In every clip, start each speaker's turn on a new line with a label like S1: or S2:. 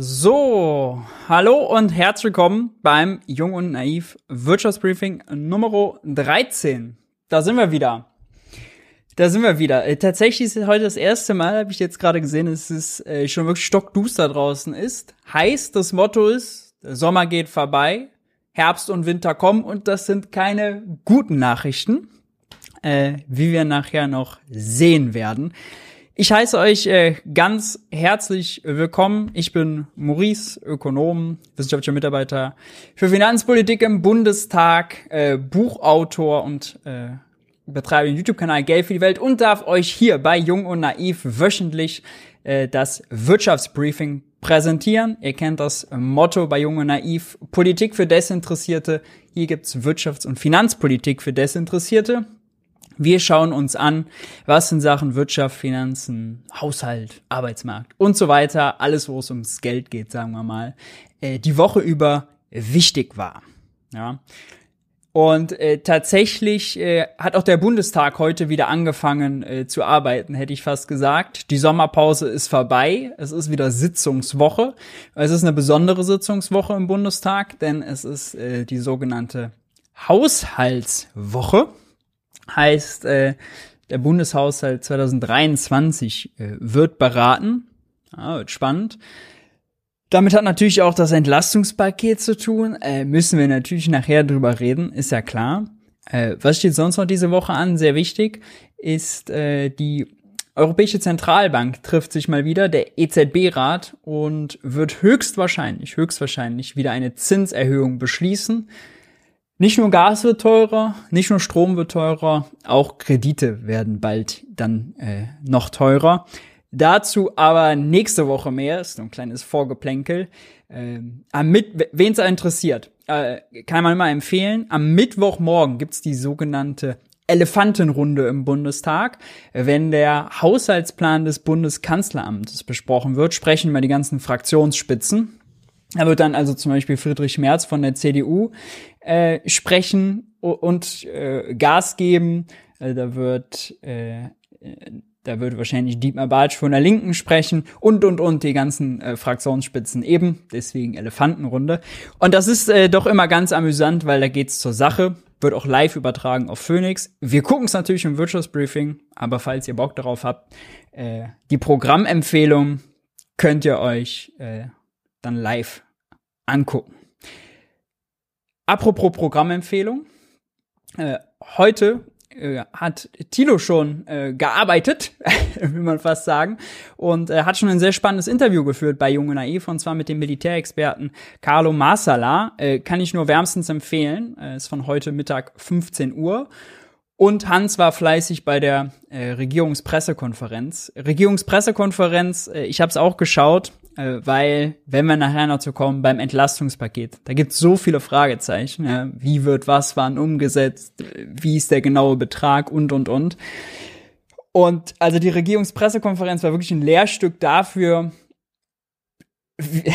S1: So, hallo und herzlich willkommen beim Jung und Naiv Wirtschaftsbriefing Nummer 13. Da sind wir wieder. Da sind wir wieder. Äh, tatsächlich ist heute das erste Mal, habe ich jetzt gerade gesehen, dass es äh, schon wirklich stockduster draußen ist. Heißt, das Motto ist, Sommer geht vorbei, Herbst und Winter kommen und das sind keine guten Nachrichten, äh, wie wir nachher noch sehen werden. Ich heiße euch äh, ganz herzlich willkommen. Ich bin Maurice, Ökonom, wissenschaftlicher Mitarbeiter für Finanzpolitik im Bundestag, äh, Buchautor und äh, betreibe den YouTube-Kanal Geld für die Welt und darf euch hier bei Jung und Naiv wöchentlich äh, das Wirtschaftsbriefing präsentieren. Ihr kennt das Motto bei Jung und Naiv, Politik für Desinteressierte. Hier gibt's Wirtschafts- und Finanzpolitik für Desinteressierte. Wir schauen uns an, was in Sachen Wirtschaft, Finanzen, Haushalt, Arbeitsmarkt und so weiter, alles, wo es ums Geld geht, sagen wir mal, äh, die Woche über wichtig war. Ja. Und äh, tatsächlich äh, hat auch der Bundestag heute wieder angefangen äh, zu arbeiten, hätte ich fast gesagt. Die Sommerpause ist vorbei. Es ist wieder Sitzungswoche. Es ist eine besondere Sitzungswoche im Bundestag, denn es ist äh, die sogenannte Haushaltswoche heißt, äh, der Bundeshaushalt 2023 äh, wird beraten. Ja, wird spannend. Damit hat natürlich auch das Entlastungspaket zu tun. Äh, müssen wir natürlich nachher drüber reden, ist ja klar. Äh, was steht sonst noch diese Woche an? Sehr wichtig ist äh, die Europäische Zentralbank trifft sich mal wieder, der EZB-Rat, und wird höchstwahrscheinlich, höchstwahrscheinlich wieder eine Zinserhöhung beschließen. Nicht nur Gas wird teurer, nicht nur Strom wird teurer, auch Kredite werden bald dann äh, noch teurer. Dazu aber nächste Woche mehr, ist so ein kleines Vorgeplänkel. Ähm, am wen es interessiert, äh, kann man immer empfehlen. Am Mittwochmorgen gibt's die sogenannte Elefantenrunde im Bundestag. Wenn der Haushaltsplan des Bundeskanzleramtes besprochen wird, sprechen wir die ganzen Fraktionsspitzen. Da wird dann also zum Beispiel Friedrich Merz von der CDU äh, sprechen und äh, Gas geben. Äh, da wird äh, da wird wahrscheinlich Dietmar Bartsch von der Linken sprechen und, und, und die ganzen äh, Fraktionsspitzen eben. Deswegen Elefantenrunde. Und das ist äh, doch immer ganz amüsant, weil da geht's zur Sache. Wird auch live übertragen auf Phoenix. Wir gucken es natürlich im Wirtschaftsbriefing, aber falls ihr Bock darauf habt, äh, die Programmempfehlung könnt ihr euch äh, dann live angucken. Apropos Programmempfehlung. Äh, heute äh, hat Thilo schon äh, gearbeitet, will man fast sagen, und äh, hat schon ein sehr spannendes Interview geführt bei Junge Naiv, und zwar mit dem Militärexperten Carlo Marsala. Äh, kann ich nur wärmstens empfehlen. Äh, ist von heute Mittag 15 Uhr. Und Hans war fleißig bei der äh, Regierungspressekonferenz. Regierungspressekonferenz, äh, ich habe es auch geschaut, weil, wenn wir nachher noch zu kommen, beim Entlastungspaket, da gibt es so viele Fragezeichen. Ja, wie wird was wann umgesetzt? Wie ist der genaue Betrag? Und, und, und. Und also die Regierungspressekonferenz war wirklich ein Lehrstück dafür, wie,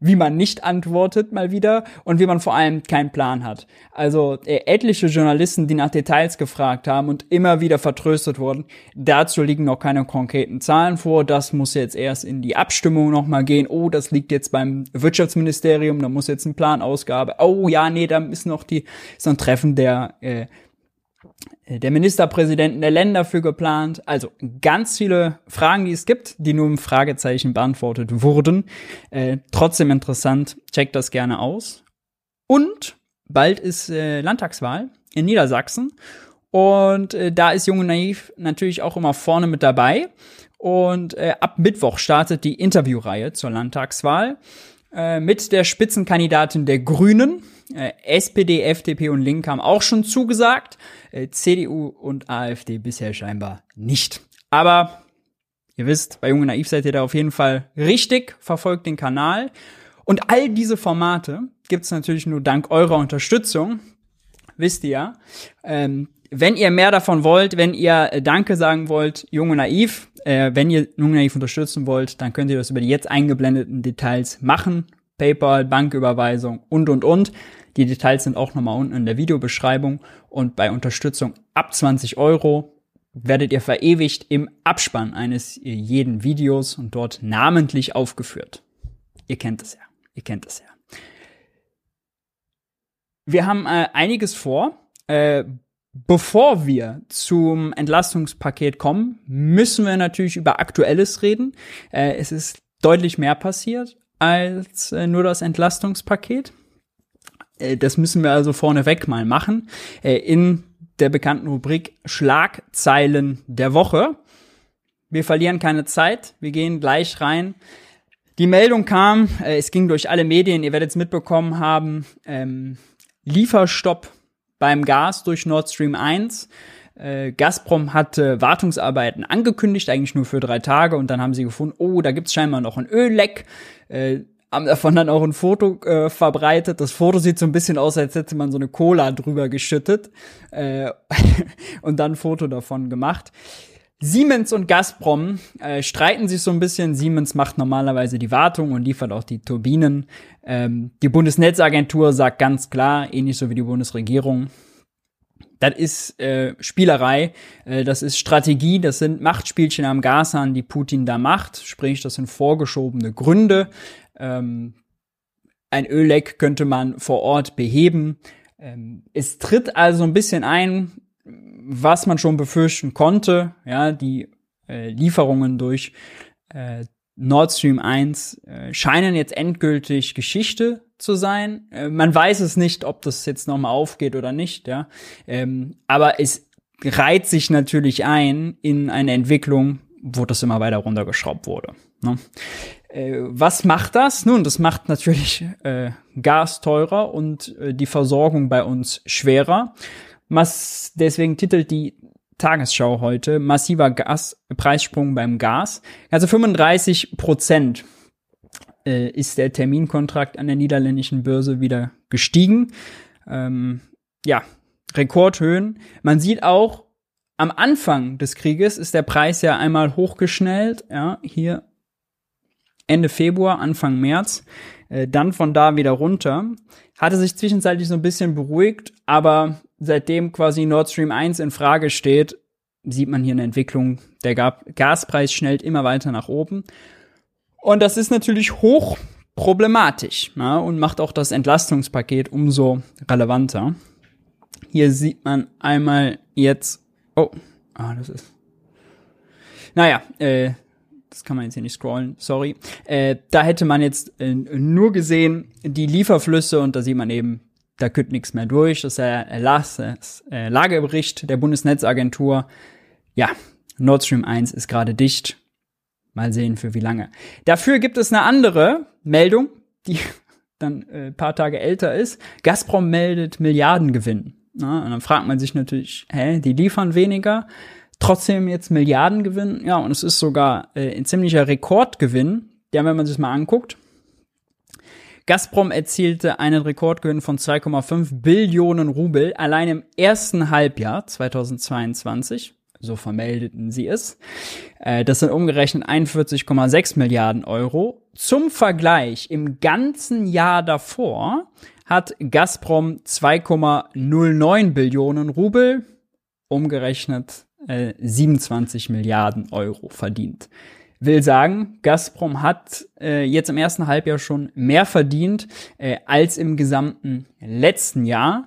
S1: wie man nicht antwortet mal wieder und wie man vor allem keinen Plan hat. Also äh, etliche Journalisten, die nach Details gefragt haben und immer wieder vertröstet wurden, dazu liegen noch keine konkreten Zahlen vor. Das muss jetzt erst in die Abstimmung nochmal gehen. Oh, das liegt jetzt beim Wirtschaftsministerium, da muss jetzt ein Planausgabe. Oh ja, nee, da ist noch die ist ein Treffen der äh, der Ministerpräsidenten der Länder für geplant. Also ganz viele Fragen, die es gibt, die nur im Fragezeichen beantwortet wurden. Äh, trotzdem interessant, checkt das gerne aus. Und bald ist äh, Landtagswahl in Niedersachsen. Und äh, da ist Junge Naiv natürlich auch immer vorne mit dabei. Und äh, ab Mittwoch startet die Interviewreihe zur Landtagswahl äh, mit der Spitzenkandidatin der Grünen, äh, SPD, FDP und Link haben auch schon zugesagt. Äh, CDU und AfD bisher scheinbar nicht. Aber ihr wisst, bei Junge Naiv seid ihr da auf jeden Fall richtig. Verfolgt den Kanal. Und all diese Formate gibt's natürlich nur dank eurer Unterstützung. Wisst ihr. Ähm, wenn ihr mehr davon wollt, wenn ihr äh, Danke sagen wollt, Junge Naiv, äh, wenn ihr Junge Naiv unterstützen wollt, dann könnt ihr das über die jetzt eingeblendeten Details machen. PayPal, Banküberweisung und, und, und. Die Details sind auch nochmal unten in der Videobeschreibung. Und bei Unterstützung ab 20 Euro werdet ihr verewigt im Abspann eines jeden Videos und dort namentlich aufgeführt. ihr kennt es ja. Ihr kennt es ja. Wir haben äh, einiges vor. Äh, bevor wir zum Entlastungspaket kommen, müssen wir natürlich über Aktuelles reden. Äh, es ist deutlich mehr passiert als äh, nur das Entlastungspaket. Äh, das müssen wir also vorneweg mal machen. Äh, in der bekannten Rubrik Schlagzeilen der Woche. Wir verlieren keine Zeit. Wir gehen gleich rein. Die Meldung kam, äh, es ging durch alle Medien, ihr werdet es mitbekommen haben, ähm, Lieferstopp beim Gas durch Nord Stream 1. Äh, Gazprom hatte Wartungsarbeiten angekündigt, eigentlich nur für drei Tage, und dann haben sie gefunden, oh, da gibt's scheinbar noch ein Ölleck. Äh, haben davon dann auch ein Foto äh, verbreitet. Das Foto sieht so ein bisschen aus, als hätte man so eine Cola drüber geschüttet äh, und dann ein Foto davon gemacht. Siemens und Gazprom äh, streiten sich so ein bisschen. Siemens macht normalerweise die Wartung und liefert auch die Turbinen. Ähm, die Bundesnetzagentur sagt ganz klar, ähnlich so wie die Bundesregierung, das ist äh, Spielerei, äh, das ist Strategie, das sind Machtspielchen am Gashahn, die Putin da macht. Sprich, das sind vorgeschobene Gründe. Ähm, ein Ölleck könnte man vor Ort beheben. Ähm, es tritt also ein bisschen ein, was man schon befürchten konnte. Ja, die äh, Lieferungen durch äh, Nord Stream 1 äh, scheinen jetzt endgültig Geschichte zu sein. Äh, man weiß es nicht, ob das jetzt nochmal aufgeht oder nicht, ja. Ähm, aber es reiht sich natürlich ein in eine Entwicklung, wo das immer weiter runtergeschraubt wurde. Ne? Äh, was macht das? Nun, das macht natürlich äh, Gas teurer und äh, die Versorgung bei uns schwerer. Was deswegen titelt die Tagesschau heute massiver Gaspreissprung beim Gas. Also 35 Prozent äh, ist der Terminkontrakt an der niederländischen Börse wieder gestiegen. Ähm, ja, Rekordhöhen. Man sieht auch, am Anfang des Krieges ist der Preis ja einmal hochgeschnellt. Ja, hier Ende Februar, Anfang März, äh, dann von da wieder runter. Hatte sich zwischenzeitlich so ein bisschen beruhigt, aber seitdem quasi Nord Stream 1 in Frage steht, sieht man hier eine Entwicklung. Der Gaspreis schnellt immer weiter nach oben. Und das ist natürlich hoch problematisch ja, und macht auch das Entlastungspaket umso relevanter. Hier sieht man einmal jetzt, oh, ah, das ist, naja, äh, das kann man jetzt hier nicht scrollen, sorry. Äh, da hätte man jetzt äh, nur gesehen die Lieferflüsse und da sieht man eben, da könnt nichts mehr durch. Das ist der Erlass, das äh, Lagebericht der Bundesnetzagentur. Ja, Nord Stream 1 ist gerade dicht. Mal sehen, für wie lange. Dafür gibt es eine andere Meldung, die dann äh, paar Tage älter ist. Gazprom meldet Milliardengewinn. Und dann fragt man sich natürlich, hä, die liefern weniger trotzdem jetzt Milliardengewinn. Ja, und es ist sogar äh, ein ziemlicher Rekordgewinn, der, wenn man sich mal anguckt. Gazprom erzielte einen Rekordgewinn von 2,5 Billionen Rubel allein im ersten Halbjahr 2022. So vermeldeten sie es. Äh, das sind umgerechnet 41,6 Milliarden Euro. Zum Vergleich, im ganzen Jahr davor hat Gazprom 2,09 Billionen Rubel, umgerechnet 27 äh, Milliarden Euro verdient. Will sagen, Gazprom hat äh, jetzt im ersten Halbjahr schon mehr verdient äh, als im gesamten letzten Jahr.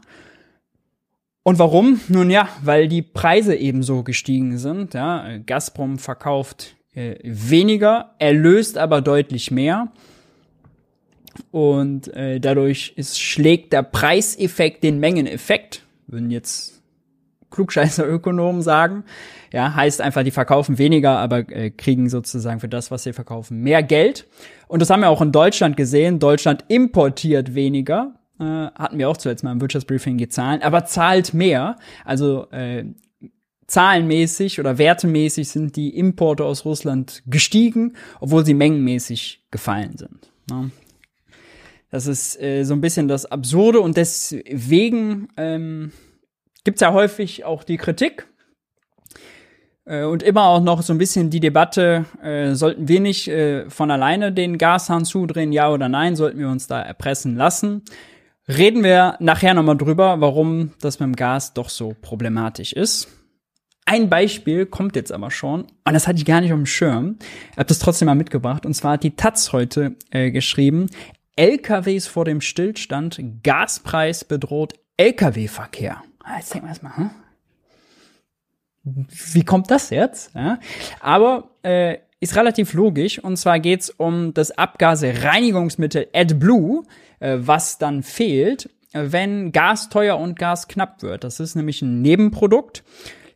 S1: Und warum? Nun ja, weil die Preise ebenso gestiegen sind. Ja. Gazprom verkauft äh, weniger, erlöst aber deutlich mehr. Und äh, dadurch ist, schlägt der Preiseffekt den Mengeneffekt. Würden jetzt klugscheißer Ökonomen sagen. Ja, heißt einfach, die verkaufen weniger, aber äh, kriegen sozusagen für das, was sie verkaufen, mehr Geld. Und das haben wir auch in Deutschland gesehen. Deutschland importiert weniger. Äh, hatten wir auch zuletzt mal im Wirtschaftsbriefing die aber zahlt mehr. Also äh, zahlenmäßig oder wertemäßig sind die Importe aus Russland gestiegen, obwohl sie mengenmäßig gefallen sind. Ne? Das ist äh, so ein bisschen das Absurde und deswegen ähm, gibt's ja häufig auch die Kritik äh, und immer auch noch so ein bisschen die Debatte, äh, sollten wir nicht äh, von alleine den Gashahn zudrehen, ja oder nein, sollten wir uns da erpressen lassen. Reden wir nachher nochmal drüber, warum das mit dem Gas doch so problematisch ist. ein Beispiel kommt jetzt aber schon, und das hatte ich gar nicht auf dem Schirm, habe das trotzdem mal mitgebracht, und zwar hat die Taz heute äh, geschrieben, LKWs vor dem Stillstand, Gaspreis bedroht LKW-Verkehr. Ah, jetzt denken wir erstmal, hm? wie kommt das jetzt? Ja? Aber äh, ist relativ logisch, und zwar geht's um das Abgase-Reinigungsmittel AdBlue, äh, was dann fehlt, wenn Gas teuer und Gas knapp wird. Das ist nämlich ein Nebenprodukt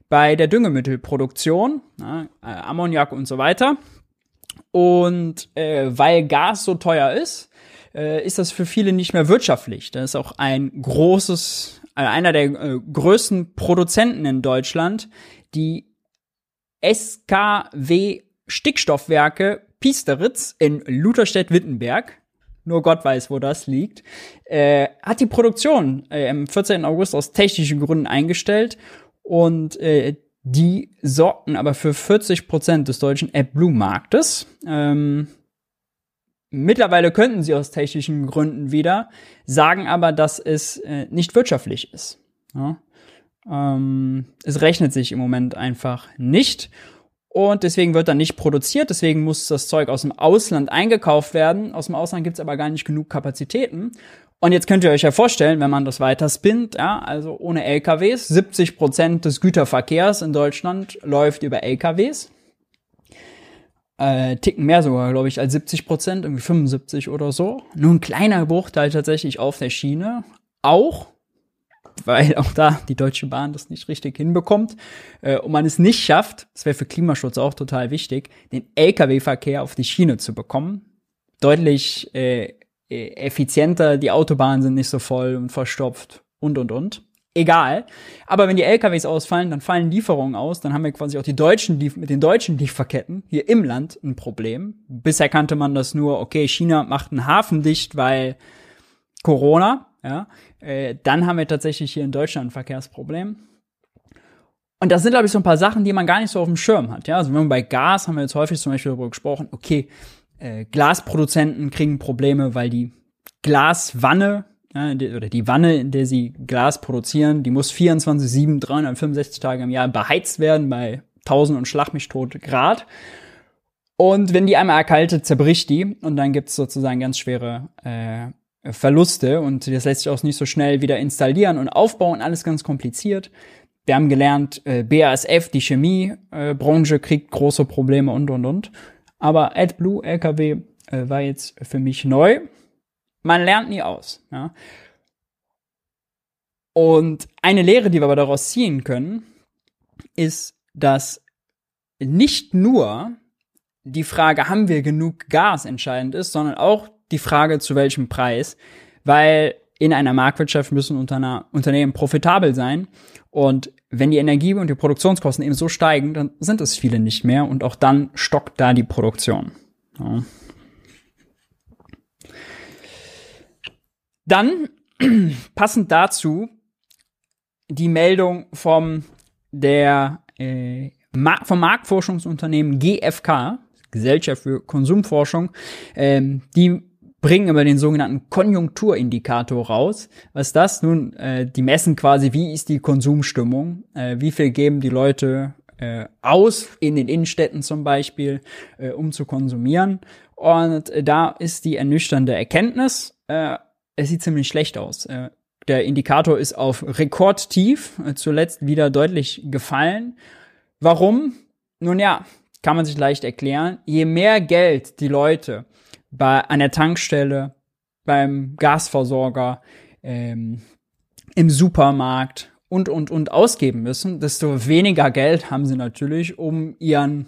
S1: bei der Düngemittelproduktion, äh, Ammoniak und so weiter. Und äh, weil Gas so teuer ist, äh, ist das für viele nicht mehr wirtschaftlich. Das ist auch ein großes, äh, einer der äh, größten Produzenten in Deutschland, die SKW Stickstoffwerke Piesteritz in Lutherstedt-Wittenberg nur Gott weiß, wo das liegt, äh, hat die Produktion äh, am 14. August aus technischen Gründen eingestellt und äh, die sorgten aber für 40 Prozent des deutschen AdBlue-Marktes. Ähm, mittlerweile könnten sie aus technischen Gründen wieder, sagen aber, dass es äh, nicht wirtschaftlich ist. Ja? Ähm, es rechnet sich im Moment einfach nicht. Und deswegen wird dann nicht produziert, deswegen muss das Zeug aus dem Ausland eingekauft werden. Aus dem Ausland gibt's aber gar nicht genug Kapazitäten. Und jetzt könnt ihr euch ja vorstellen, wenn man das weiter spinnt, ja, also ohne LKWs, 70 Prozent des Güterverkehrs in Deutschland läuft über LKWs. Äh, ticken mehr sogar, glaube ich, als 70 Prozent, irgendwie 75 oder so. Nur ein kleiner Bruchteil tatsächlich auf der Schiene. Auch, weil auch da die Deutsche Bahn das nicht richtig hinbekommt äh, und man es nicht schafft, das wäre für Klimaschutz auch total wichtig, den Lkw-Verkehr auf die Schiene zu bekommen. Deutlich äh, äh, effizienter, die Autobahnen sind nicht so voll und verstopft und und und. Egal. Aber wenn die LKWs ausfallen, dann fallen Lieferungen aus, dann haben wir quasi auch die deutschen, mit den deutschen Lieferketten hier im Land ein Problem. Bisher kannte man das nur, okay, China macht einen Hafen dicht, weil Corona, ja. Äh, dann haben wir tatsächlich hier in Deutschland ein Verkehrsproblem. Und das sind, glaube ich, so ein paar Sachen, die man gar nicht so auf dem Schirm hat. Ja, also wenn man bei Gas haben wir jetzt häufig zum Beispiel darüber gesprochen, okay, äh, Glasproduzenten kriegen Probleme, weil die Glaswanne ja, oder die Wanne, in der sie Glas produzieren, die muss 24, 7, 365 Tage im Jahr beheizt werden bei 1000 und schlag mich tot Grad. Und wenn die einmal erkaltet, zerbricht die und dann gibt's sozusagen ganz schwere äh, Verluste und das lässt sich auch nicht so schnell wieder installieren und aufbauen, alles ganz kompliziert. Wir haben gelernt, äh, BASF, die Chemiebranche, äh, kriegt große Probleme und und und. Aber AdBlue LKW äh, war jetzt für mich neu. Man lernt nie aus. Ja? Und eine Lehre, die wir aber daraus ziehen können, ist, dass nicht nur die Frage, haben wir genug Gas entscheidend ist, sondern auch die Frage, zu welchem Preis, weil in einer Marktwirtschaft müssen Unternehmen profitabel sein. Und wenn die Energie und die Produktionskosten eben so steigen, dann sind es viele nicht mehr und auch dann stockt da die Produktion. Ja. Dann passend dazu die Meldung vom der äh, vom Marktforschungsunternehmen GfK, Gesellschaft für Konsumforschung, ähm, die bringen immer den sogenannten Konjunkturindikator raus. Was ist das? Nun, äh, die messen quasi, wie ist die Konsumstimmung, äh, wie viel geben die Leute äh, aus, in den Innenstädten zum Beispiel, äh, um zu konsumieren. Und äh, da ist die ernüchternde Erkenntnis, äh, es sieht ziemlich schlecht aus. Äh, der Indikator ist auf Rekordtief, äh, zuletzt wieder deutlich gefallen. Warum? Nun ja, kann man sich leicht erklären. Je mehr Geld die Leute bei, an der Tankstelle, beim Gasversorger, ähm, im Supermarkt und, und, und ausgeben müssen, desto weniger Geld haben sie natürlich, um ihren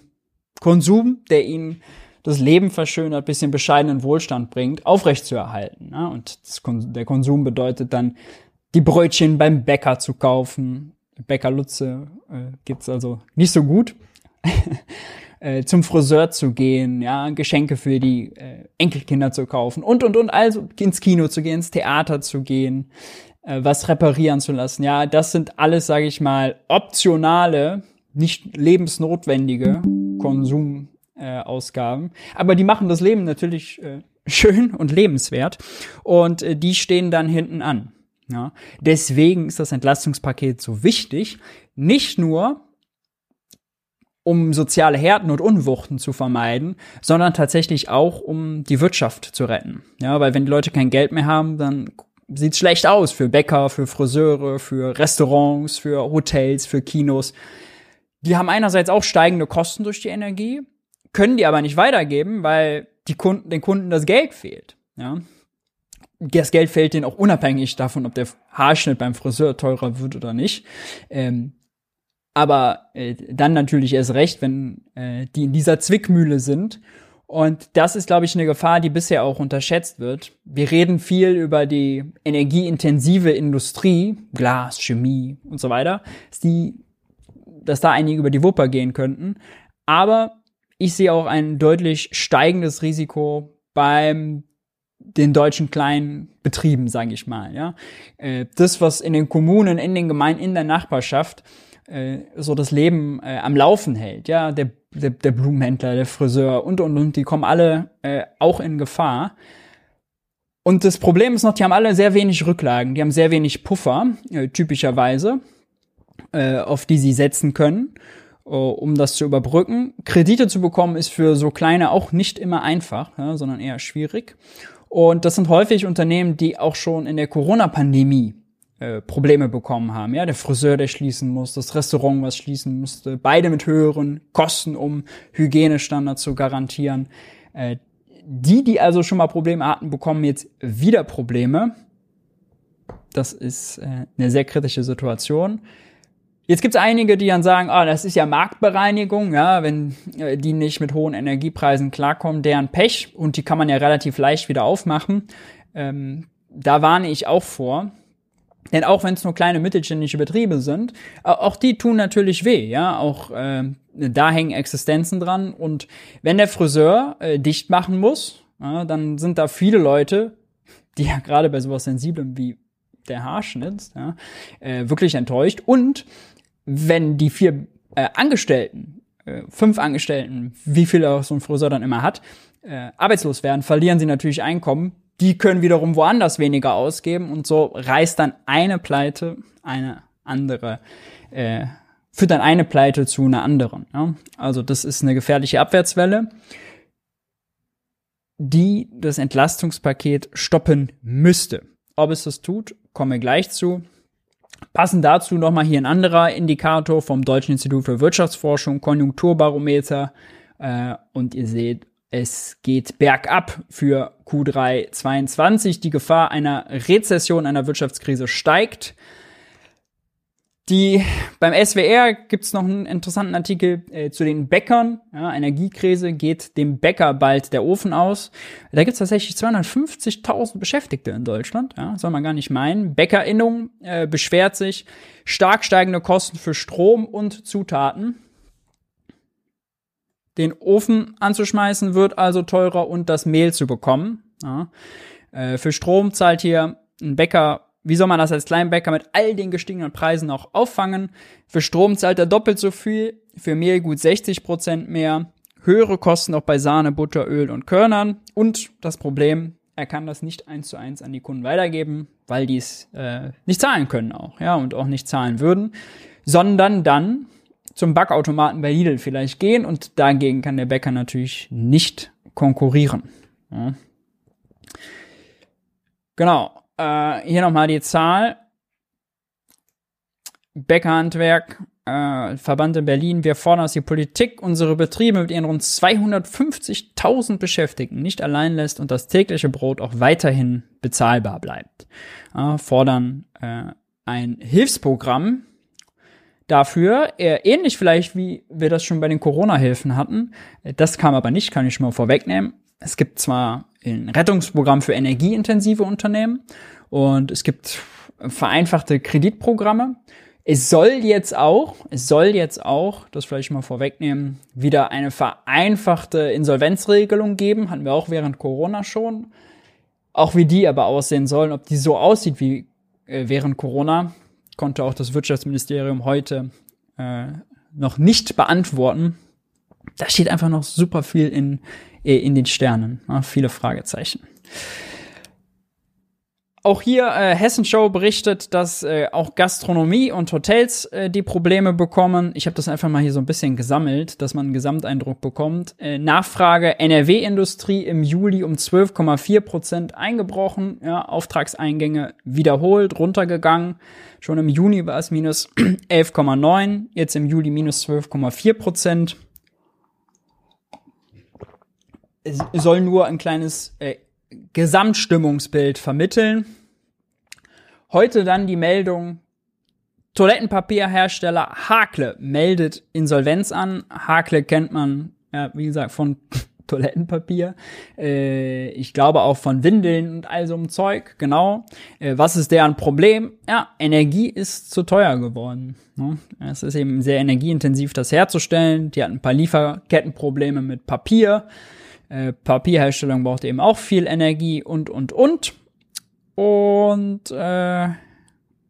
S1: Konsum, der ihnen das Leben verschönert, bisschen bescheidenen Wohlstand bringt, aufrechtzuerhalten. Ne? Und das, der Konsum bedeutet dann, die Brötchen beim Bäcker zu kaufen. Bäcker Lutze äh, gibt's also nicht so gut. äh, zum Friseur zu gehen, ja, Geschenke für die äh, Enkelkinder zu kaufen und und und also ins Kino zu gehen, ins Theater zu gehen, äh, was reparieren zu lassen. Ja, das sind alles, sage ich mal, optionale, nicht lebensnotwendige Konsumausgaben, äh, aber die machen das Leben natürlich äh, schön und lebenswert und äh, die stehen dann hinten an. Ja, deswegen ist das Entlastungspaket so wichtig, nicht nur um soziale Härten und Unwuchten zu vermeiden, sondern tatsächlich auch, um die Wirtschaft zu retten. Ja, weil wenn die Leute kein Geld mehr haben, dann sieht's schlecht aus für Bäcker, für Friseure, für Restaurants, für Hotels, für Kinos. Die haben einerseits auch steigende Kosten durch die Energie, können die aber nicht weitergeben, weil die Kunden, den Kunden das Geld fehlt. Ja. Das Geld fehlt denen auch unabhängig davon, ob der Haarschnitt beim Friseur teurer wird oder nicht. Ähm, aber äh, dann natürlich erst recht, wenn äh, die in dieser Zwickmühle sind. Und das ist, glaube ich, eine Gefahr, die bisher auch unterschätzt wird. Wir reden viel über die energieintensive Industrie, Glas, Chemie und so weiter, dass, die, dass da einige über die Wupper gehen könnten. Aber ich sehe auch ein deutlich steigendes Risiko beim den deutschen kleinen Betrieben, sage ich mal. Ja, äh, das, was in den Kommunen, in den Gemeinden, in der Nachbarschaft äh, so das Leben äh, am Laufen hält. Ja, der, der, der Blumenhändler, der Friseur und und und, die kommen alle auch in Gefahr. Und das Problem ist noch, die haben alle sehr wenig Rücklagen, die haben sehr wenig Puffer, typischerweise, auf die sie setzen können, um das zu überbrücken. Kredite zu bekommen ist für so kleine auch nicht immer einfach, ja, sondern eher schwierig. Und das sind häufig Unternehmen, die auch schon in der Corona-Pandemie äh, Probleme bekommen haben. Ja, der Friseur, der schließen muss, das Restaurant, was schließen musste, beide mit höheren Kosten, um Hygienestandards zu garantieren. Äh, die, die also schon mal Probleme hatten, bekommen jetzt wieder Probleme. Das ist äh, eine sehr kritische Situation. Jetzt gibt es einige, die dann sagen, ah, das ist ja Marktbereinigung, ja, wenn äh, die nicht mit hohen Energiepreisen klarkommen, deren Pech und die kann man ja relativ leicht wieder aufmachen. Ähm, da warne ich auch vor. Denn auch wenn es nur kleine mittelständische Betriebe sind, auch die tun natürlich weh, ja. Auch äh, da hängen Existenzen dran. Und wenn der Friseur äh, dicht machen muss, ja, dann sind da viele Leute, die ja gerade bei sowas Sensiblem wie der Haarschnitt, ja, äh, wirklich enttäuscht. Und wenn die vier äh, Angestellten, äh, fünf Angestellten, wie viele auch so ein Friseur dann immer hat, äh, arbeitslos werden, verlieren sie natürlich Einkommen, die können wiederum woanders weniger ausgeben und so reißt dann eine Pleite eine andere, äh, führt dann eine Pleite zu einer anderen. Ja? Also das ist eine gefährliche Abwärtswelle, die das Entlastungspaket stoppen müsste. Ob es das tut, komme gleich zu. Passend dazu nochmal hier ein anderer Indikator vom Deutschen Institut für Wirtschaftsforschung, Konjunkturbarometer. Äh, und ihr seht, es geht bergab für Q3 22. Die Gefahr einer Rezession, einer Wirtschaftskrise steigt. Die, beim SWR gibt's noch einen interessanten Artikel äh, zu den Bäckern. Ja, Energiekrise geht dem Bäcker bald der Ofen aus. Da gibt's tatsächlich 250.000 Beschäftigte in Deutschland. Ja, soll man gar nicht meinen. Bäckerinnung äh, beschwert sich stark steigende Kosten für Strom und Zutaten. Den Ofen anzuschmeißen wird also teurer und das Mehl zu bekommen. Ja. Äh, für Strom zahlt hier ein Bäcker, wie soll man das als Kleinbäcker mit all den gestiegenen Preisen auch auffangen? Für Strom zahlt er doppelt so viel, für Mehl gut 60 Prozent mehr, höhere Kosten auch bei Sahne, Butter, Öl und Körnern und das Problem, er kann das nicht eins zu eins an die Kunden weitergeben, weil die es äh, nicht zahlen können auch, ja, und auch nicht zahlen würden, sondern dann zum Backautomaten bei Lidl vielleicht gehen und dagegen kann der Bäcker natürlich nicht konkurrieren. Ja. Genau, äh, hier nochmal die Zahl. Bäckerhandwerk, äh, Verband in Berlin, wir fordern, dass die Politik unsere Betriebe mit ihren rund 250.000 Beschäftigten nicht allein lässt und das tägliche Brot auch weiterhin bezahlbar bleibt. Äh, fordern äh, ein Hilfsprogramm dafür, eher ähnlich vielleicht wie wir das schon bei den Corona-Hilfen hatten. Das kam aber nicht, kann ich schon mal vorwegnehmen. Es gibt zwar ein Rettungsprogramm für energieintensive Unternehmen und es gibt vereinfachte Kreditprogramme. Es soll jetzt auch, es soll jetzt auch, das vielleicht mal vorwegnehmen, wieder eine vereinfachte Insolvenzregelung geben. Hatten wir auch während Corona schon. Auch wie die aber aussehen sollen, ob die so aussieht wie äh, während Corona, konnte auch das Wirtschaftsministerium heute äh, noch nicht beantworten. Da steht einfach noch super viel in, in den Sternen. Ja, viele Fragezeichen. auch hier äh, Hessenshow berichtet, dass äh, auch Gastronomie und Hotels äh, die Probleme bekommen. Ich habe das einfach mal hier so ein bisschen gesammelt, dass man einen Gesamteindruck bekommt. Äh, Nachfrage NRW-Industrie im Juli um 12,4 Prozent eingebrochen. Ja, Auftragseingänge wiederholt runtergegangen. Schon im Juni war es minus 11,9, jetzt im Juli minus 12,4 Prozent. Soll nur ein kleines äh, Gesamtstimmungsbild vermitteln. Heute dann die Meldung, Toilettenpapierhersteller Hakle meldet Insolvenz an. Hakle kennt man, ja, wie gesagt, von Toilettenpapier. Äh, ich glaube auch von Windeln und all so einem Zeug, genau. Äh, was ist deren Problem? Ja, Energie ist zu teuer geworden. Ne? Es ist eben sehr energieintensiv, das herzustellen. Die hatten ein paar Lieferkettenprobleme mit Papier. Äh, Papierherstellung braucht eben auch viel Energie und, und, und. Und, äh,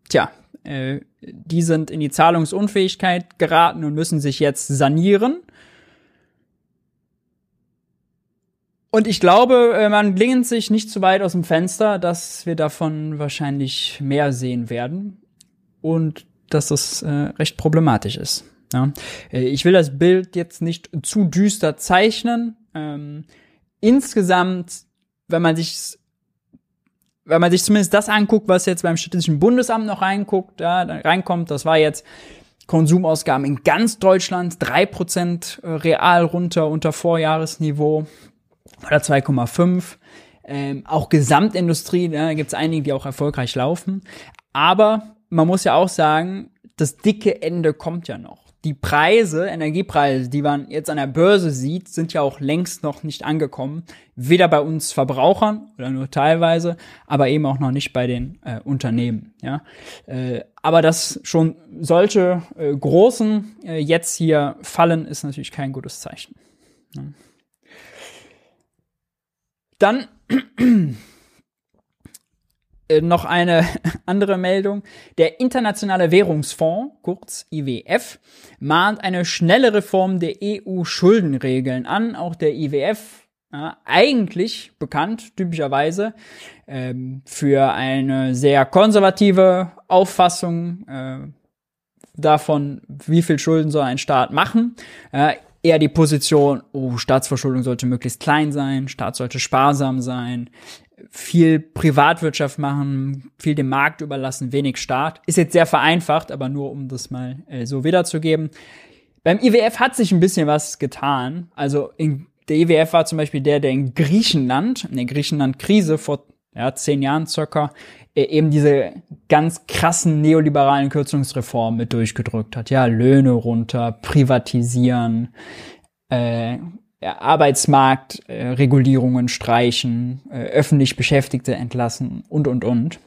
S1: tja, äh, die sind in die Zahlungsunfähigkeit geraten und müssen sich jetzt sanieren. Und ich glaube, äh, man lehnt sich nicht zu weit aus dem Fenster, dass wir davon wahrscheinlich mehr sehen werden. Und dass das äh, recht problematisch ist. Ja. Äh, ich will das Bild jetzt nicht zu düster zeichnen, ähm, insgesamt, wenn man sich wenn man sich zumindest das anguckt, was jetzt beim Statistischen Bundesamt noch reinguckt, ja, reinkommt, das war jetzt Konsumausgaben in ganz Deutschland, drei Prozent äh, real runter unter Vorjahresniveau oder 2,5. Ähm, auch Gesamtindustrie, ja, da gibt es einige, die auch erfolgreich laufen. Aber man muss ja auch sagen, das dicke Ende kommt ja noch die Preise, Energiepreise, die man jetzt an der Börse sieht, sind ja auch längst noch nicht angekommen. Weder bei uns Verbrauchern oder nur teilweise, aber eben auch noch nicht bei den äh, Unternehmen. Ja, äh, aber dass schon solche äh, großen äh, jetzt hier fallen, ist natürlich kein gutes Zeichen. Ja. Dann äh, noch eine andere Meldung. Der Internationale Währungsfonds, kurz IWF, mahnt eine schnelle Reform der EU-Schuldenregeln an. Auch der IWF, ja, eigentlich bekannt, typischerweise, ähm, für eine sehr konservative Auffassung äh, davon, wie viel Schulden soll ein Staat machen. Äh, eher die Position, oh, Staatsverschuldung sollte möglichst klein sein, Staat sollte sparsam sein, viel Privatwirtschaft machen, viel dem Markt überlassen, wenig Staat. Ist jetzt sehr vereinfacht, aber nur um das mal äh, so wiederzugeben. Beim IWF hat sich ein bisschen was getan. Also in, der IWF war zum Beispiel der, der in Griechenland, in der Griechenland-Krise vor ja, zehn Jahren circa, äh, eben diese ganz krassen neoliberalen Kürzungsreformen mit durchgedrückt hat. Ja, Löhne runter, privatisieren, äh, Arbeitsmarktregulierungen äh, streichen, äh, öffentlich Beschäftigte entlassen und, und, und.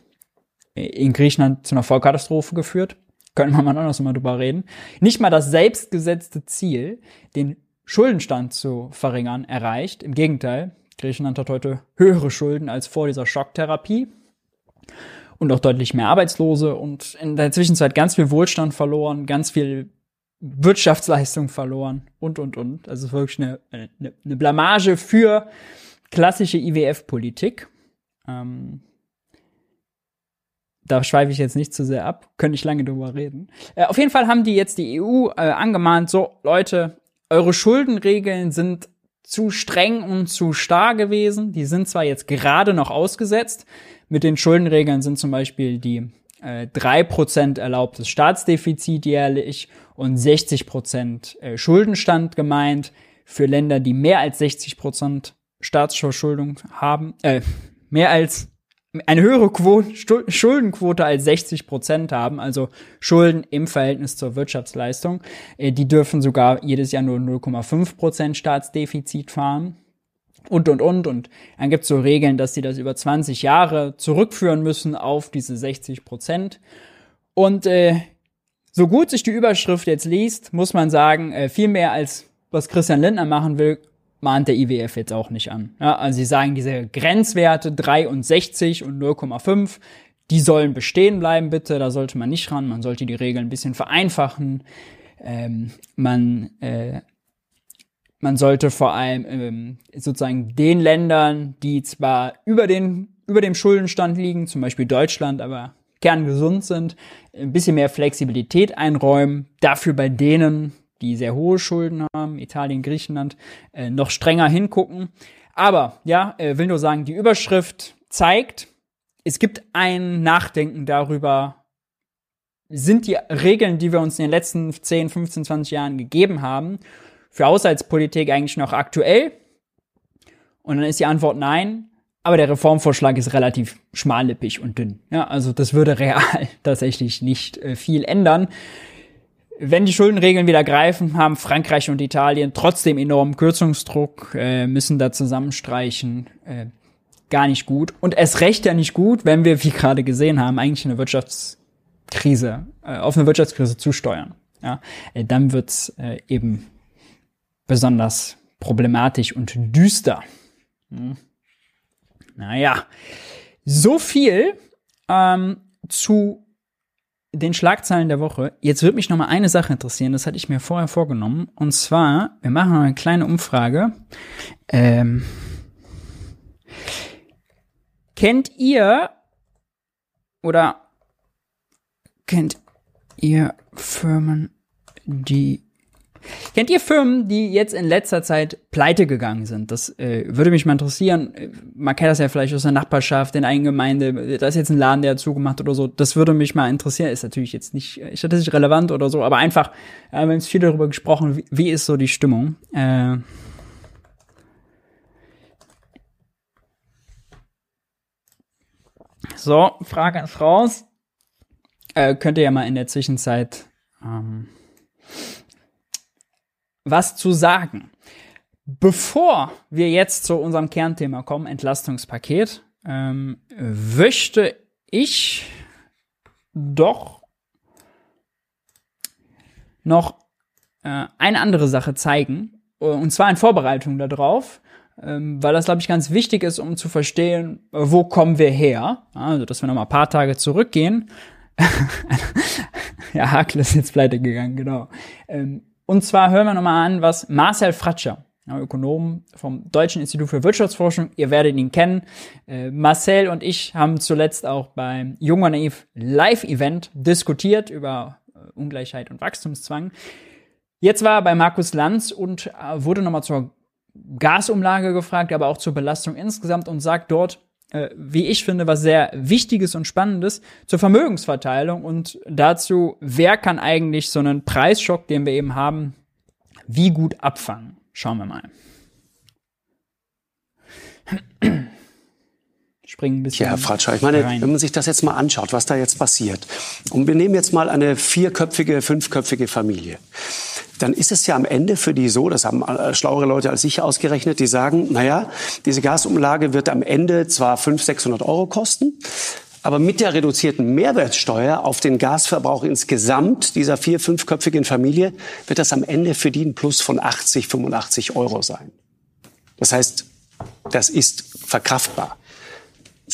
S1: In Griechenland zu einer Vollkatastrophe geführt. Können wir mal anders mal drüber reden. Nicht mal das selbstgesetzte Ziel, den Schuldenstand zu verringern, erreicht. Im Gegenteil, Griechenland hat heute höhere Schulden als vor dieser Schocktherapie und auch deutlich mehr Arbeitslose und in der Zwischenzeit ganz viel Wohlstand verloren, ganz viel Wirtschaftsleistung verloren und, und, und. Also wirklich eine, eine, eine Blamage für klassische IWF-Politik. Ähm, da schweife ich jetzt nicht zu sehr ab, könnte ich lange drüber reden. Äh, auf jeden Fall haben die jetzt die EU äh, angemahnt, so Leute, eure Schuldenregeln sind zu streng und zu starr gewesen. Die sind zwar jetzt gerade noch ausgesetzt. Mit den Schuldenregeln sind zum Beispiel die äh, 3% erlaubtes Staatsdefizit jährlich und 60% äh, Schuldenstand gemeint. Für Länder, die mehr als 60% Staatsverschuldung haben, äh, mehr als eine höhere Quote, Schuldenquote als 60% haben, also Schulden im Verhältnis zur Wirtschaftsleistung, äh, die dürfen sogar jedes Jahr nur 0,5% Staatsdefizit fahren und, und, und. Und dann gibt es so Regeln, dass sie das über 20 Jahre zurückführen müssen auf diese 60 Prozent. Und äh, so gut sich die Überschrift jetzt liest, muss man sagen, äh, viel mehr als was Christian Lindner machen will, mahnt der IWF jetzt auch nicht an. Ja, also sie sagen, diese Grenzwerte 63 und 0,5, die sollen bestehen bleiben, bitte. Da sollte man nicht ran. Man sollte die Regeln ein bisschen vereinfachen. Ähm, man äh, man sollte vor allem ähm, sozusagen den Ländern, die zwar über den über dem Schuldenstand liegen, zum Beispiel Deutschland, aber kerngesund sind, ein bisschen mehr Flexibilität einräumen, dafür bei denen, die sehr hohe Schulden haben, Italien, Griechenland, äh, noch strenger hingucken. Aber ja, äh, will nur sagen, die Überschrift zeigt, es gibt ein Nachdenken darüber, sind die Regeln, die wir uns in den letzten 10, 15, 20 Jahren gegeben haben, für Haushaltspolitik eigentlich noch aktuell? Und dann ist die Antwort nein. Aber der Reformvorschlag ist relativ schmallippig und dünn. Ja, also das würde real tatsächlich nicht äh, viel ändern. Wenn die Schuldenregeln wieder greifen, haben Frankreich und Italien trotzdem enormen Kürzungsdruck, äh, müssen da zusammenstreichen. Äh, gar nicht gut. Und es recht ja nicht gut, wenn wir, wie gerade gesehen haben, eigentlich eine Wirtschaftskrise, auf eine Wirtschaftskrise zusteuern. Ja, dann wird's eben besonders problematisch und düster. Hm. Naja, so viel ähm, zu den Schlagzeilen der Woche. Jetzt würde mich noch mal eine Sache interessieren, das hatte ich mir vorher vorgenommen. Und zwar, wir machen eine kleine Umfrage. Ähm, kennt ihr oder kennt ihr Firmen, die Kennt ihr Firmen, die jetzt in letzter Zeit pleite gegangen sind? Das äh, würde mich mal interessieren. Man kennt das ja vielleicht aus der Nachbarschaft, in eigenen Gemeinde. Da ist jetzt ein Laden, der zugemacht oder so. Das würde mich mal interessieren. Ist natürlich jetzt nicht äh, statistisch relevant oder so, aber einfach, äh, wir haben jetzt viel darüber gesprochen, wie, wie ist so die Stimmung. Äh, so, Frage ist raus. Äh, könnt ihr ja mal in der Zwischenzeit ähm, was zu sagen. Bevor wir jetzt zu unserem Kernthema kommen, Entlastungspaket, ähm, möchte ich doch noch äh, eine andere Sache zeigen, und zwar in Vorbereitung darauf, ähm, weil das, glaube ich, ganz wichtig ist, um zu verstehen, wo kommen wir her. Also, dass wir noch mal ein paar Tage zurückgehen. ja, Hakel ist jetzt pleite gegangen, genau. Ähm, und zwar hören wir nochmal an, was Marcel Fratscher, Ökonom vom Deutschen Institut für Wirtschaftsforschung, ihr werdet ihn kennen. Äh, Marcel und ich haben zuletzt auch beim Jung und Naiv Live-Event diskutiert über äh, Ungleichheit und Wachstumszwang. Jetzt war er bei Markus Lanz und äh, wurde nochmal zur Gasumlage gefragt, aber auch zur Belastung insgesamt und sagt dort, äh, wie ich finde, was sehr Wichtiges und Spannendes zur Vermögensverteilung und dazu, wer kann eigentlich so einen Preisschock, den wir eben haben, wie gut abfangen. Schauen wir mal.
S2: Springen ein bisschen. Ja, Herr Fratscher, ich meine, rein. wenn man sich das jetzt mal anschaut, was da jetzt passiert. Und wir nehmen jetzt mal eine vierköpfige, fünfköpfige Familie dann ist es ja am Ende für die so, das haben äh, schlauere Leute als ich ausgerechnet, die sagen, naja, diese Gasumlage wird am Ende zwar 500, 600 Euro kosten, aber mit der reduzierten Mehrwertsteuer auf den Gasverbrauch insgesamt dieser vier-, fünfköpfigen Familie wird das am Ende für die ein Plus von 80, 85 Euro sein. Das heißt, das ist verkraftbar.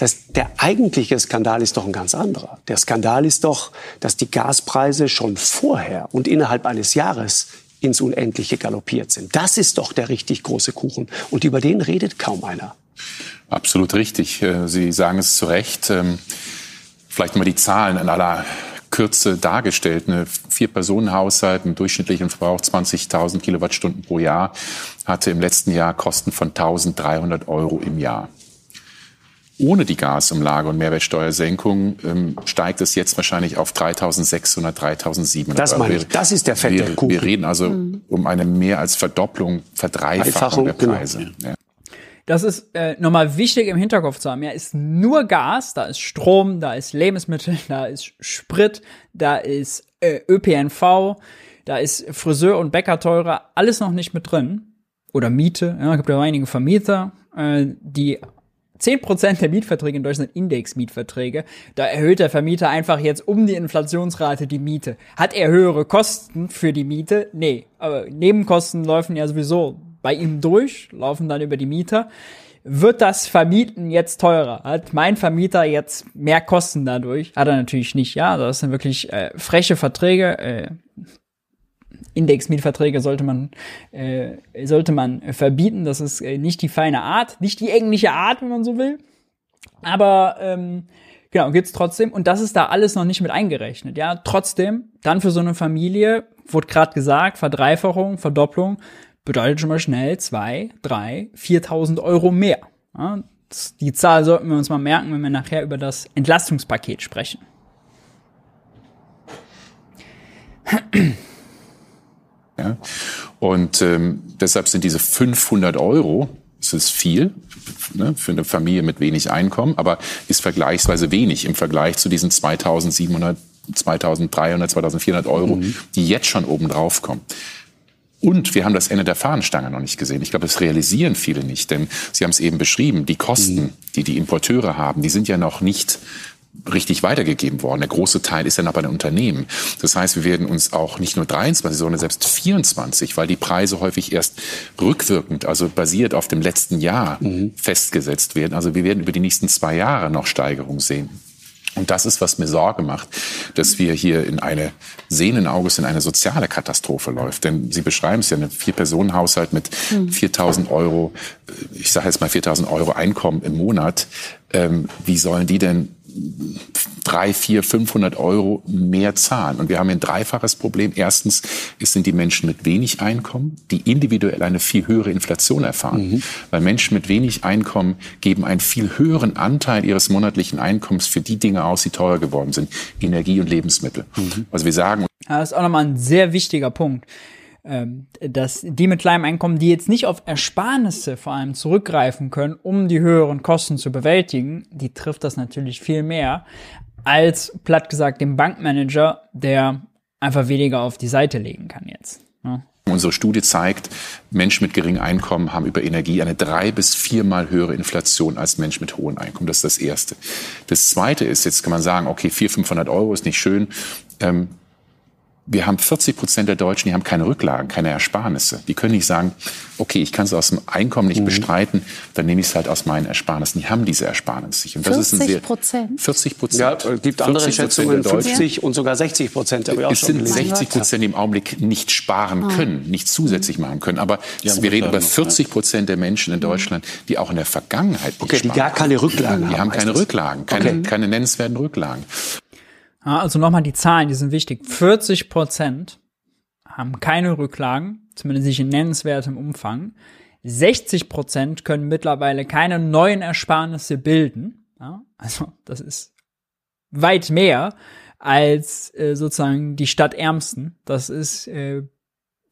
S2: Das heißt, der eigentliche Skandal ist doch ein ganz anderer. Der Skandal ist doch, dass die Gaspreise schon vorher und innerhalb eines Jahres ins Unendliche galoppiert sind. Das ist doch der richtig große Kuchen. Und über den redet kaum einer.
S3: Absolut richtig. Äh, Sie sagen es zu Recht. Ähm, vielleicht mal die Zahlen in aller Kürze dargestellt. Eine Vier-Personen-Haushalt, einen durchschnittlichen Verbrauch 20.000 Kilowattstunden pro Jahr, hatte im letzten Jahr Kosten von 1.300 Euro im Jahr ohne die Gasumlage und Mehrwertsteuersenkung ähm, steigt es jetzt wahrscheinlich auf 3.600, 3.700
S2: Das meine ich, das ist der fette
S3: wir, Kuchen. Wir reden also mhm. um eine mehr als Verdopplung, Verdreifachung der. Preise. Genau. Ja.
S1: Das ist äh, nochmal wichtig im Hinterkopf zu haben. Ja, ist nur Gas, da ist Strom, da ist Lebensmittel, da ist Sprit, da ist äh, ÖPNV, da ist Friseur und Bäcker teurer, alles noch nicht mit drin. Oder Miete, ja, es gibt ja einige Vermieter, äh, die 10% der Mietverträge in Deutschland Index-Mietverträge. Da erhöht der Vermieter einfach jetzt um die Inflationsrate die Miete. Hat er höhere Kosten für die Miete? Nee. Aber Nebenkosten laufen ja sowieso bei ihm durch, laufen dann über die Mieter. Wird das Vermieten jetzt teurer? Hat mein Vermieter jetzt mehr Kosten dadurch? Hat er natürlich nicht, ja. Das sind wirklich äh, freche Verträge. Äh, Indexmietverträge sollte man, äh, sollte man verbieten. Das ist äh, nicht die feine Art, nicht die englische Art, wenn man so will. Aber ähm, genau, gibt's trotzdem. Und das ist da alles noch nicht mit eingerechnet. Ja, trotzdem, dann für so eine Familie, wurde gerade gesagt, Verdreifachung, Verdopplung, bedeutet schon mal schnell zwei, drei, viertausend Euro mehr. Ja, die Zahl sollten wir uns mal merken, wenn wir nachher über das Entlastungspaket sprechen.
S3: Ja. Und ähm, deshalb sind diese 500 Euro, das ist viel ne, für eine Familie mit wenig Einkommen, aber ist vergleichsweise wenig im Vergleich zu diesen 2700, 2300, 2400 Euro, mhm. die jetzt schon oben drauf kommen. Und wir haben das Ende der Fahnenstange noch nicht gesehen. Ich glaube, das realisieren viele nicht, denn Sie haben es eben beschrieben, die Kosten, mhm. die die Importeure haben, die sind ja noch nicht richtig weitergegeben worden. Der große Teil ist ja noch bei den Unternehmen. Das heißt, wir werden uns auch nicht nur 23, sondern selbst 24, weil die Preise häufig erst rückwirkend, also basiert auf dem letzten Jahr mhm. festgesetzt werden. Also wir werden über die nächsten zwei Jahre noch Steigerung sehen. Und das ist, was mir Sorge macht, dass wir hier in eine sehenden Auges in eine soziale Katastrophe läuft. Denn Sie beschreiben es ja, ein Vier-Personen-Haushalt mit 4.000 Euro, ich sage jetzt mal 4.000 Euro Einkommen im Monat. Ähm, wie sollen die denn drei, vier, 500 Euro mehr zahlen. Und wir haben ein dreifaches Problem. Erstens, es sind die Menschen mit wenig Einkommen, die individuell eine viel höhere Inflation erfahren. Mhm. Weil Menschen mit wenig Einkommen geben einen viel höheren Anteil ihres monatlichen Einkommens für die Dinge aus, die teuer geworden sind. Energie und Lebensmittel. Mhm. Also wir sagen.
S1: Das ist auch nochmal ein sehr wichtiger Punkt dass die mit kleinem Einkommen, die jetzt nicht auf Ersparnisse vor allem zurückgreifen können, um die höheren Kosten zu bewältigen, die trifft das natürlich viel mehr als platt gesagt dem Bankmanager, der einfach weniger auf die Seite legen kann jetzt.
S3: Ne? Unsere Studie zeigt, Menschen mit geringem Einkommen haben über Energie eine drei bis viermal höhere Inflation als Menschen mit hohem Einkommen. Das ist das Erste. Das Zweite ist, jetzt kann man sagen, okay, 400, 500 Euro ist nicht schön. Ähm, wir haben 40 Prozent der Deutschen, die haben keine Rücklagen, keine Ersparnisse. Die können nicht sagen, okay, ich kann es aus dem Einkommen nicht mhm. bestreiten, dann nehme ich es halt aus meinen Ersparnissen. Die haben diese Ersparnisse
S4: nicht. Und das 40 ist ein sehr,
S2: Prozent? 40 Prozent. Ja, es gibt andere Schätzungen, 50 und sogar 60 Prozent.
S3: Es sind 60 Prozent, die im Augenblick nicht sparen ah. können, nicht zusätzlich machen können. Aber wir reden über 40 Prozent der Menschen in Deutschland, die auch in der Vergangenheit
S2: nicht okay, sparen. die gar keine Rücklagen
S3: haben. Die haben keine Rücklagen, keine, okay. keine nennenswerten Rücklagen.
S1: Also nochmal die Zahlen, die sind wichtig. 40 Prozent haben keine Rücklagen, zumindest nicht in nennenswertem Umfang. 60 Prozent können mittlerweile keine neuen Ersparnisse bilden. Ja, also das ist weit mehr als äh, sozusagen die Stadtärmsten. Das ist äh,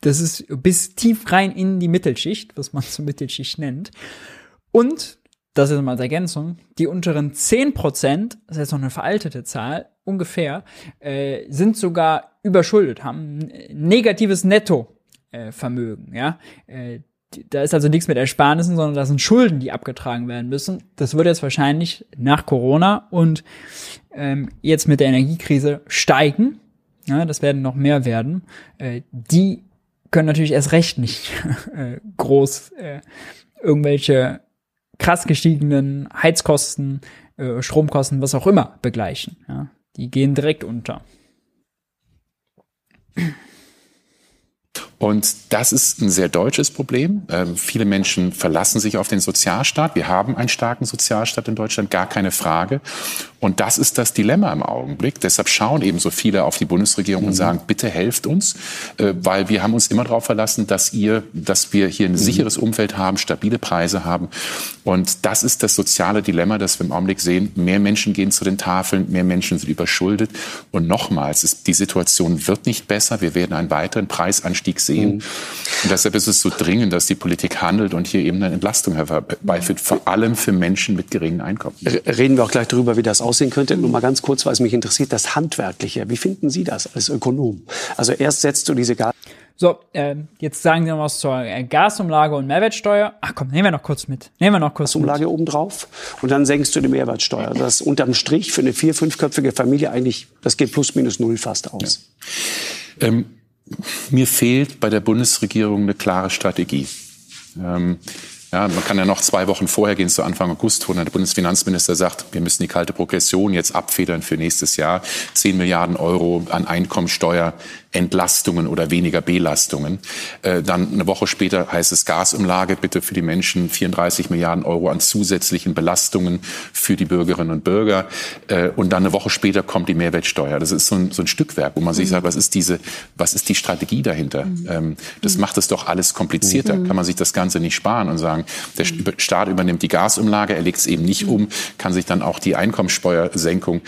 S1: das ist bis tief rein in die Mittelschicht, was man zur Mittelschicht nennt. Und das ist mal als Ergänzung, die unteren 10 Prozent, das ist jetzt noch eine veraltete Zahl, ungefähr, äh, sind sogar überschuldet, haben negatives Nettovermögen, äh, ja. Äh, da ist also nichts mit Ersparnissen, sondern da sind Schulden, die abgetragen werden müssen. Das wird jetzt wahrscheinlich nach Corona und ähm, jetzt mit der Energiekrise steigen. Ja, das werden noch mehr werden. Äh, die können natürlich erst recht nicht äh, groß äh, irgendwelche krass gestiegenen Heizkosten, äh, Stromkosten, was auch immer begleichen. Ja. Die gehen direkt unter.
S3: Und das ist ein sehr deutsches Problem. Ähm, viele Menschen verlassen sich auf den Sozialstaat. Wir haben einen starken Sozialstaat in Deutschland, gar keine Frage. Und das ist das Dilemma im Augenblick. Deshalb schauen eben so viele auf die Bundesregierung mhm. und sagen, bitte helft uns, äh, weil wir haben uns immer darauf verlassen, dass ihr, dass wir hier ein mhm. sicheres Umfeld haben, stabile Preise haben. Und das ist das soziale Dilemma, das wir im Augenblick sehen. Mehr Menschen gehen zu den Tafeln, mehr Menschen sind überschuldet. Und nochmals, die Situation wird nicht besser. Wir werden einen weiteren Preisanstieg sehen. Mhm. Und deshalb ist es so dringend, dass die Politik handelt und hier eben eine Entlastung herbeiführt, vor allem für Menschen mit geringen Einkommen.
S2: Reden wir auch gleich darüber, wie das aussehen könnte. Nur mal ganz kurz, weil es mich interessiert, das Handwerkliche. Wie finden Sie das als Ökonom? Also erst setzt du diese Gas
S1: so, äh, jetzt sagen Sie noch was zur äh, Gasumlage und Mehrwertsteuer. Ach komm, nehmen wir noch kurz mit. Nehmen wir noch kurz
S2: Gasumlage
S1: mit.
S2: obendrauf und dann senkst du die Mehrwertsteuer. Das unterm Strich für eine vier-, fünfköpfige Familie eigentlich, das geht plus minus null fast aus.
S3: Ja. Ähm, mir fehlt bei der Bundesregierung eine klare Strategie. Ähm, ja, man kann ja noch zwei Wochen vorher gehen, zu Anfang August, wo der Bundesfinanzminister sagt, wir müssen die kalte Progression jetzt abfedern für nächstes Jahr. Zehn Milliarden Euro an Einkommensteuer Entlastungen oder weniger Belastungen. Äh, dann eine Woche später heißt es Gasumlage, bitte für die Menschen 34 Milliarden Euro an zusätzlichen Belastungen für die Bürgerinnen und Bürger. Äh, und dann eine Woche später kommt die Mehrwertsteuer. Das ist so ein, so ein Stückwerk, wo man sich sagt, was ist diese, was ist die Strategie dahinter? Mhm. Ähm, das mhm. macht es doch alles komplizierter. Mhm. Kann man sich das Ganze nicht sparen und sagen, der Staat übernimmt die Gasumlage, er legt es eben nicht um, kann sich dann auch die Einkommensteuersenkung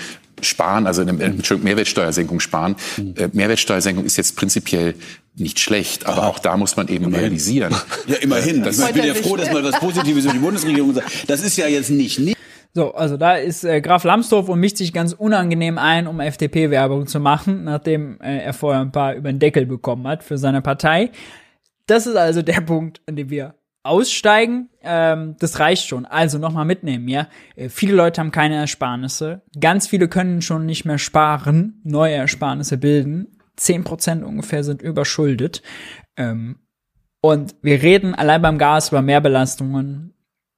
S3: sparen, also eine Mehrwertsteuersenkung sparen. Äh, Mehrwertsteuersenkung ist jetzt prinzipiell nicht schlecht, aber auch da muss man eben immerhin. realisieren.
S4: Ja, immerhin. Das ich bin ja froh, dass mal was Positives über die Bundesregierung sagt. Das ist ja jetzt nicht, nicht
S1: so, also da ist äh, Graf Lambsdorff und mischt sich ganz unangenehm ein, um FDP-Werbung zu machen, nachdem äh, er vorher ein paar über den Deckel bekommen hat für seine Partei. Das ist also der Punkt, an dem wir aussteigen, ähm, das reicht schon. Also nochmal mitnehmen, ja. Äh, viele Leute haben keine Ersparnisse. Ganz viele können schon nicht mehr sparen, neue Ersparnisse bilden. Zehn Prozent ungefähr sind überschuldet. Ähm, und wir reden allein beim Gas über Mehrbelastungen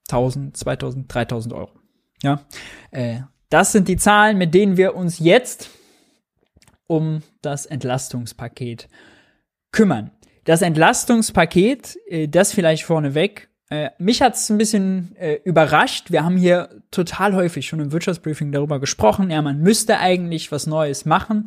S1: 1000, 2000, 3000 Euro. Ja. Äh, das sind die Zahlen, mit denen wir uns jetzt um das Entlastungspaket kümmern. Das Entlastungspaket, äh, das vielleicht vorneweg, äh, mich hat es ein bisschen äh, überrascht. Wir haben hier total häufig schon im Wirtschaftsbriefing darüber gesprochen. Ja, man müsste eigentlich was Neues machen.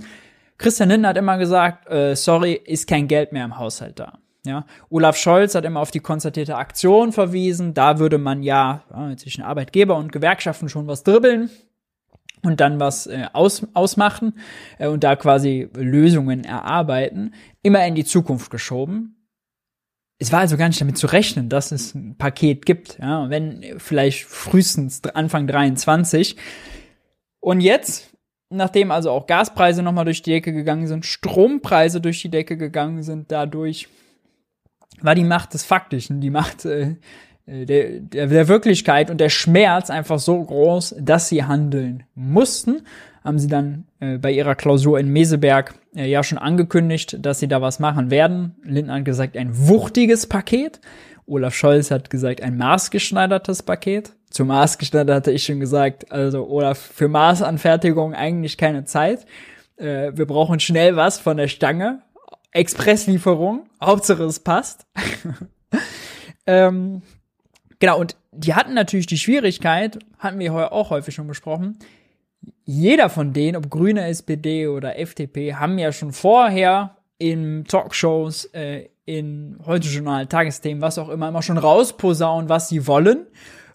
S1: Christian Lindner hat immer gesagt, äh, sorry, ist kein Geld mehr im Haushalt da. Ja, Olaf Scholz hat immer auf die konstatierte Aktion verwiesen. Da würde man ja, ja zwischen Arbeitgeber und Gewerkschaften schon was dribbeln und dann was äh, aus, ausmachen äh, und da quasi Lösungen erarbeiten, immer in die Zukunft geschoben. Es war also gar nicht damit zu rechnen, dass es ein Paket gibt, ja, wenn vielleicht frühestens Anfang 23. Und jetzt, nachdem also auch Gaspreise nochmal durch die Decke gegangen sind, Strompreise durch die Decke gegangen sind, dadurch war die Macht des Faktischen, die Macht äh, äh, der, der, der Wirklichkeit und der Schmerz einfach so groß, dass sie handeln mussten. Haben sie dann äh, bei ihrer Klausur in Meseberg äh, ja schon angekündigt, dass sie da was machen werden. Lindner hat gesagt, ein wuchtiges Paket. Olaf Scholz hat gesagt, ein maßgeschneidertes Paket. Zu maßgeschneidert hatte ich schon gesagt, also Olaf, für Maßanfertigung eigentlich keine Zeit. Äh, wir brauchen schnell was von der Stange. Expresslieferung. Hauptsache es passt. ähm, Genau, und die hatten natürlich die Schwierigkeit, hatten wir auch häufig schon besprochen, jeder von denen, ob Grüne, SPD oder FDP, haben ja schon vorher in Talkshows, äh, in heute Journal, Tagesthemen, was auch immer, immer schon rausposaunen, was sie wollen.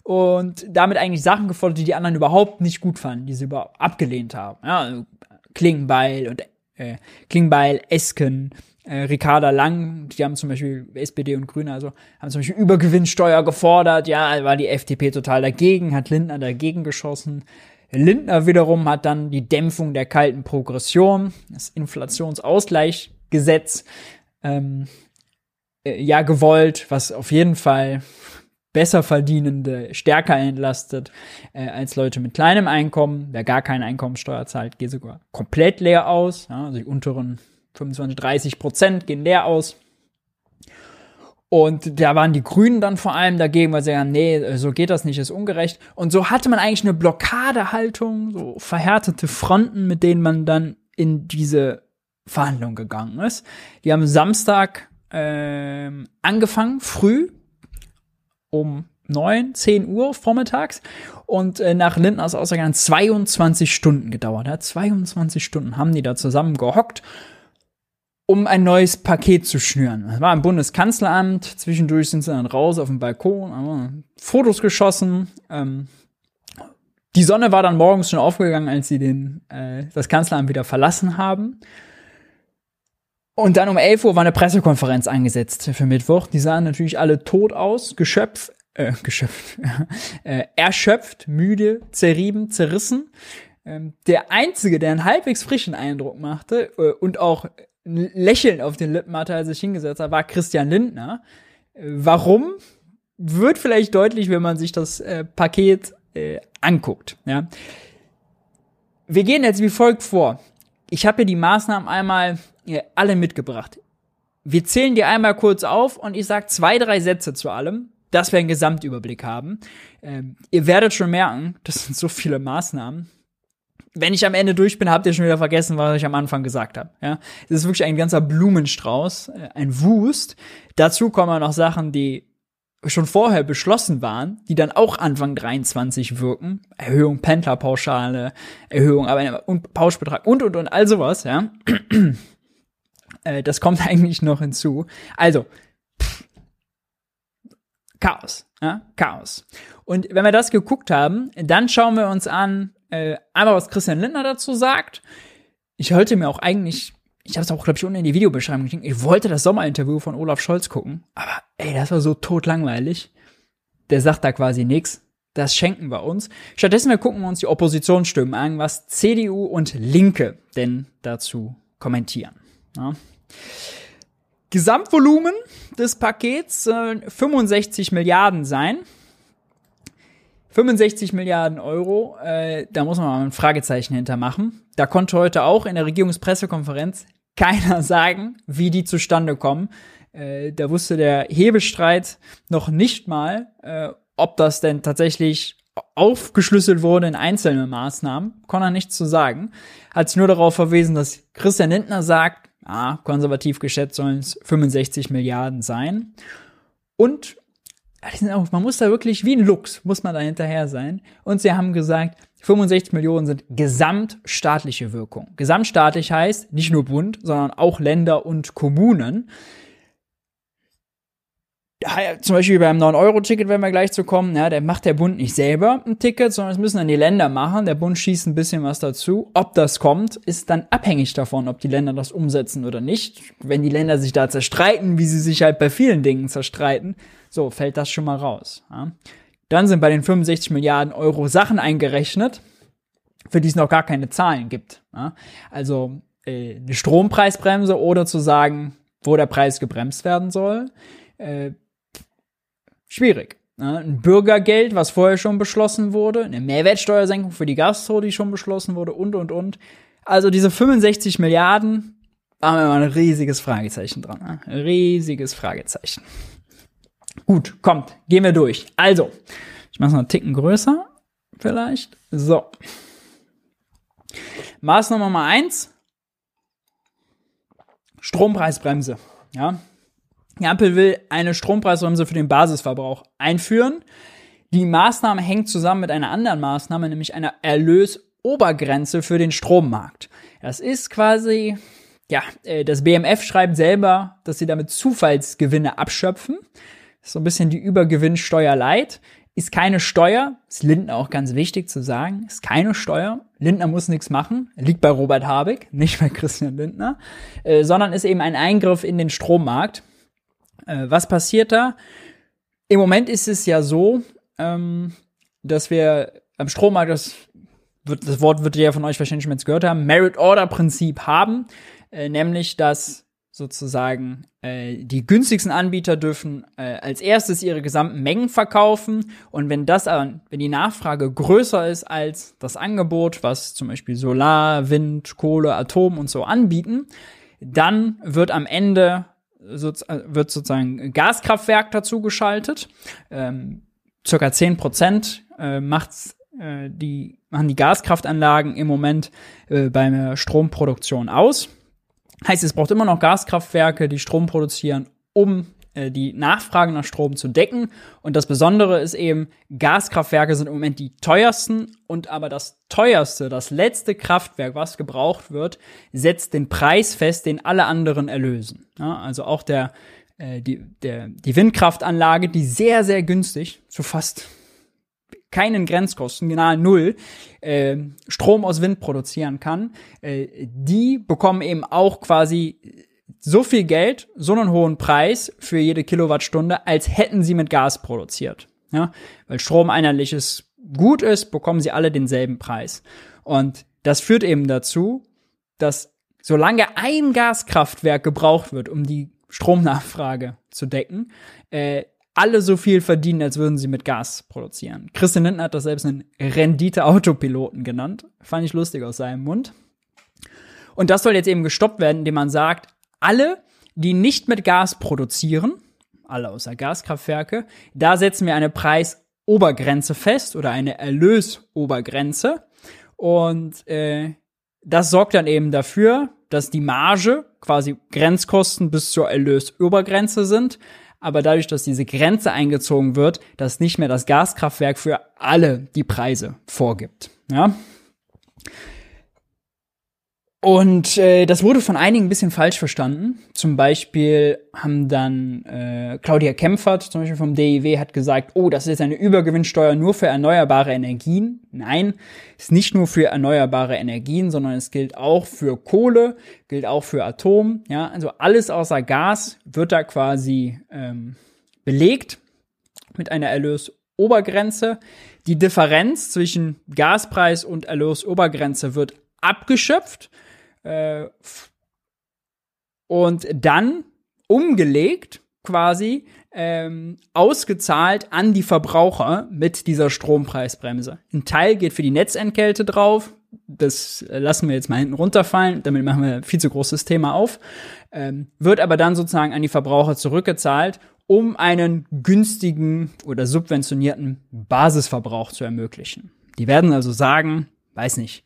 S1: Und damit eigentlich Sachen gefordert, die die anderen überhaupt nicht gut fanden, die sie überhaupt abgelehnt haben. Ja, Klingbeil und äh, Klingbeil, Esken, äh, Ricarda Lang, die haben zum Beispiel SPD und Grüne, also haben zum Beispiel Übergewinnsteuer gefordert. Ja, war die FDP total dagegen, hat Lindner dagegen geschossen. Lindner wiederum hat dann die Dämpfung der kalten Progression, das Inflationsausgleichsgesetz, ähm, äh, ja gewollt, was auf jeden Fall besser verdienende stärker entlastet äh, als Leute mit kleinem Einkommen. Wer gar keine Einkommensteuer zahlt, geht sogar komplett leer aus. Ja, also die unteren 25, 30 Prozent gehen leer aus. Und da waren die Grünen dann vor allem dagegen, weil sie sagen, nee, so geht das nicht, ist ungerecht. Und so hatte man eigentlich eine Blockadehaltung, so verhärtete Fronten, mit denen man dann in diese Verhandlung gegangen ist. Die haben Samstag äh, angefangen, früh, um neun, zehn Uhr vormittags und äh, nach Lindners Aussage 22 Stunden gedauert. Ja, 22 Stunden haben die da zusammen gehockt um ein neues Paket zu schnüren. Das war im Bundeskanzleramt. Zwischendurch sind sie dann raus auf dem Balkon, haben Fotos geschossen. Ähm, die Sonne war dann morgens schon aufgegangen, als sie den, äh, das Kanzleramt wieder verlassen haben. Und dann um 11 Uhr war eine Pressekonferenz angesetzt für Mittwoch. Die sahen natürlich alle tot aus, geschöpf, äh, geschöpft, äh, erschöpft, müde, zerrieben, zerrissen. Ähm, der einzige, der einen halbwegs frischen Eindruck machte äh, und auch ein Lächeln auf den Lippen hatte, als sich hingesetzt hat, war Christian Lindner. Warum? Wird vielleicht deutlich, wenn man sich das äh, Paket äh, anguckt. Ja. Wir gehen jetzt wie folgt vor. Ich habe hier die Maßnahmen einmal äh, alle mitgebracht. Wir zählen die einmal kurz auf und ich sage zwei, drei Sätze zu allem, dass wir einen Gesamtüberblick haben. Ähm, ihr werdet schon merken, das sind so viele Maßnahmen wenn ich am Ende durch bin, habt ihr schon wieder vergessen, was ich am Anfang gesagt habe. Ja, das ist wirklich ein ganzer Blumenstrauß, äh, ein Wust. Dazu kommen noch Sachen, die schon vorher beschlossen waren, die dann auch Anfang 23 wirken. Erhöhung Pendlerpauschale, Erhöhung aber und Pauschbetrag und und und all sowas, ja. Äh, das kommt eigentlich noch hinzu. Also, Chaos, ja, Chaos. Und wenn wir das geguckt haben, dann schauen wir uns an, äh, einmal was Christian Lindner dazu sagt. Ich wollte mir auch eigentlich, ich habe es auch, glaube ich, unten in die Videobeschreibung gekriegt, ich wollte das Sommerinterview von Olaf Scholz gucken, aber ey, das war so totlangweilig. Der sagt da quasi nichts. Das schenken wir uns. Stattdessen wir gucken wir uns die Oppositionsstimmen an, was CDU und Linke denn dazu kommentieren. Ja. Gesamtvolumen des Pakets äh, 65 Milliarden sein. 65 Milliarden Euro, äh, da muss man mal ein Fragezeichen hintermachen. Da konnte heute auch in der Regierungspressekonferenz keiner sagen, wie die zustande kommen. Äh, da wusste der Hebestreit noch nicht mal, äh, ob das denn tatsächlich aufgeschlüsselt wurde in einzelne Maßnahmen. Konnte er nichts zu sagen. Hat sich nur darauf verwiesen, dass Christian Lindner sagt, ah, konservativ geschätzt sollen es 65 Milliarden sein. Und auch, man muss da wirklich wie ein Lux, muss man da hinterher sein. Und sie haben gesagt, 65 Millionen sind gesamtstaatliche Wirkung. Gesamtstaatlich heißt nicht nur Bund, sondern auch Länder und Kommunen zum Beispiel beim 9-Euro-Ticket, wenn wir gleich zu kommen, ja, der macht der Bund nicht selber ein Ticket, sondern es müssen dann die Länder machen. Der Bund schießt ein bisschen was dazu. Ob das kommt, ist dann abhängig davon, ob die Länder das umsetzen oder nicht. Wenn die Länder sich da zerstreiten, wie sie sich halt bei vielen Dingen zerstreiten, so fällt das schon mal raus. Ja. Dann sind bei den 65 Milliarden Euro Sachen eingerechnet, für die es noch gar keine Zahlen gibt. Ja. Also äh, eine Strompreisbremse oder zu sagen, wo der Preis gebremst werden soll. Äh, schwierig. Ein Bürgergeld, was vorher schon beschlossen wurde, eine Mehrwertsteuersenkung für die Gastro, die schon beschlossen wurde und, und, und. Also diese 65 Milliarden, haben wir mal ein riesiges Fragezeichen dran. Ein riesiges Fragezeichen. Gut, kommt, gehen wir durch. Also, ich mache es noch einen Ticken größer, vielleicht. So. Maßnahme Nummer eins: Strompreisbremse. Ja, die Ampel will eine Strompreisbremse für den Basisverbrauch einführen. Die Maßnahme hängt zusammen mit einer anderen Maßnahme, nämlich einer Erlösobergrenze für den Strommarkt. Das ist quasi, ja, äh, das BMF schreibt selber, dass sie damit Zufallsgewinne abschöpfen. So ein bisschen die Übergewinnsteuer light. Ist keine Steuer, ist Lindner auch ganz wichtig zu sagen, ist keine Steuer. Lindner muss nichts machen, liegt bei Robert Habeck, nicht bei Christian Lindner, äh, sondern ist eben ein Eingriff in den Strommarkt. Äh, was passiert da? Im Moment ist es ja so, ähm, dass wir am Strommarkt, das, wird, das Wort wird ja von euch wahrscheinlich schon jetzt gehört haben, Merit-Order-Prinzip haben, äh, nämlich dass sozusagen äh, die günstigsten Anbieter dürfen äh, als erstes ihre gesamten Mengen verkaufen und wenn das wenn die Nachfrage größer ist als das Angebot, was zum Beispiel Solar, Wind, Kohle, Atom und so anbieten, dann wird am Ende so, äh, wird sozusagen Gaskraftwerk dazu geschaltet. Ähm, circa 10 Prozent äh, macht's, äh, die, machen die Gaskraftanlagen im Moment äh, bei der Stromproduktion aus. Heißt, es braucht immer noch Gaskraftwerke, die Strom produzieren, um äh, die Nachfrage nach Strom zu decken. Und das Besondere ist eben, Gaskraftwerke sind im Moment die teuersten und aber das teuerste, das letzte Kraftwerk, was gebraucht wird, setzt den Preis fest, den alle anderen erlösen. Ja, also auch der, äh, die, der, die Windkraftanlage, die sehr, sehr günstig, zu fast keinen Grenzkosten, genau null, äh, Strom aus Wind produzieren kann, äh, die bekommen eben auch quasi so viel Geld, so einen hohen Preis für jede Kilowattstunde, als hätten sie mit Gas produziert. Ja, weil Strom einheitliches Gut ist, bekommen sie alle denselben Preis. Und das führt eben dazu, dass solange ein Gaskraftwerk gebraucht wird, um die Stromnachfrage zu decken, äh, alle so viel verdienen, als würden sie mit Gas produzieren. Christian Lindner hat das selbst einen Rendite-Autopiloten genannt. Fand ich lustig aus seinem Mund. Und das soll jetzt eben gestoppt werden, indem man sagt, alle, die nicht mit Gas produzieren, alle außer Gaskraftwerke, da setzen wir eine Preisobergrenze fest oder eine Erlösobergrenze. Und äh, das sorgt dann eben dafür, dass die Marge quasi Grenzkosten bis zur Erlösobergrenze sind. Aber dadurch, dass diese Grenze eingezogen wird, dass nicht mehr das Gaskraftwerk für alle die Preise vorgibt. Ja? Und äh, das wurde von einigen ein bisschen falsch verstanden. Zum Beispiel haben dann äh, Claudia Kempfert, zum Beispiel vom DIW, hat gesagt, oh, das ist eine Übergewinnsteuer nur für erneuerbare Energien. Nein, ist nicht nur für erneuerbare Energien, sondern es gilt auch für Kohle, gilt auch für Atom. Ja, also alles außer Gas wird da quasi ähm, belegt mit einer Erlösobergrenze. Die Differenz zwischen Gaspreis und Erlösobergrenze wird abgeschöpft und dann umgelegt quasi ähm, ausgezahlt an die Verbraucher mit dieser Strompreisbremse. Ein Teil geht für die Netzentgelte drauf. Das lassen wir jetzt mal hinten runterfallen. Damit machen wir ein viel zu großes Thema auf. Ähm, wird aber dann sozusagen an die Verbraucher zurückgezahlt, um einen günstigen oder subventionierten Basisverbrauch zu ermöglichen. Die werden also sagen, weiß nicht,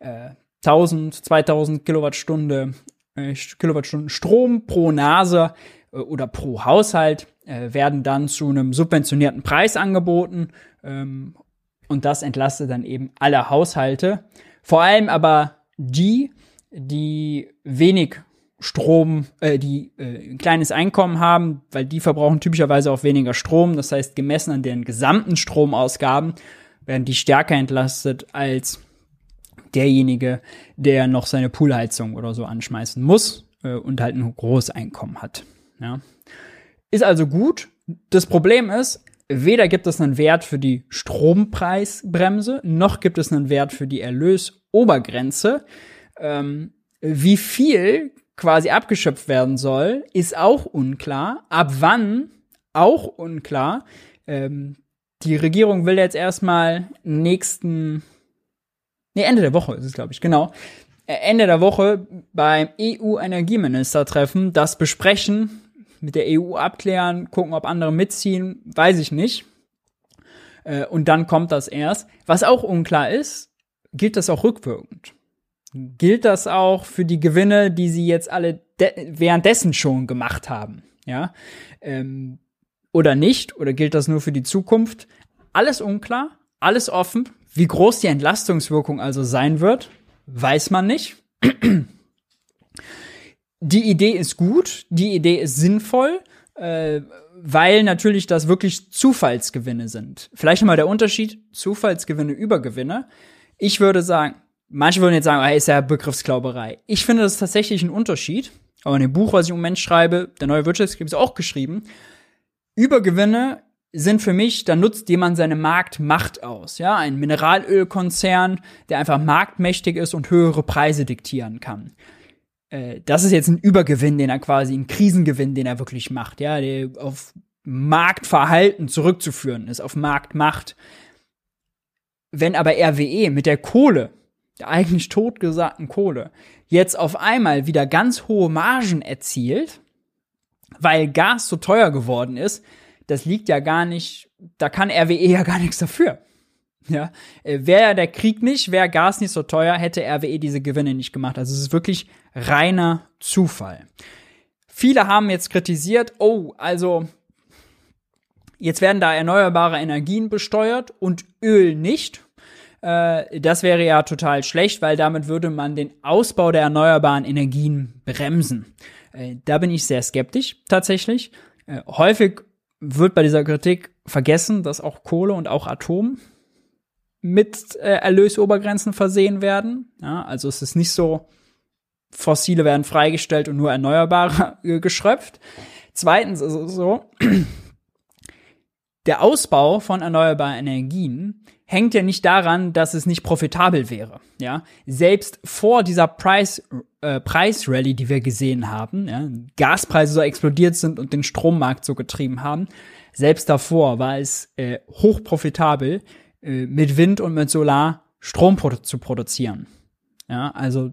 S1: äh, 1000, 2000 Kilowattstunde, äh, Kilowattstunden Strom pro Nase äh, oder pro Haushalt äh, werden dann zu einem subventionierten Preis angeboten ähm, und das entlastet dann eben alle Haushalte. Vor allem aber die, die wenig Strom, äh, die äh, ein kleines Einkommen haben, weil die verbrauchen typischerweise auch weniger Strom. Das heißt, gemessen an deren gesamten Stromausgaben werden die stärker entlastet als derjenige, der noch seine Poolheizung oder so anschmeißen muss äh, und halt ein großes Einkommen hat. Ja. Ist also gut. Das Problem ist, weder gibt es einen Wert für die Strompreisbremse, noch gibt es einen Wert für die Erlösobergrenze. Ähm, wie viel quasi abgeschöpft werden soll, ist auch unklar. Ab wann auch unklar. Ähm, die Regierung will jetzt erstmal nächsten nee, Ende der Woche ist es, glaube ich, genau. Äh, Ende der Woche beim EU-Energieministertreffen das besprechen, mit der EU abklären, gucken, ob andere mitziehen, weiß ich nicht. Äh, und dann kommt das erst. Was auch unklar ist, gilt das auch rückwirkend? Gilt das auch für die Gewinne, die sie jetzt alle währenddessen schon gemacht haben? Ja, ähm, oder nicht? Oder gilt das nur für die Zukunft? Alles unklar, alles offen. Wie groß die Entlastungswirkung also sein wird, weiß man nicht. Die Idee ist gut, die Idee ist sinnvoll, äh, weil natürlich das wirklich Zufallsgewinne sind. Vielleicht nochmal der Unterschied, Zufallsgewinne über Gewinne. Ich würde sagen, manche würden jetzt sagen, hey, ist ja Begriffsklauberei. Ich finde das tatsächlich ein Unterschied. Aber in dem Buch, was ich im Moment schreibe, der neue Wirtschaftskrieg ist auch geschrieben. Übergewinne sind für mich, da nutzt jemand seine Marktmacht aus. Ja, ein Mineralölkonzern, der einfach marktmächtig ist und höhere Preise diktieren kann. Äh, das ist jetzt ein Übergewinn, den er quasi, ein Krisengewinn, den er wirklich macht, ja, der auf Marktverhalten zurückzuführen ist, auf Marktmacht. Wenn aber RWE mit der Kohle, der eigentlich totgesagten Kohle, jetzt auf einmal wieder ganz hohe Margen erzielt, weil Gas so teuer geworden ist, das liegt ja gar nicht, da kann RWE ja gar nichts dafür. Ja, äh, wäre der Krieg nicht, wäre Gas nicht so teuer, hätte RWE diese Gewinne nicht gemacht. Also es ist wirklich reiner Zufall. Viele haben jetzt kritisiert, oh, also jetzt werden da erneuerbare Energien besteuert und Öl nicht. Äh, das wäre ja total schlecht, weil damit würde man den Ausbau der erneuerbaren Energien bremsen. Äh, da bin ich sehr skeptisch tatsächlich. Häufig wird bei dieser Kritik vergessen, dass auch Kohle und auch Atom mit äh, Erlösobergrenzen versehen werden. Ja, also es ist nicht so, Fossile werden freigestellt und nur Erneuerbare äh, geschröpft. Zweitens ist es so, der Ausbau von erneuerbaren Energien hängt ja nicht daran, dass es nicht profitabel wäre. Ja, selbst vor dieser Price äh, Preisrally, die wir gesehen haben, ja, Gaspreise so explodiert sind und den Strommarkt so getrieben haben, selbst davor war es äh, hochprofitabel, äh, mit Wind und mit Solar Strom produ zu produzieren. Ja, also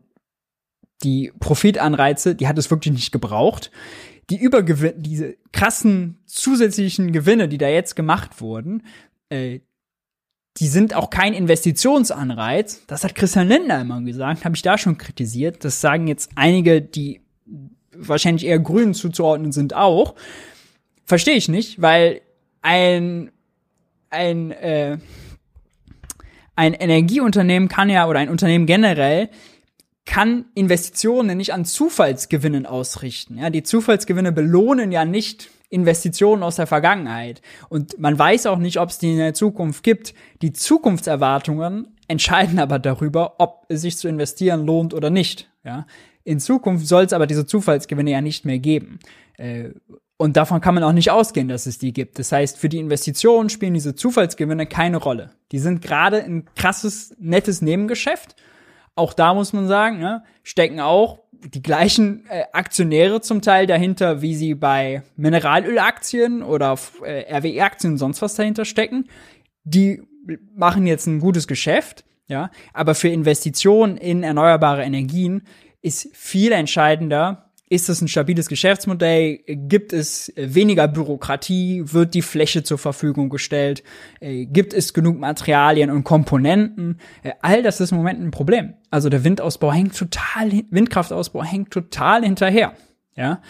S1: die Profitanreize, die hat es wirklich nicht gebraucht. Die Übergewinne, diese krassen zusätzlichen Gewinne, die da jetzt gemacht wurden, äh, die sind auch kein Investitionsanreiz. Das hat Christian Lindner immer gesagt, habe ich da schon kritisiert. Das sagen jetzt einige, die wahrscheinlich eher Grünen zuzuordnen sind auch. Verstehe ich nicht, weil ein ein äh, ein Energieunternehmen kann ja oder ein Unternehmen generell kann Investitionen nicht an Zufallsgewinnen ausrichten. Ja, die Zufallsgewinne belohnen ja nicht Investitionen aus der Vergangenheit. Und man weiß auch nicht, ob es die in der Zukunft gibt. Die Zukunftserwartungen entscheiden aber darüber, ob es sich zu investieren lohnt oder nicht. Ja, in Zukunft soll es aber diese Zufallsgewinne ja nicht mehr geben. Äh, und davon kann man auch nicht ausgehen, dass es die gibt. Das heißt, für die Investitionen spielen diese Zufallsgewinne keine Rolle. Die sind gerade ein krasses, nettes Nebengeschäft. Auch da muss man sagen, ne, stecken auch die gleichen äh, Aktionäre zum Teil dahinter, wie sie bei Mineralölaktien oder äh, RWE-Aktien und sonst was dahinter stecken. Die machen jetzt ein gutes Geschäft, ja, aber für Investitionen in erneuerbare Energien ist viel entscheidender, ist es ein stabiles Geschäftsmodell? Gibt es weniger Bürokratie? Wird die Fläche zur Verfügung gestellt? Äh, gibt es genug Materialien und Komponenten? Äh, all das ist im Moment ein Problem. Also der Windausbau hängt total, Windkraftausbau hängt total hinterher. Ja.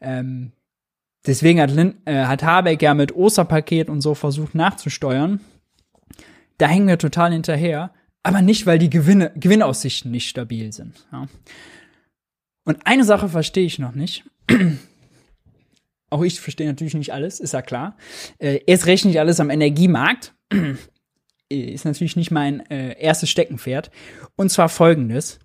S1: Ähm, deswegen hat, Lin, äh, hat Habeck ja mit Osterpaket und so versucht nachzusteuern. Da hängen wir total hinterher. Aber nicht, weil die Gewinne, Gewinnaussichten nicht stabil sind. Ja. Und eine Sache verstehe ich noch nicht. Auch ich verstehe natürlich nicht alles, ist ja klar. Äh, erst recht nicht alles am Energiemarkt. ist natürlich nicht mein äh, erstes Steckenpferd. Und zwar folgendes.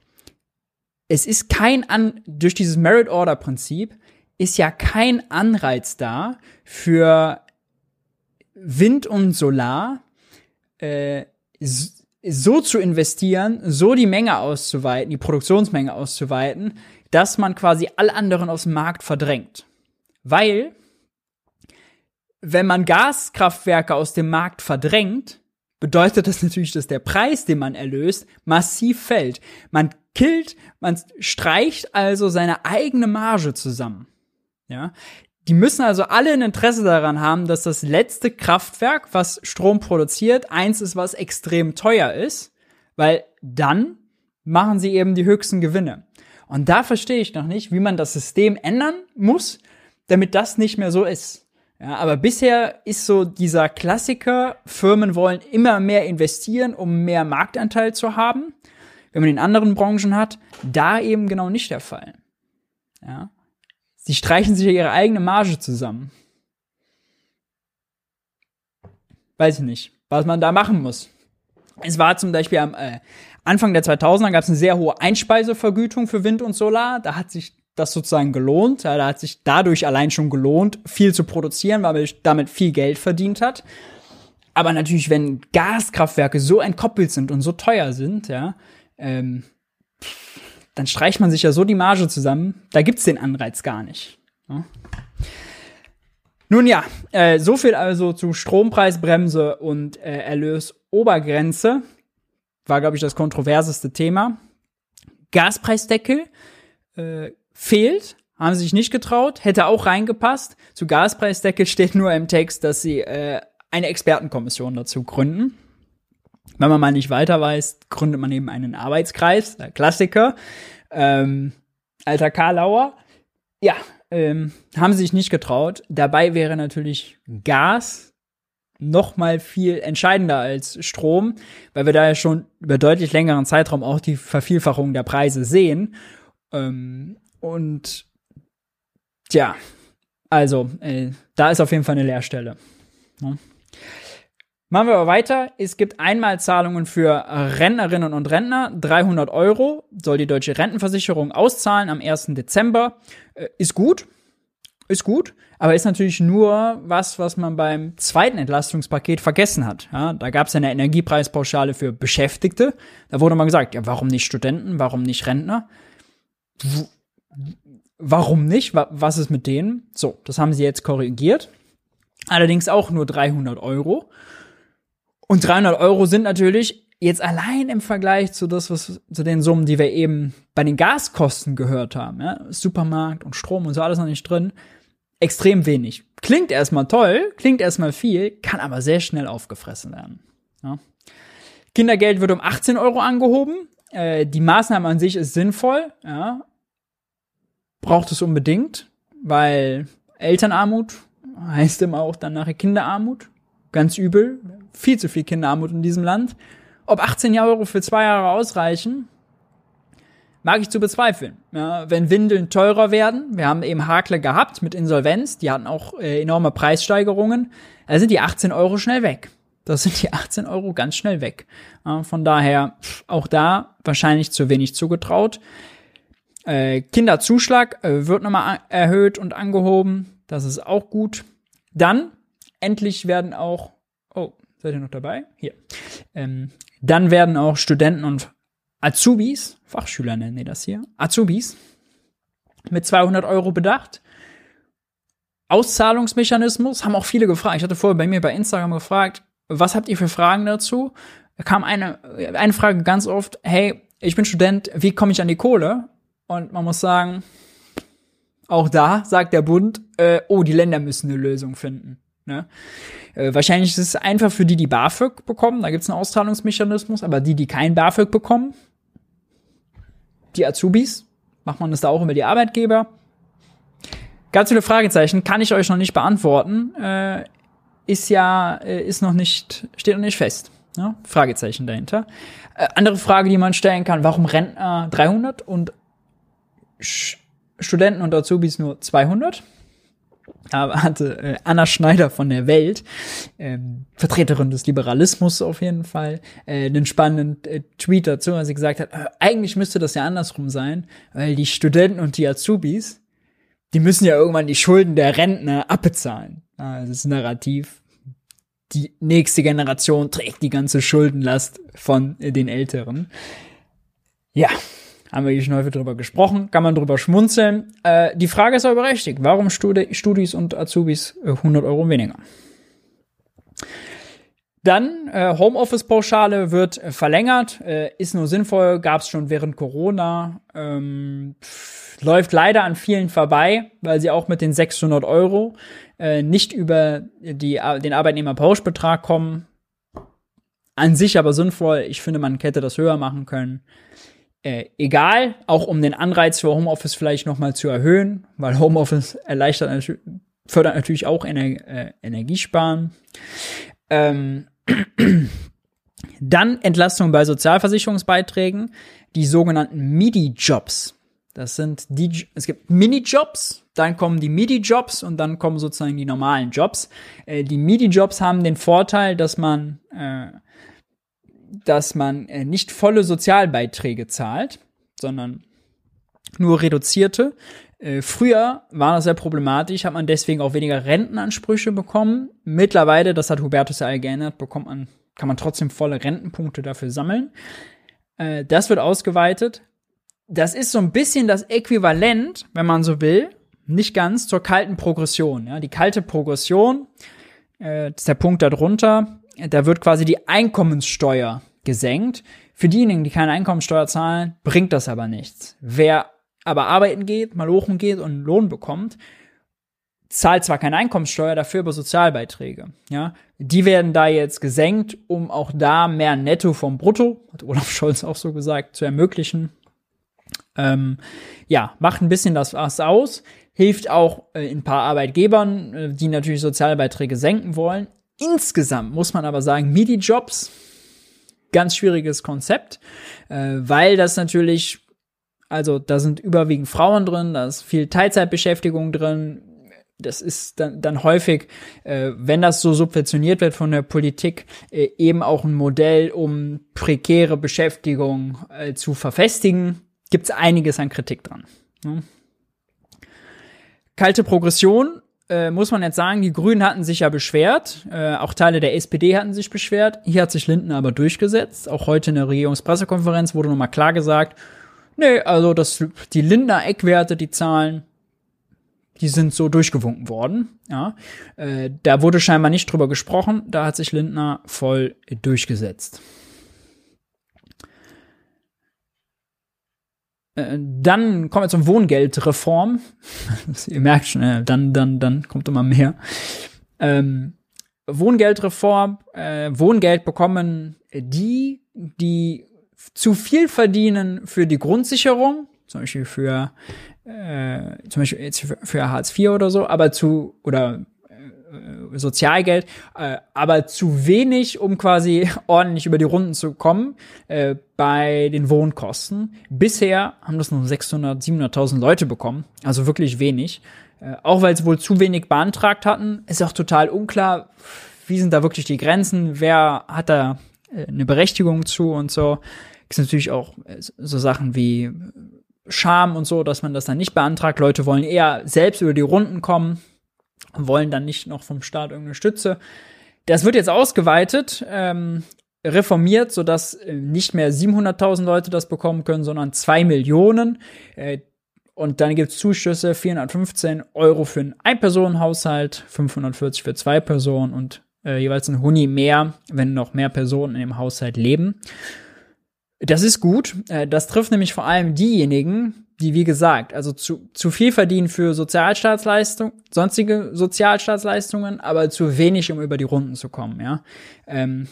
S1: Es ist kein An, durch dieses Merit Order Prinzip ist ja kein Anreiz da für Wind und Solar, äh, so zu investieren, so die Menge auszuweiten, die Produktionsmenge auszuweiten, dass man quasi alle anderen aus dem Markt verdrängt. Weil, wenn man Gaskraftwerke aus dem Markt verdrängt, bedeutet das natürlich, dass der Preis, den man erlöst, massiv fällt. Man killt, man streicht also seine eigene Marge zusammen. Ja, die müssen also alle ein Interesse daran haben, dass das letzte Kraftwerk, was Strom produziert, eins ist, was extrem teuer ist, weil dann machen sie eben die höchsten Gewinne. Und da verstehe ich noch nicht, wie man das System ändern muss, damit das nicht mehr so ist. Ja, aber bisher ist so dieser Klassiker, Firmen wollen immer mehr investieren, um mehr Marktanteil zu haben. Wenn man in anderen Branchen hat, da eben genau nicht der Fall. Ja. Sie streichen sich ihre eigene Marge zusammen. Weiß ich nicht, was man da machen muss. Es war zum Beispiel am, äh, Anfang der 2000er gab es eine sehr hohe Einspeisevergütung für Wind und Solar. Da hat sich das sozusagen gelohnt. Da hat sich dadurch allein schon gelohnt, viel zu produzieren, weil man damit viel Geld verdient hat. Aber natürlich, wenn Gaskraftwerke so entkoppelt sind und so teuer sind, ja, ähm, dann streicht man sich ja so die Marge zusammen. Da gibt's den Anreiz gar nicht. Ja. Nun ja, äh, so viel also zu Strompreisbremse und äh, Erlösobergrenze war, glaube ich, das kontroverseste Thema. Gaspreisdeckel äh, fehlt, haben sie sich nicht getraut, hätte auch reingepasst. Zu Gaspreisdeckel steht nur im Text, dass sie äh, eine Expertenkommission dazu gründen. Wenn man mal nicht weiter weiß, gründet man eben einen Arbeitskreis, der Klassiker. Ähm, alter Karlauer. Ja, ähm, haben sie sich nicht getraut. Dabei wäre natürlich Gas noch mal viel entscheidender als Strom, weil wir da ja schon über deutlich längeren Zeitraum auch die Vervielfachung der Preise sehen. Ähm, und ja, also äh, da ist auf jeden Fall eine Leerstelle. Ja. Machen wir aber weiter. Es gibt Einmalzahlungen für Rentnerinnen und Rentner. 300 Euro soll die deutsche Rentenversicherung auszahlen am 1. Dezember. Äh, ist gut ist gut, aber ist natürlich nur was, was man beim zweiten Entlastungspaket vergessen hat. Ja, da gab es eine Energiepreispauschale für Beschäftigte. Da wurde mal gesagt, ja, warum nicht Studenten, warum nicht Rentner? Warum nicht? Was ist mit denen? So, das haben sie jetzt korrigiert. Allerdings auch nur 300 Euro. Und 300 Euro sind natürlich jetzt allein im Vergleich zu das, was zu den Summen, die wir eben bei den Gaskosten gehört haben, ja, Supermarkt und Strom und so alles noch nicht drin, extrem wenig. Klingt erstmal toll, klingt erstmal viel, kann aber sehr schnell aufgefressen werden. Ja. Kindergeld wird um 18 Euro angehoben. Äh, die Maßnahme an sich ist sinnvoll, ja. Braucht es unbedingt, weil Elternarmut heißt immer auch dann nachher Kinderarmut. Ganz übel. Viel zu viel Kinderarmut in diesem Land. Ob 18 Euro für zwei Jahre ausreichen, mag ich zu bezweifeln. Ja, wenn Windeln teurer werden, wir haben eben Hakle gehabt mit Insolvenz, die hatten auch äh, enorme Preissteigerungen, da sind die 18 Euro schnell weg. Das sind die 18 Euro ganz schnell weg. Ja, von daher auch da wahrscheinlich zu wenig zugetraut. Äh, Kinderzuschlag äh, wird nochmal erhöht und angehoben. Das ist auch gut. Dann endlich werden auch, oh, seid ihr noch dabei? Hier. Ähm, dann werden auch Studenten und Azubis, Fachschüler nennen die das hier, Azubis mit 200 Euro bedacht. Auszahlungsmechanismus haben auch viele gefragt. Ich hatte vorher bei mir bei Instagram gefragt, was habt ihr für Fragen dazu? Da kam eine, eine Frage ganz oft, hey, ich bin Student, wie komme ich an die Kohle? Und man muss sagen, auch da sagt der Bund, äh, oh, die Länder müssen eine Lösung finden. Ne? Äh, wahrscheinlich ist es einfach für die, die BAföG bekommen, da gibt es einen Auszahlungsmechanismus, aber die, die kein BAföG bekommen, die Azubis, macht man das da auch über die Arbeitgeber? Ganz viele Fragezeichen, kann ich euch noch nicht beantworten. Äh, ist ja, äh, ist noch nicht, steht noch nicht fest. Ja? Fragezeichen dahinter. Äh, andere Frage, die man stellen kann, warum Rentner 300 und Sch Studenten und Azubis nur 200? Hatte äh, Anna Schneider von der Welt, ähm, Vertreterin des Liberalismus auf jeden Fall, äh, einen spannenden äh, Tweet dazu, als sie gesagt hat, äh, eigentlich müsste das ja andersrum sein, weil die Studenten und die Azubis, die müssen ja irgendwann die Schulden der Rentner abbezahlen. Also das Narrativ. Die nächste Generation trägt die ganze Schuldenlast von äh, den Älteren. Ja, haben wir hier schon häufig drüber gesprochen, kann man drüber schmunzeln. Äh, die Frage ist aber berechtigt. Warum Studi Studis und Azubis 100 äh, Euro weniger? Dann äh, Homeoffice-Pauschale wird äh, verlängert, äh, ist nur sinnvoll, gab es schon während Corona, ähm, pff, läuft leider an vielen vorbei, weil sie auch mit den 600 Euro äh, nicht über die, den Arbeitnehmerpauschbetrag kommen. An sich aber sinnvoll. Ich finde, man hätte das höher machen können äh, egal, auch um den Anreiz für Homeoffice vielleicht nochmal zu erhöhen, weil Homeoffice erleichtert fördert natürlich auch Ener äh, Energiesparen. Ähm, dann Entlastung bei Sozialversicherungsbeiträgen, die sogenannten MIDI-Jobs. Das sind die, es gibt Minijobs, dann kommen die MIDI-Jobs und dann kommen sozusagen die normalen Jobs. Äh, die MIDI-Jobs haben den Vorteil, dass man äh, dass man äh, nicht volle Sozialbeiträge zahlt, sondern nur reduzierte. Äh, früher war das sehr problematisch, hat man deswegen auch weniger Rentenansprüche bekommen. Mittlerweile, das hat Hubertus ja geändert, bekommt man, kann man trotzdem volle Rentenpunkte dafür sammeln. Äh, das wird ausgeweitet. Das ist so ein bisschen das Äquivalent, wenn man so will, nicht ganz zur kalten Progression. Ja, die kalte Progression, äh, ist der Punkt darunter, da wird quasi die Einkommenssteuer gesenkt. Für diejenigen, die keine Einkommenssteuer zahlen, bringt das aber nichts. Wer aber arbeiten geht, mal hoch geht und einen Lohn bekommt, zahlt zwar keine Einkommenssteuer, dafür aber Sozialbeiträge. Ja, die werden da jetzt gesenkt, um auch da mehr Netto vom Brutto, hat Olaf Scholz auch so gesagt, zu ermöglichen. Ähm, ja, macht ein bisschen das was aus, hilft auch äh, ein paar Arbeitgebern, äh, die natürlich Sozialbeiträge senken wollen. Insgesamt muss man aber sagen, MIDI-Jobs, ganz schwieriges Konzept, äh, weil das natürlich, also da sind überwiegend Frauen drin, da ist viel Teilzeitbeschäftigung drin. Das ist dann, dann häufig, äh, wenn das so subventioniert wird von der Politik, äh, eben auch ein Modell, um prekäre Beschäftigung äh, zu verfestigen. Gibt es einiges an Kritik dran. Ne? Kalte Progression äh, muss man jetzt sagen, die Grünen hatten sich ja beschwert, äh, auch Teile der SPD hatten sich beschwert. Hier hat sich Linden aber durchgesetzt. Auch heute in der Regierungspressekonferenz wurde nochmal klar gesagt, nee, also das, die Lindner Eckwerte, die Zahlen, die sind so durchgewunken worden. Ja, äh, da wurde scheinbar nicht drüber gesprochen. Da hat sich Lindner voll durchgesetzt. Dann kommen wir zum Wohngeldreform. Ihr merkt schon, äh, dann, dann, dann kommt immer mehr. Ähm, Wohngeldreform, äh, Wohngeld bekommen die die zu viel verdienen für die Grundsicherung, zum Beispiel für äh, zum Beispiel jetzt für, für Hartz IV oder so, aber zu oder äh, Sozialgeld, äh, aber zu wenig, um quasi ordentlich über die Runden zu kommen äh, bei den Wohnkosten. Bisher haben das nur 600, 700.000 Leute bekommen, also wirklich wenig. Äh, auch weil sie wohl zu wenig beantragt hatten, ist auch total unklar, wie sind da wirklich die Grenzen, wer hat da äh, eine Berechtigung zu und so. Gibt natürlich auch äh, so Sachen wie Scham und so, dass man das dann nicht beantragt. Leute wollen eher selbst über die Runden kommen, wollen dann nicht noch vom Staat irgendeine Stütze. Das wird jetzt ausgeweitet, ähm, reformiert, sodass äh, nicht mehr 700.000 Leute das bekommen können, sondern zwei Millionen. Äh, und dann gibt's Zuschüsse, 415 Euro für einen Ein-Personen-Haushalt, 540 für zwei Personen und äh, jeweils ein Huni mehr, wenn noch mehr Personen in dem Haushalt leben. Das ist gut. Äh, das trifft nämlich vor allem diejenigen, die, wie gesagt, also zu, zu viel verdienen für Sozialstaatsleistung, sonstige Sozialstaatsleistungen, aber zu wenig, um über die Runden zu kommen, ja. Ähm,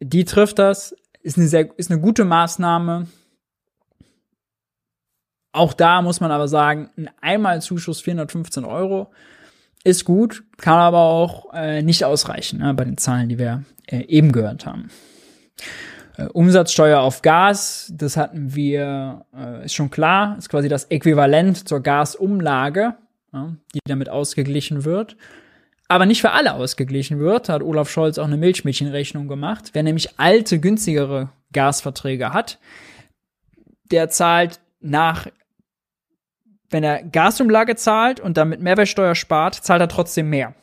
S1: die trifft das, ist eine sehr, ist eine gute Maßnahme. Auch da muss man aber sagen, ein Einmalzuschuss 415 Euro ist gut, kann aber auch äh, nicht ausreichen, ne, bei den Zahlen, die wir äh, eben gehört haben. Äh, Umsatzsteuer auf Gas, das hatten wir, äh, ist schon klar, ist quasi das Äquivalent zur Gasumlage, ja, die damit ausgeglichen wird. Aber nicht für alle ausgeglichen wird, hat Olaf Scholz auch eine Milchmädchenrechnung gemacht. Wer nämlich alte, günstigere Gasverträge hat, der zahlt nach, wenn er Gasumlage zahlt und damit Mehrwertsteuer spart, zahlt er trotzdem mehr.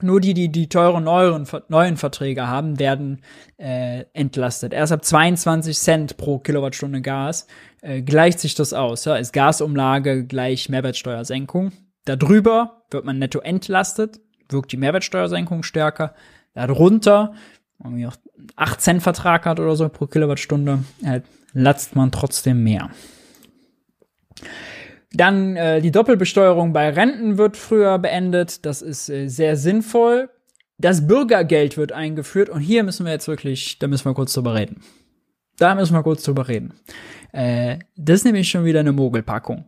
S1: Nur die, die die teuren neueren, neuen Verträge haben, werden äh, entlastet. Erst ab 22 Cent pro Kilowattstunde Gas äh, gleicht sich das aus. Ja? Ist Gasumlage gleich Mehrwertsteuersenkung. Darüber wird man netto entlastet, wirkt die Mehrwertsteuersenkung stärker. Darunter, wenn man auch 8 Cent Vertrag hat oder so pro Kilowattstunde, äh, latzt man trotzdem mehr. Dann äh, die Doppelbesteuerung bei Renten wird früher beendet. Das ist äh, sehr sinnvoll. Das Bürgergeld wird eingeführt und hier müssen wir jetzt wirklich, da müssen wir kurz drüber reden. Da müssen wir kurz drüber reden. Äh, das ist nämlich schon wieder eine Mogelpackung.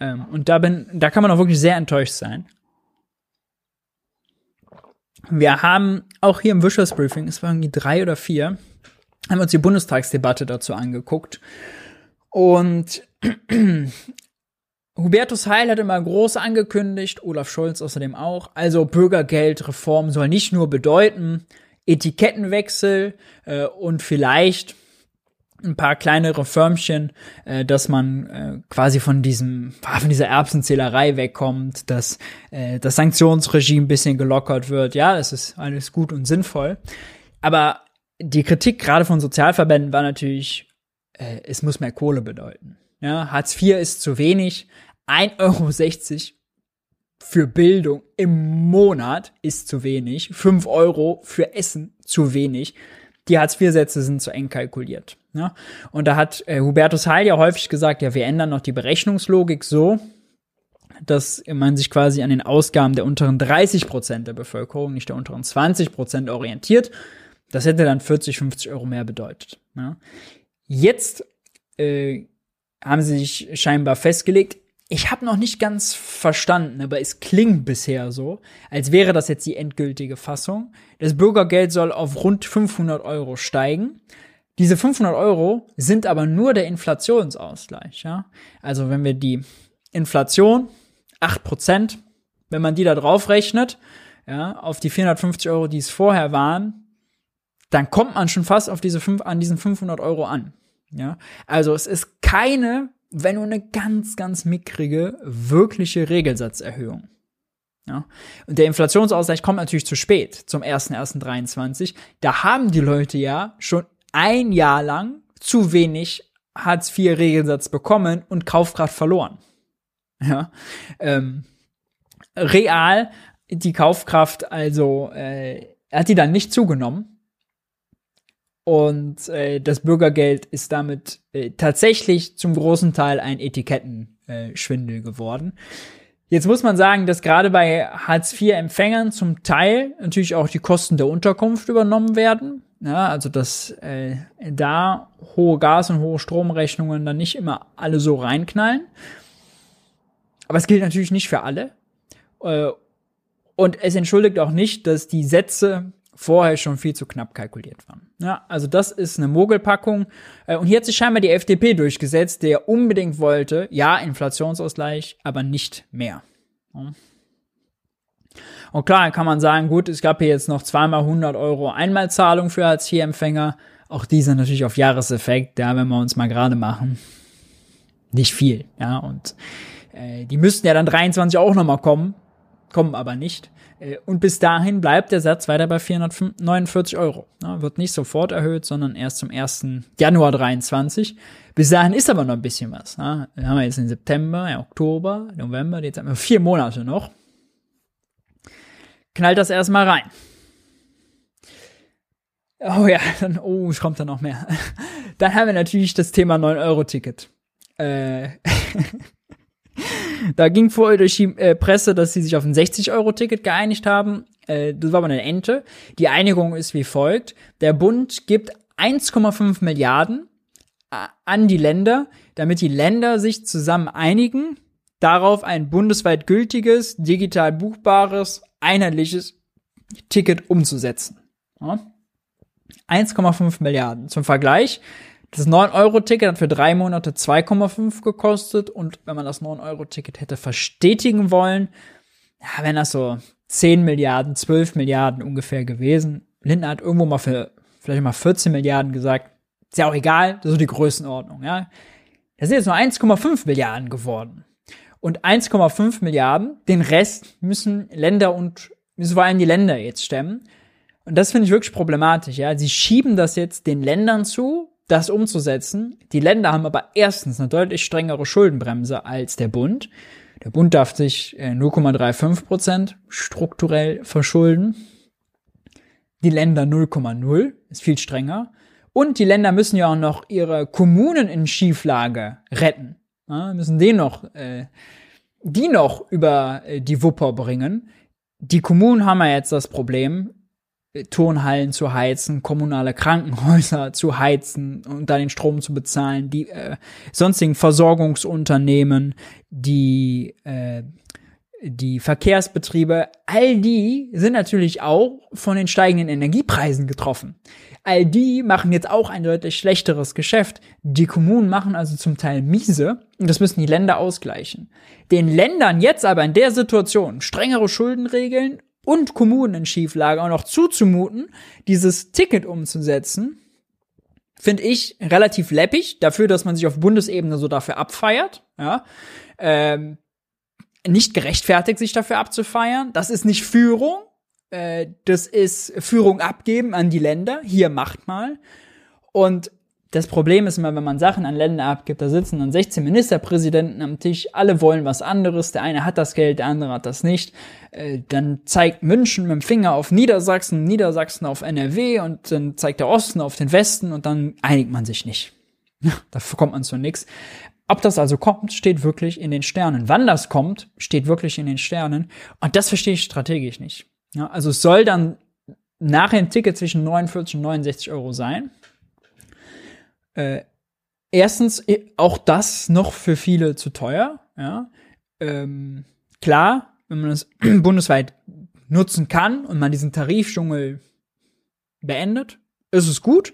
S1: Ähm, und da bin, da kann man auch wirklich sehr enttäuscht sein. Wir haben auch hier im Wirtschaftsbriefing, es waren irgendwie drei oder vier, haben uns die Bundestagsdebatte dazu angeguckt. Und Hubertus Heil hat immer groß angekündigt, Olaf Scholz außerdem auch, also Bürgergeldreform soll nicht nur bedeuten Etikettenwechsel äh, und vielleicht ein paar kleinere Förmchen, äh, dass man äh, quasi von diesem von dieser Erbsenzählerei wegkommt, dass äh, das Sanktionsregime ein bisschen gelockert wird. Ja, das ist alles gut und sinnvoll. Aber die Kritik gerade von Sozialverbänden war natürlich, äh, es muss mehr Kohle bedeuten. Ja, Hartz IV ist zu wenig. 1,60 Euro für Bildung im Monat ist zu wenig. 5 Euro für Essen zu wenig. Die Hartz-IV-Sätze sind zu eng kalkuliert. Ja? Und da hat äh, Hubertus Heil ja häufig gesagt, ja, wir ändern noch die Berechnungslogik so, dass man sich quasi an den Ausgaben der unteren 30 Prozent der Bevölkerung, nicht der unteren 20 Prozent orientiert. Das hätte dann 40, 50 Euro mehr bedeutet. Ja? Jetzt äh, haben sie sich scheinbar festgelegt, ich habe noch nicht ganz verstanden, aber es klingt bisher so, als wäre das jetzt die endgültige Fassung. Das Bürgergeld soll auf rund 500 Euro steigen. Diese 500 Euro sind aber nur der Inflationsausgleich. Ja? Also wenn wir die Inflation, 8%, wenn man die da drauf rechnet, ja, auf die 450 Euro, die es vorher waren, dann kommt man schon fast auf diese fünf, an diesen 500 Euro an. Ja, also es ist keine wenn nur eine ganz, ganz mickrige, wirkliche Regelsatzerhöhung. Ja. Und der Inflationsausgleich kommt natürlich zu spät, zum 1.1.23. Da haben die Leute ja schon ein Jahr lang zu wenig Hartz-IV-Regelsatz bekommen und Kaufkraft verloren. Ja. Ähm, real die Kaufkraft also äh, hat die dann nicht zugenommen und äh, das Bürgergeld ist damit äh, tatsächlich zum großen Teil ein Etikettenschwindel äh, geworden. Jetzt muss man sagen, dass gerade bei Hartz-IV-Empfängern zum Teil natürlich auch die Kosten der Unterkunft übernommen werden. Ja, also dass äh, da hohe Gas- und hohe Stromrechnungen dann nicht immer alle so reinknallen. Aber es gilt natürlich nicht für alle. Äh, und es entschuldigt auch nicht, dass die Sätze vorher schon viel zu knapp kalkuliert waren. Ja, also das ist eine Mogelpackung. Äh, und hier hat sich scheinbar die FDP durchgesetzt, der unbedingt wollte, ja, Inflationsausgleich, aber nicht mehr. Und klar, kann man sagen, gut, es gab hier jetzt noch zweimal 100 Euro Einmalzahlung für Hartz-IV-Empfänger. Auch die sind natürlich auf Jahreseffekt, ja, wenn wir uns mal gerade machen. Nicht viel, ja, und äh, die müssten ja dann 23 auch nochmal kommen, kommen aber nicht. Äh, und bis dahin bleibt der Satz weiter bei 449 Euro. Wird nicht sofort erhöht, sondern erst zum 1. Januar 23. Bis dahin ist aber noch ein bisschen was. Wir haben jetzt in September, Oktober, November, jetzt haben wir vier Monate noch. Knallt das erstmal rein. Oh ja, dann, oh, es kommt da noch mehr. Dann haben wir natürlich das Thema 9-Euro-Ticket. Äh, Da ging vorher durch die äh, Presse, dass sie sich auf ein 60-Euro-Ticket geeinigt haben. Äh, das war aber eine Ente. Die Einigung ist wie folgt. Der Bund gibt 1,5 Milliarden äh, an die Länder, damit die Länder sich zusammen einigen, darauf ein bundesweit gültiges, digital buchbares, einheitliches Ticket umzusetzen. Ja? 1,5 Milliarden. Zum Vergleich, das 9-Euro-Ticket hat für drei Monate 2,5 gekostet und wenn man das 9-Euro-Ticket hätte verstetigen wollen, ja, wären das so 10 Milliarden, 12 Milliarden ungefähr gewesen. Lindner hat irgendwo mal für vielleicht mal 14 Milliarden gesagt. Ist ja auch egal, das ist so die Größenordnung, ja. Das sind jetzt nur 1,5 Milliarden geworden. Und 1,5 Milliarden, den Rest müssen Länder und müssen vor allem die Länder jetzt stemmen. Und das finde ich wirklich problematisch, ja. Sie schieben das jetzt den Ländern zu, das umzusetzen. Die Länder haben aber erstens eine deutlich strengere Schuldenbremse als der Bund. Der Bund darf sich 0,35 äh, Prozent strukturell verschulden. Die Länder 0,0 ist viel strenger. Und die Länder müssen ja auch noch ihre Kommunen in Schieflage retten. Ja, müssen den noch, äh, die noch über äh, die Wupper bringen. Die Kommunen haben ja jetzt das Problem, Turnhallen zu heizen, kommunale Krankenhäuser zu heizen und dann den Strom zu bezahlen, die äh, sonstigen Versorgungsunternehmen, die äh, die Verkehrsbetriebe, all die sind natürlich auch von den steigenden Energiepreisen getroffen. All die machen jetzt auch ein deutlich schlechteres Geschäft. Die Kommunen machen also zum Teil miese und das müssen die Länder ausgleichen. Den Ländern jetzt aber in der Situation strengere Schuldenregeln und Kommunen in Schieflage auch noch zuzumuten, dieses Ticket umzusetzen, finde ich relativ läppig dafür, dass man sich auf Bundesebene so dafür abfeiert. Ja, ähm, nicht gerechtfertigt, sich dafür abzufeiern. Das ist nicht Führung. Äh, das ist Führung abgeben an die Länder. Hier macht mal. Und das Problem ist immer, wenn man Sachen an Länder abgibt, da sitzen dann 16 Ministerpräsidenten am Tisch, alle wollen was anderes, der eine hat das Geld, der andere hat das nicht. Äh, dann zeigt München mit dem Finger auf Niedersachsen, Niedersachsen auf NRW und dann zeigt der Osten auf den Westen und dann einigt man sich nicht. da kommt man zu nichts. Ob das also kommt, steht wirklich in den Sternen. Wann das kommt, steht wirklich in den Sternen. Und das verstehe ich strategisch nicht. Ja, also es soll dann nachher ein Ticket zwischen 49 und 69 Euro sein. Äh, erstens, auch das noch für viele zu teuer. Ja? Ähm, klar, wenn man es bundesweit nutzen kann und man diesen Tarifdschungel beendet, ist es gut.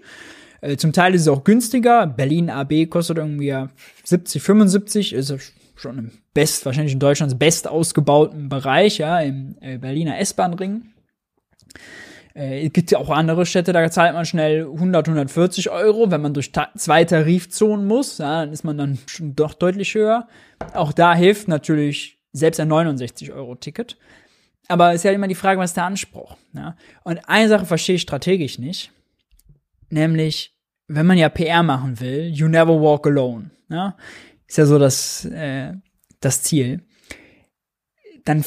S1: Äh, zum Teil ist es auch günstiger. Berlin AB kostet irgendwie 70, 75, ist schon im best, wahrscheinlich in Deutschlands best ausgebauten Bereich, ja, im äh, Berliner S-Bahn-Ring. Äh, es gibt ja auch andere Städte, da zahlt man schnell 100, 140 Euro. Wenn man durch ta zwei Tarifzonen muss, ja, dann ist man dann schon doch deutlich höher. Auch da hilft natürlich selbst ein 69-Euro-Ticket. Aber es ist ja immer die Frage, was ist der Anspruch? Ja? Und eine Sache verstehe ich strategisch nicht. Nämlich, wenn man ja PR machen will, you never walk alone. Ja? Ist ja so das, äh, das Ziel. Dann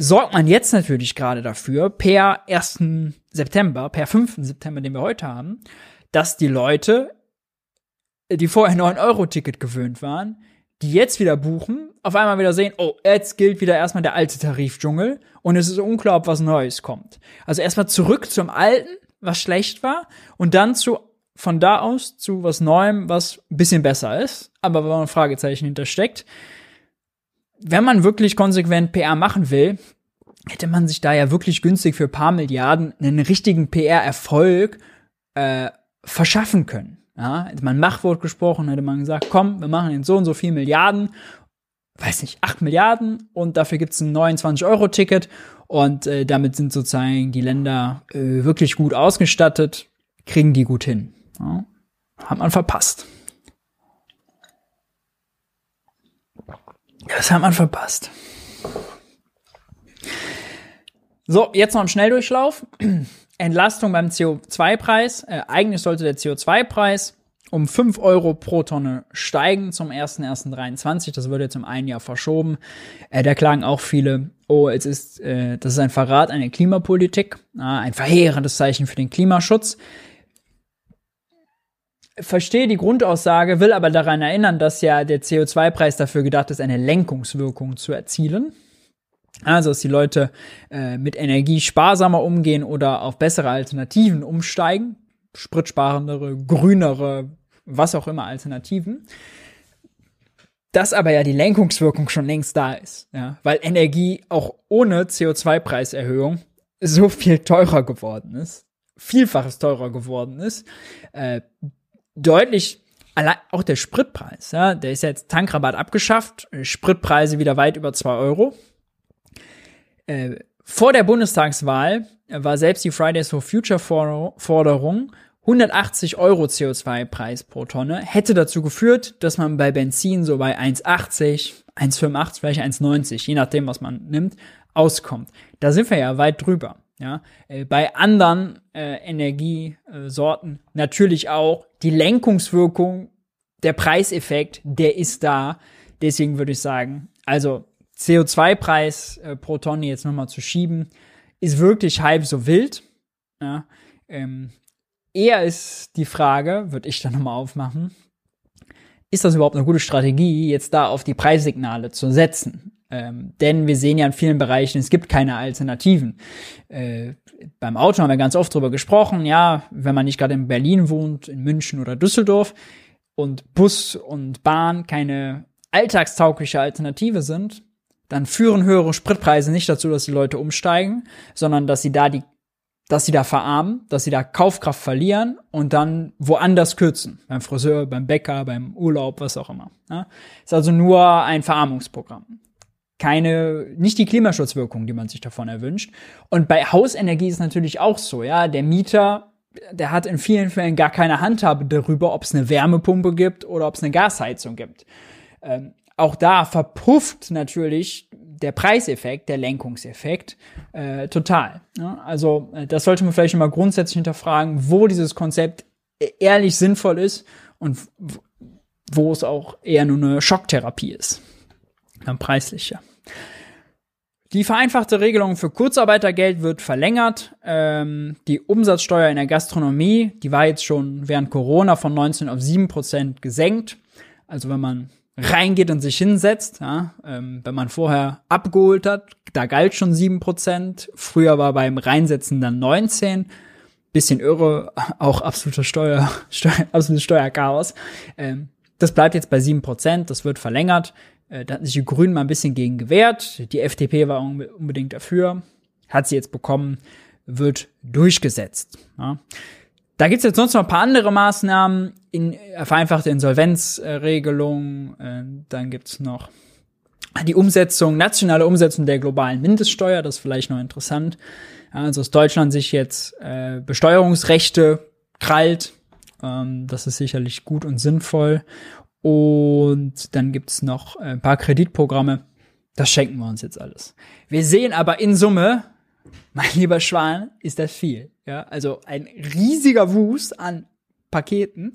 S1: sorgt man jetzt natürlich gerade dafür, per 1. September, per 5. September, den wir heute haben, dass die Leute, die vorher 9-Euro-Ticket gewöhnt waren, die jetzt wieder buchen, auf einmal wieder sehen, oh, jetzt gilt wieder erstmal der alte Tarifdschungel und es ist unklar, ob was Neues kommt. Also erstmal zurück zum Alten, was schlecht war, und dann zu von da aus zu was Neuem, was ein bisschen besser ist, aber man ein Fragezeichen hintersteckt. Wenn man wirklich konsequent PR machen will, hätte man sich da ja wirklich günstig für paar Milliarden einen richtigen PR-Erfolg äh, verschaffen können. Ja, hätte man Machtwort gesprochen, hätte man gesagt, komm, wir machen in so und so viel Milliarden, weiß nicht, 8 Milliarden und dafür gibt's ein 29-Euro-Ticket und äh, damit sind sozusagen die Länder äh, wirklich gut ausgestattet, kriegen die gut hin. Ja, hat man verpasst. Das hat man verpasst. So, jetzt noch im Schnelldurchlauf. Entlastung beim CO2-Preis. Äh, eigentlich sollte der CO2-Preis um 5 Euro pro Tonne steigen zum 1.1.23. Das wird jetzt um ein Jahr verschoben. Äh, da klagen auch viele, oh, es ist, äh, das ist ein Verrat an der Klimapolitik, äh, ein verheerendes Zeichen für den Klimaschutz verstehe die Grundaussage, will aber daran erinnern, dass ja der CO2-Preis dafür gedacht ist, eine Lenkungswirkung zu erzielen. Also, dass die Leute äh, mit Energie sparsamer umgehen oder auf bessere Alternativen umsteigen. Spritsparendere, grünere, was auch immer Alternativen. Dass aber ja die Lenkungswirkung schon längst da ist. Ja? Weil Energie auch ohne CO2-Preiserhöhung so viel teurer geworden ist. Vielfaches teurer geworden ist. Äh, deutlich allein auch der Spritpreis, ja, der ist jetzt Tankrabatt abgeschafft, Spritpreise wieder weit über zwei Euro. Äh, vor der Bundestagswahl war selbst die Fridays for Future Forderung 180 Euro CO2-Preis pro Tonne hätte dazu geführt, dass man bei Benzin so bei 1,80, 1,85, vielleicht 1,90, je nachdem, was man nimmt, auskommt. Da sind wir ja weit drüber. Ja, äh, bei anderen äh, Energiesorten natürlich auch die Lenkungswirkung, der Preiseffekt, der ist da. Deswegen würde ich sagen, also CO2-Preis äh, pro Tonne jetzt nochmal zu schieben, ist wirklich halb so wild. Ja, ähm, eher ist die Frage, würde ich dann nochmal aufmachen, ist das überhaupt eine gute Strategie, jetzt da auf die Preissignale zu setzen? Ähm, denn wir sehen ja in vielen Bereichen, es gibt keine Alternativen. Äh, beim Auto haben wir ganz oft drüber gesprochen, ja, wenn man nicht gerade in Berlin wohnt, in München oder Düsseldorf und Bus und Bahn keine alltagstaugliche Alternative sind, dann führen höhere Spritpreise nicht dazu, dass die Leute umsteigen, sondern dass sie da die dass sie da verarmen, dass sie da Kaufkraft verlieren und dann woanders kürzen. Beim Friseur, beim Bäcker, beim Urlaub, was auch immer. Ja? Ist also nur ein Verarmungsprogramm keine, nicht die Klimaschutzwirkung, die man sich davon erwünscht. Und bei Hausenergie ist natürlich auch so, ja, der Mieter, der hat in vielen Fällen gar keine Handhabe darüber, ob es eine Wärmepumpe gibt oder ob es eine Gasheizung gibt. Ähm, auch da verpufft natürlich der Preiseffekt, der Lenkungseffekt äh, total. Ja? Also äh, das sollte man vielleicht mal grundsätzlich hinterfragen, wo dieses Konzept e-, ehrlich sinnvoll ist und wo es auch eher nur eine Schocktherapie ist. Dann preislicher. Die vereinfachte Regelung für Kurzarbeitergeld wird verlängert. Ähm, die Umsatzsteuer in der Gastronomie, die war jetzt schon während Corona von 19 auf 7 Prozent gesenkt. Also wenn man reingeht und sich hinsetzt, ja, ähm, wenn man vorher abgeholt hat, da galt schon 7 Prozent. Früher war beim Reinsetzen dann 19. Bisschen irre, auch absoluter Steuer, Steuer absolutes Steuerchaos. Ähm, das bleibt jetzt bei 7 Prozent, das wird verlängert. Äh, da hatten sich die Grünen mal ein bisschen gegen gewehrt. Die FDP war unbedingt dafür. Hat sie jetzt bekommen, wird durchgesetzt. Ja. Da gibt's jetzt sonst noch ein paar andere Maßnahmen, in, vereinfachte Insolvenzregelung, äh, dann gibt's noch die Umsetzung, nationale Umsetzung der globalen Mindeststeuer, das ist vielleicht noch interessant. Also dass Deutschland sich jetzt äh, Besteuerungsrechte krallt, ähm, das ist sicherlich gut und sinnvoll. Und dann gibt's noch ein paar Kreditprogramme. Das schenken wir uns jetzt alles. Wir sehen aber in Summe, mein lieber Schwan, ist das viel. Ja, also ein riesiger Wust an Paketen.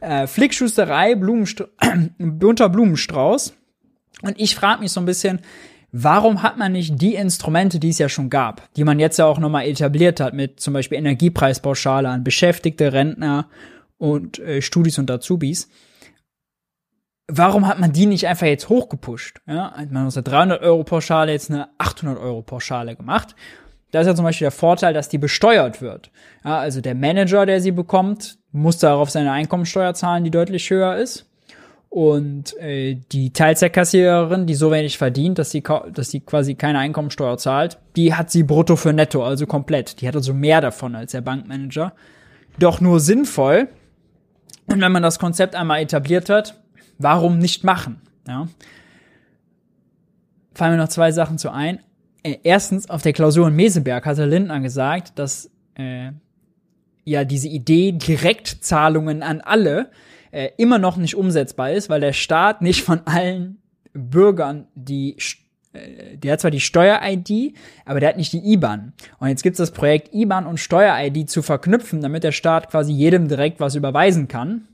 S1: Äh, Flickschusterei, Blumenstra bunter Blumenstrauß. Und ich frage mich so ein bisschen, warum hat man nicht die Instrumente, die es ja schon gab, die man jetzt ja auch nochmal etabliert hat, mit zum Beispiel Energiepreispauschale an Beschäftigte, Rentner und äh, Studis und Azubis, warum hat man die nicht einfach jetzt hochgepusht? Ja, hat man aus der 300 Euro Pauschale jetzt eine 800 Euro Pauschale gemacht. Da ist ja zum Beispiel der Vorteil, dass die besteuert wird. Ja, also der Manager, der sie bekommt, muss darauf seine Einkommensteuer zahlen, die deutlich höher ist. Und äh, die Teilzeitkassiererin, die so wenig verdient, dass sie, dass sie quasi keine Einkommensteuer zahlt, die hat sie brutto für netto, also komplett. Die hat also mehr davon als der Bankmanager. Doch nur sinnvoll. Und wenn man das Konzept einmal etabliert hat, warum nicht machen? Ja. Fallen mir noch zwei Sachen zu ein. Äh, erstens, auf der Klausur in Meseberg hatte Lindner gesagt, dass äh, ja diese Idee Direktzahlungen an alle äh, immer noch nicht umsetzbar ist, weil der Staat nicht von allen Bürgern die äh, der hat zwar die Steuer-ID, aber der hat nicht die IBAN. Und jetzt gibt es das Projekt IBAN und Steuer-ID zu verknüpfen, damit der Staat quasi jedem direkt was überweisen kann.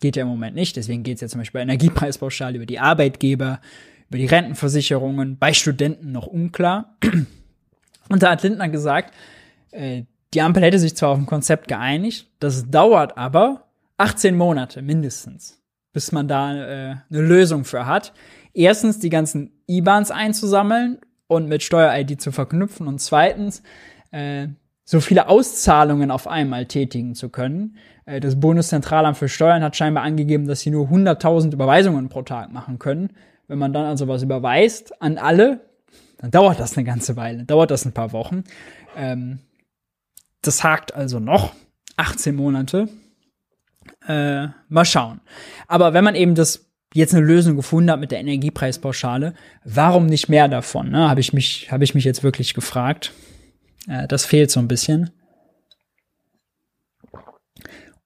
S1: Geht ja im Moment nicht, deswegen geht es ja zum Beispiel bei Energiepreispauschal über die Arbeitgeber, über die Rentenversicherungen, bei Studenten noch unklar. Und da hat Lindner gesagt, äh, die Ampel hätte sich zwar auf ein Konzept geeinigt, das dauert aber 18 Monate mindestens, bis man da äh, eine Lösung für hat. Erstens die ganzen IBANs einzusammeln und mit Steuer-ID zu verknüpfen und zweitens äh, so viele Auszahlungen auf einmal tätigen zu können. Äh, das Bundeszentralamt für Steuern hat scheinbar angegeben, dass sie nur 100.000 Überweisungen pro Tag machen können. Wenn man dann also was überweist an alle, dann dauert das eine ganze Weile, dauert das ein paar Wochen. Ähm, das hakt also noch 18 Monate. Äh, mal schauen. Aber wenn man eben das jetzt eine Lösung gefunden hat mit der Energiepreispauschale, warum nicht mehr davon? Ne? Habe ich mich, habe ich mich jetzt wirklich gefragt. Äh, das fehlt so ein bisschen.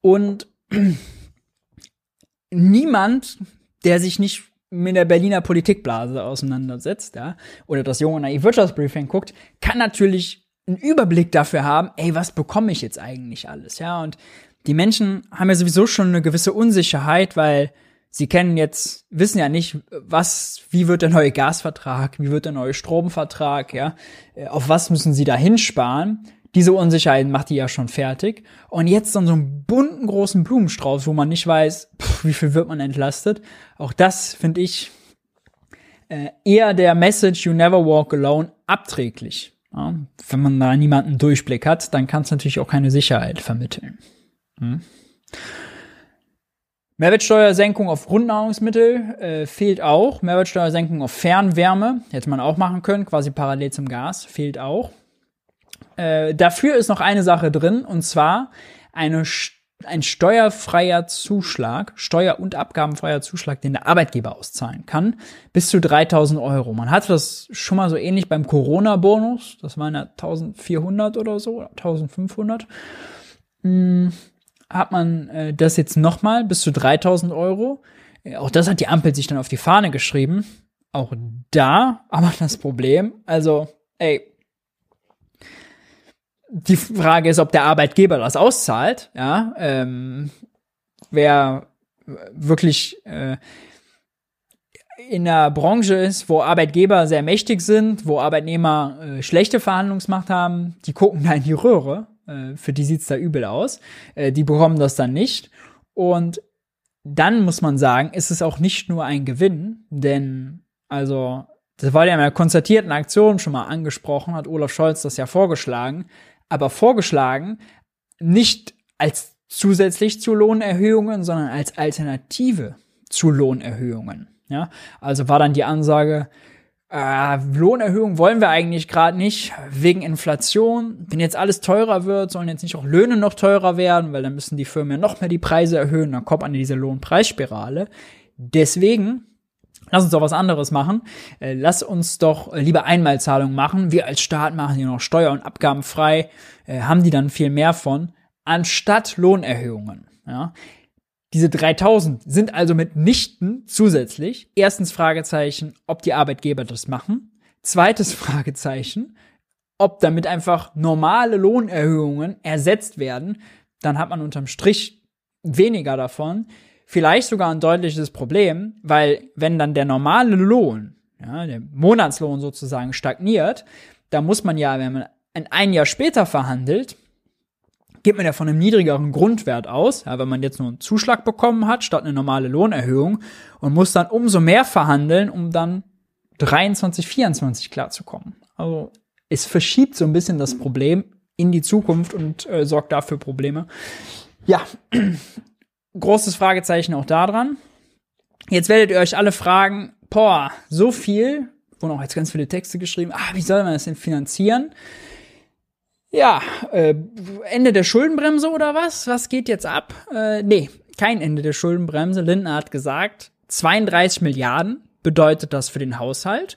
S1: Und niemand, der sich nicht mit der Berliner Politikblase auseinandersetzt, ja, oder das junge naiv Wirtschaftsbriefing guckt, kann natürlich einen Überblick dafür haben, ey, was bekomme ich jetzt eigentlich alles, ja, und die Menschen haben ja sowieso schon eine gewisse Unsicherheit, weil sie kennen jetzt, wissen ja nicht, was, wie wird der neue Gasvertrag, wie wird der neue Stromvertrag, ja, äh, auf was müssen sie da hinsparen. Diese Unsicherheit macht die ja schon fertig. Und jetzt dann so einen bunten großen Blumenstrauß, wo man nicht weiß, pff, wie viel wird man entlastet. Auch das finde ich äh, eher der Message You Never Walk Alone abträglich. Ja, wenn man da niemanden Durchblick hat, dann kann es natürlich auch keine Sicherheit vermitteln. Hm. Mehrwertsteuersenkung auf Grundnahrungsmittel äh, fehlt auch. Mehrwertsteuersenkung auf Fernwärme hätte man auch machen können, quasi parallel zum Gas, fehlt auch. Äh, dafür ist noch eine Sache drin, und zwar eine, ein steuerfreier Zuschlag, steuer- und abgabenfreier Zuschlag, den der Arbeitgeber auszahlen kann, bis zu 3000 Euro. Man hatte das schon mal so ähnlich beim Corona-Bonus, das waren ja 1400 oder so, 1500. Hm hat man äh, das jetzt nochmal bis zu 3000 Euro. Äh, auch das hat die Ampel sich dann auf die Fahne geschrieben. Auch da aber das Problem, also, ey, die Frage ist, ob der Arbeitgeber das auszahlt, ja, ähm, wer wirklich äh, in der Branche ist, wo Arbeitgeber sehr mächtig sind, wo Arbeitnehmer äh, schlechte Verhandlungsmacht haben, die gucken da in die Röhre für die sieht's da übel aus. Äh, die bekommen das dann nicht. Und dann muss man sagen, ist es auch nicht nur ein Gewinn, denn also das war ja in der konzertierten Aktion schon mal angesprochen, hat Olaf Scholz das ja vorgeschlagen, aber vorgeschlagen nicht als zusätzlich zu Lohnerhöhungen, sondern als Alternative zu Lohnerhöhungen. Ja, also war dann die Ansage, äh, Lohnerhöhung wollen wir eigentlich gerade nicht, wegen Inflation. Wenn jetzt alles teurer wird, sollen jetzt nicht auch Löhne noch teurer werden, weil dann müssen die Firmen ja noch mehr die Preise erhöhen, dann kommt man in diese Lohnpreisspirale. Deswegen Lass uns doch was anderes machen. Äh, lass uns doch lieber Einmalzahlungen machen. Wir als Staat machen hier noch Steuer- und Abgaben frei, äh, haben die dann viel mehr von, anstatt Lohnerhöhungen. Ja? Diese 3000 sind also mitnichten zusätzlich. Erstens Fragezeichen, ob die Arbeitgeber das machen. Zweites Fragezeichen, ob damit einfach normale Lohnerhöhungen ersetzt werden. Dann hat man unterm Strich weniger davon. Vielleicht sogar ein deutliches Problem, weil wenn dann der normale Lohn, ja, der Monatslohn sozusagen stagniert, da muss man ja, wenn man ein Jahr später verhandelt, geht man ja von einem niedrigeren Grundwert aus, ja, wenn man jetzt nur einen Zuschlag bekommen hat, statt eine normale Lohnerhöhung und muss dann umso mehr verhandeln, um dann 23, 24 klarzukommen. Also es verschiebt so ein bisschen das Problem in die Zukunft und äh, sorgt dafür Probleme. Ja, großes Fragezeichen auch da dran. Jetzt werdet ihr euch alle fragen, boah, so viel, wurden auch jetzt ganz viele Texte geschrieben, ah, wie soll man das denn finanzieren? Ja, äh, Ende der Schuldenbremse oder was? Was geht jetzt ab? Äh, nee, kein Ende der Schuldenbremse. Lindner hat gesagt, 32 Milliarden bedeutet das für den Haushalt,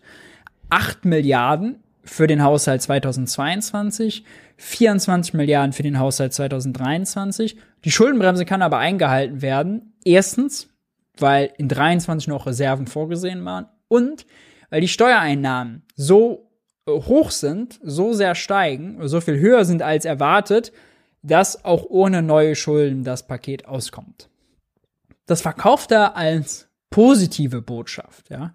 S1: 8 Milliarden für den Haushalt 2022, 24 Milliarden für den Haushalt 2023. Die Schuldenbremse kann aber eingehalten werden. Erstens, weil in 23 noch Reserven vorgesehen waren und weil die Steuereinnahmen so hoch sind, so sehr steigen, so viel höher sind als erwartet, dass auch ohne neue Schulden das Paket auskommt. Das verkauft er als positive Botschaft, ja.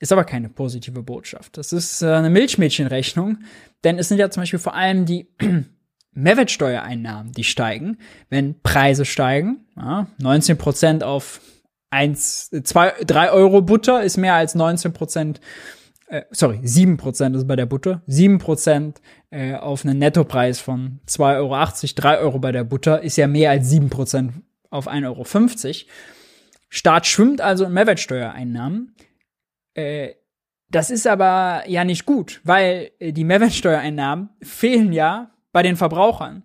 S1: Ist aber keine positive Botschaft. Das ist äh, eine Milchmädchenrechnung, denn es sind ja zum Beispiel vor allem die Mehrwertsteuereinnahmen, die steigen, wenn Preise steigen. Ja, 19 Prozent auf 1, 2, 3 Euro Butter ist mehr als 19 Prozent, äh, sorry, 7 Prozent ist bei der Butter, 7 Prozent äh, auf einen Nettopreis von 2,80 Euro, 3 Euro bei der Butter ist ja mehr als 7 Prozent auf 1,50 Euro. Staat schwimmt also in Mehrwertsteuereinnahmen. Äh, das ist aber ja nicht gut, weil äh, die Mehrwertsteuereinnahmen fehlen ja bei den Verbrauchern.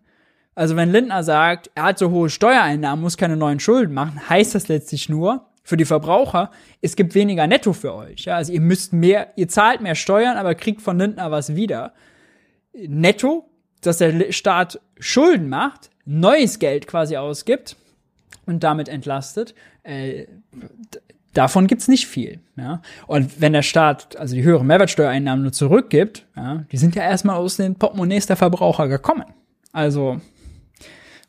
S1: Also wenn Lindner sagt, er hat so hohe Steuereinnahmen, muss keine neuen Schulden machen, heißt das letztlich nur für die Verbraucher, es gibt weniger Netto für euch. Ja, also ihr müsst mehr, ihr zahlt mehr Steuern, aber kriegt von Lindner was wieder. Netto, dass der Staat Schulden macht, neues Geld quasi ausgibt und damit entlastet. Äh, davon gibt's nicht viel. Ja? Und wenn der Staat also die höheren Mehrwertsteuereinnahmen nur zurückgibt, ja, die sind ja erstmal aus den Portemonnaies der Verbraucher gekommen. Also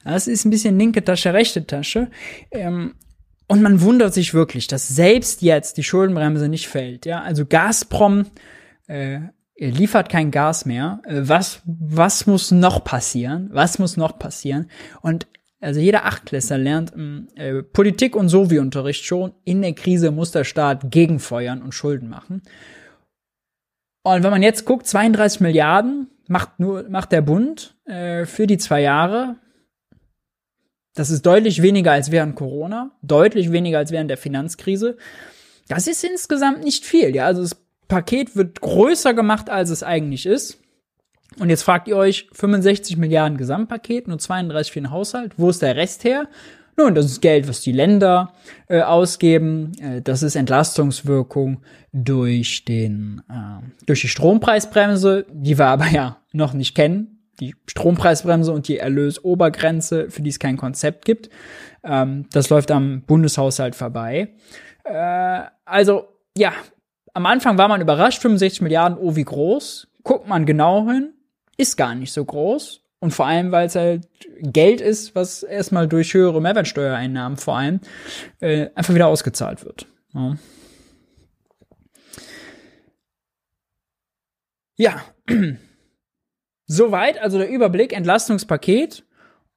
S1: das ist ein bisschen linke Tasche, rechte Tasche. Ähm, und man wundert sich wirklich, dass selbst jetzt die Schuldenbremse nicht fällt. Ja, also Gazprom äh, liefert kein Gas mehr. Äh, was was muss noch passieren? Was muss noch passieren? Und also jeder Achtklässler lernt im äh, Politik- und Sovi-Unterricht schon, in der Krise muss der Staat gegenfeuern und Schulden machen. Und wenn man jetzt guckt, 32 Milliarden macht nur macht der Bund äh, für die zwei Jahre. Das ist deutlich weniger als während Corona, deutlich weniger als während der Finanzkrise. Das ist insgesamt nicht viel. Ja, also das Paket wird größer gemacht, als es eigentlich ist. Und jetzt fragt ihr euch, 65 Milliarden Gesamtpaket, nur 32 für den Haushalt, wo ist der Rest her? Nun, das ist Geld, was die Länder äh, ausgeben. Äh, das ist Entlastungswirkung durch den äh, durch die Strompreisbremse, die wir aber ja noch nicht kennen. Die Strompreisbremse und die Erlösobergrenze, für die es kein Konzept gibt. Ähm, das läuft am Bundeshaushalt vorbei. Äh, also ja, am Anfang war man überrascht, 65 Milliarden, oh wie groß. Guckt man genau hin, ist gar nicht so groß. Und vor allem, weil es halt Geld ist, was erstmal durch höhere Mehrwertsteuereinnahmen vor allem äh, einfach wieder ausgezahlt wird. Ja. ja. Soweit, also der Überblick, Entlastungspaket.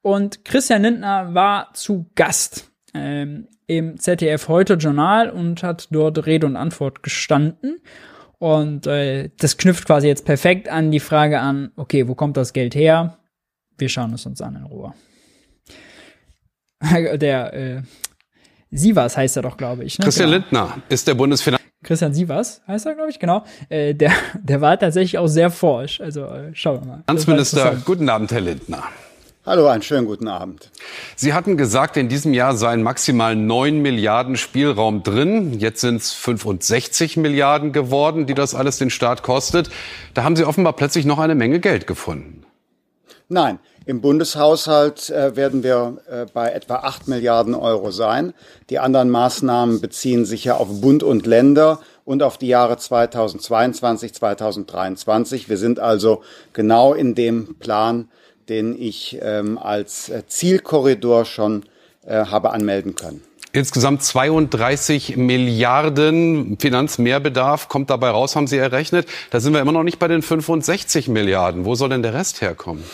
S1: Und Christian Lindner war zu Gast ähm, im ZDF Heute Journal und hat dort Rede und Antwort gestanden. Und äh, das knüpft quasi jetzt perfekt an die Frage an, okay, wo kommt das Geld her? Wir schauen es uns an in Ruhe. Der äh, Sievers heißt er doch, glaube ich.
S5: Ne? Christian genau. Lindner ist der Bundesfinanz
S1: Christian Sievers heißt er, glaube ich, genau. Äh, der, der war tatsächlich auch sehr forsch. Also äh, schauen wir mal.
S5: Finanzminister, guten Abend, Herr Lindner.
S6: Hallo, einen schönen guten Abend.
S5: Sie hatten gesagt, in diesem Jahr seien maximal 9 Milliarden Spielraum drin. Jetzt sind es 65 Milliarden geworden, die das alles den Staat kostet. Da haben Sie offenbar plötzlich noch eine Menge Geld gefunden.
S6: Nein, im Bundeshaushalt äh, werden wir äh, bei etwa 8 Milliarden Euro sein. Die anderen Maßnahmen beziehen sich ja auf Bund und Länder und auf die Jahre 2022, 2023. Wir sind also genau in dem Plan, den ich ähm, als äh, Zielkorridor schon äh, habe anmelden können.
S5: Insgesamt 32 Milliarden Finanzmehrbedarf kommt dabei raus, haben Sie errechnet. Da sind wir immer noch nicht bei den 65 Milliarden. Wo soll denn der Rest herkommen?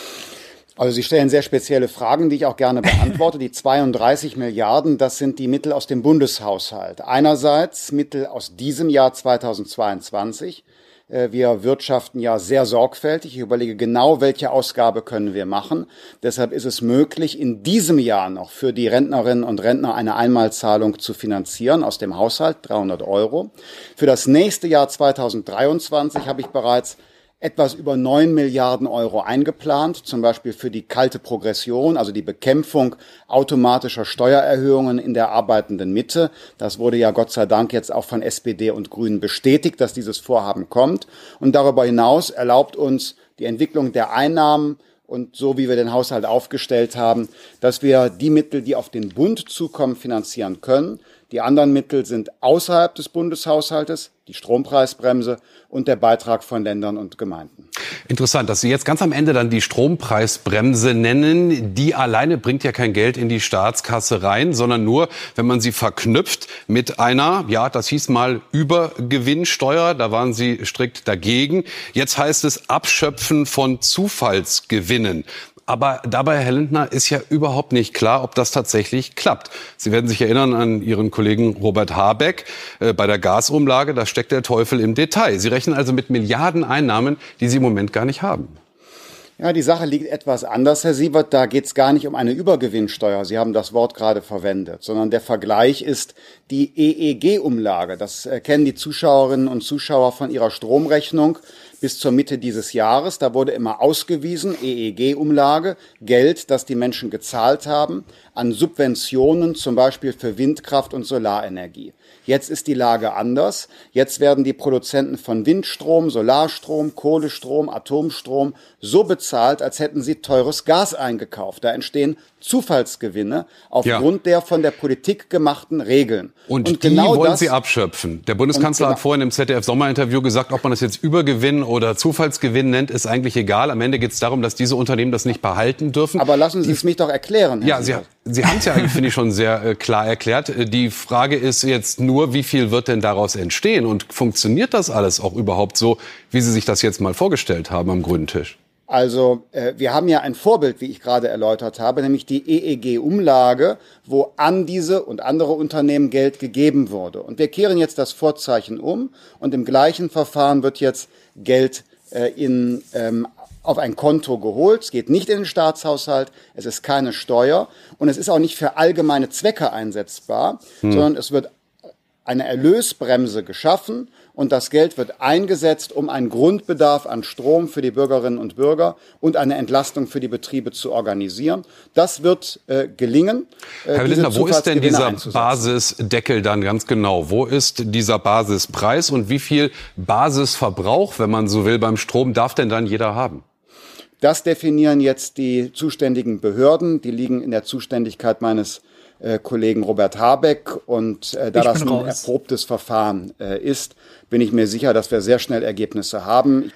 S6: Also Sie stellen sehr spezielle Fragen, die ich auch gerne beantworte. Die 32 Milliarden, das sind die Mittel aus dem Bundeshaushalt. Einerseits Mittel aus diesem Jahr 2022, Äh, wir wirtschaften ja sehr sorgfältig. Ich überlege genau, welche Ausgabe können wir machen. Deshalb ist es möglich, in diesem Jahr noch für die Rentnerinnen und Rentner eine Einmalzahlung zu finanzieren aus dem Haushalt, 300 Euro. Für das nächste Jahr 2023 habe ich bereits etwas über 9 Milliarden Euro eingeplant, zum Beispiel für die kalte Progression, also die Bekämpfung automatischer Steuererhöhungen in der arbeitenden Mitte. Das wurde ja Gott sei Dank jetzt auch von SPD und Grünen bestätigt, dass dieses Vorhaben kommt. Und darüber hinaus erlaubt uns die Entwicklung der Einnahmen und so wie wir den Haushalt aufgestellt haben, dass wir die Mittel, die auf den Bund zukommen, finanzieren können. Die anderen Mittel sind außerhalb des Bundeshaushaltes, die Strompreisbremse und der Beitrag von Ländern und Gemeinden.
S5: Interessant, dass Sie jetzt ganz am Ende dann die Strompreisbremse nennen. Die alleine bringt ja kein Geld in die Staatskasse rein, sondern nur, wenn man sie verknüpft mit einer, ja, das hieß mal Übergewinnsteuer. Da waren Sie strikt dagegen. Jetzt heißt es Abschöpfen von Zufallsgewinnen. Aber dabei, Herr Lindner, ist ja überhaupt nicht klar, ob das tatsächlich klappt. Sie werden sich erinnern an Ihren Kollegen Robert Habeck äh, bei der Gasumlage. Da steckt der Teufel im Detail. Sie rechnen also mit Milliarden Einnahmen, die Sie im Moment gar nicht haben.
S6: Ja, die Sache liegt etwas anders, Herr Siebert. Da geht es gar nicht um eine Übergewinnsteuer. Sie haben das Wort gerade verwendet, sondern der Vergleich ist die EEG-Umlage. Das kennen die Zuschauerinnen und Zuschauer von ihrer Stromrechnung bis zur Mitte dieses Jahres. Da wurde immer ausgewiesen, EEG-Umlage, Geld, das die Menschen gezahlt haben, an Subventionen, zum Beispiel für Windkraft und Solarenergie. Jetzt ist die Lage anders. Jetzt werden die Produzenten von Windstrom, Solarstrom, Kohlestrom, Atomstrom so bezahlt, als hätten sie teures Gas eingekauft. Da entstehen Zufallsgewinne aufgrund ja. der von der Politik gemachten Regeln.
S5: Und, und die genau wollen das, Sie abschöpfen. Der Bundeskanzler genau, hat vorhin im ZDF-Sommerinterview gesagt, ob man das jetzt Übergewinn oder Zufallsgewinn nennt, ist eigentlich egal. Am Ende geht es darum, dass diese Unternehmen das nicht behalten dürfen.
S6: Aber lassen Sie es mich doch erklären.
S5: Herr ja, Sie, Sie haben es ja, finde ich, schon sehr äh, klar erklärt. Äh, die Frage ist jetzt nur, wie viel wird denn daraus entstehen? Und funktioniert das alles auch überhaupt so, wie Sie sich das jetzt mal vorgestellt haben am grünen Tisch?
S6: Also äh, wir haben ja ein Vorbild, wie ich gerade erläutert habe, nämlich die EEG-Umlage, wo an diese und andere Unternehmen Geld gegeben wurde. Und wir kehren jetzt das Vorzeichen um und im gleichen Verfahren wird jetzt Geld äh, in, ähm, auf ein Konto geholt. Es geht nicht in den Staatshaushalt, es ist keine Steuer und es ist auch nicht für allgemeine Zwecke einsetzbar, hm. sondern es wird eine Erlösbremse geschaffen und das Geld wird eingesetzt, um einen Grundbedarf an Strom für die Bürgerinnen und Bürger und eine Entlastung für die Betriebe zu organisieren. Das wird äh, gelingen.
S5: Äh, Herr Lindner, wo ist denn dieser Basisdeckel dann ganz genau? Wo ist dieser Basispreis und wie viel Basisverbrauch, wenn man so will, beim Strom darf denn dann jeder haben?
S6: Das definieren jetzt die zuständigen Behörden. Die liegen in der Zuständigkeit meines äh, Kollegen Robert Habeck. Und äh, da das ein raus. erprobtes Verfahren äh, ist, bin ich mir sicher, dass wir sehr schnell Ergebnisse haben.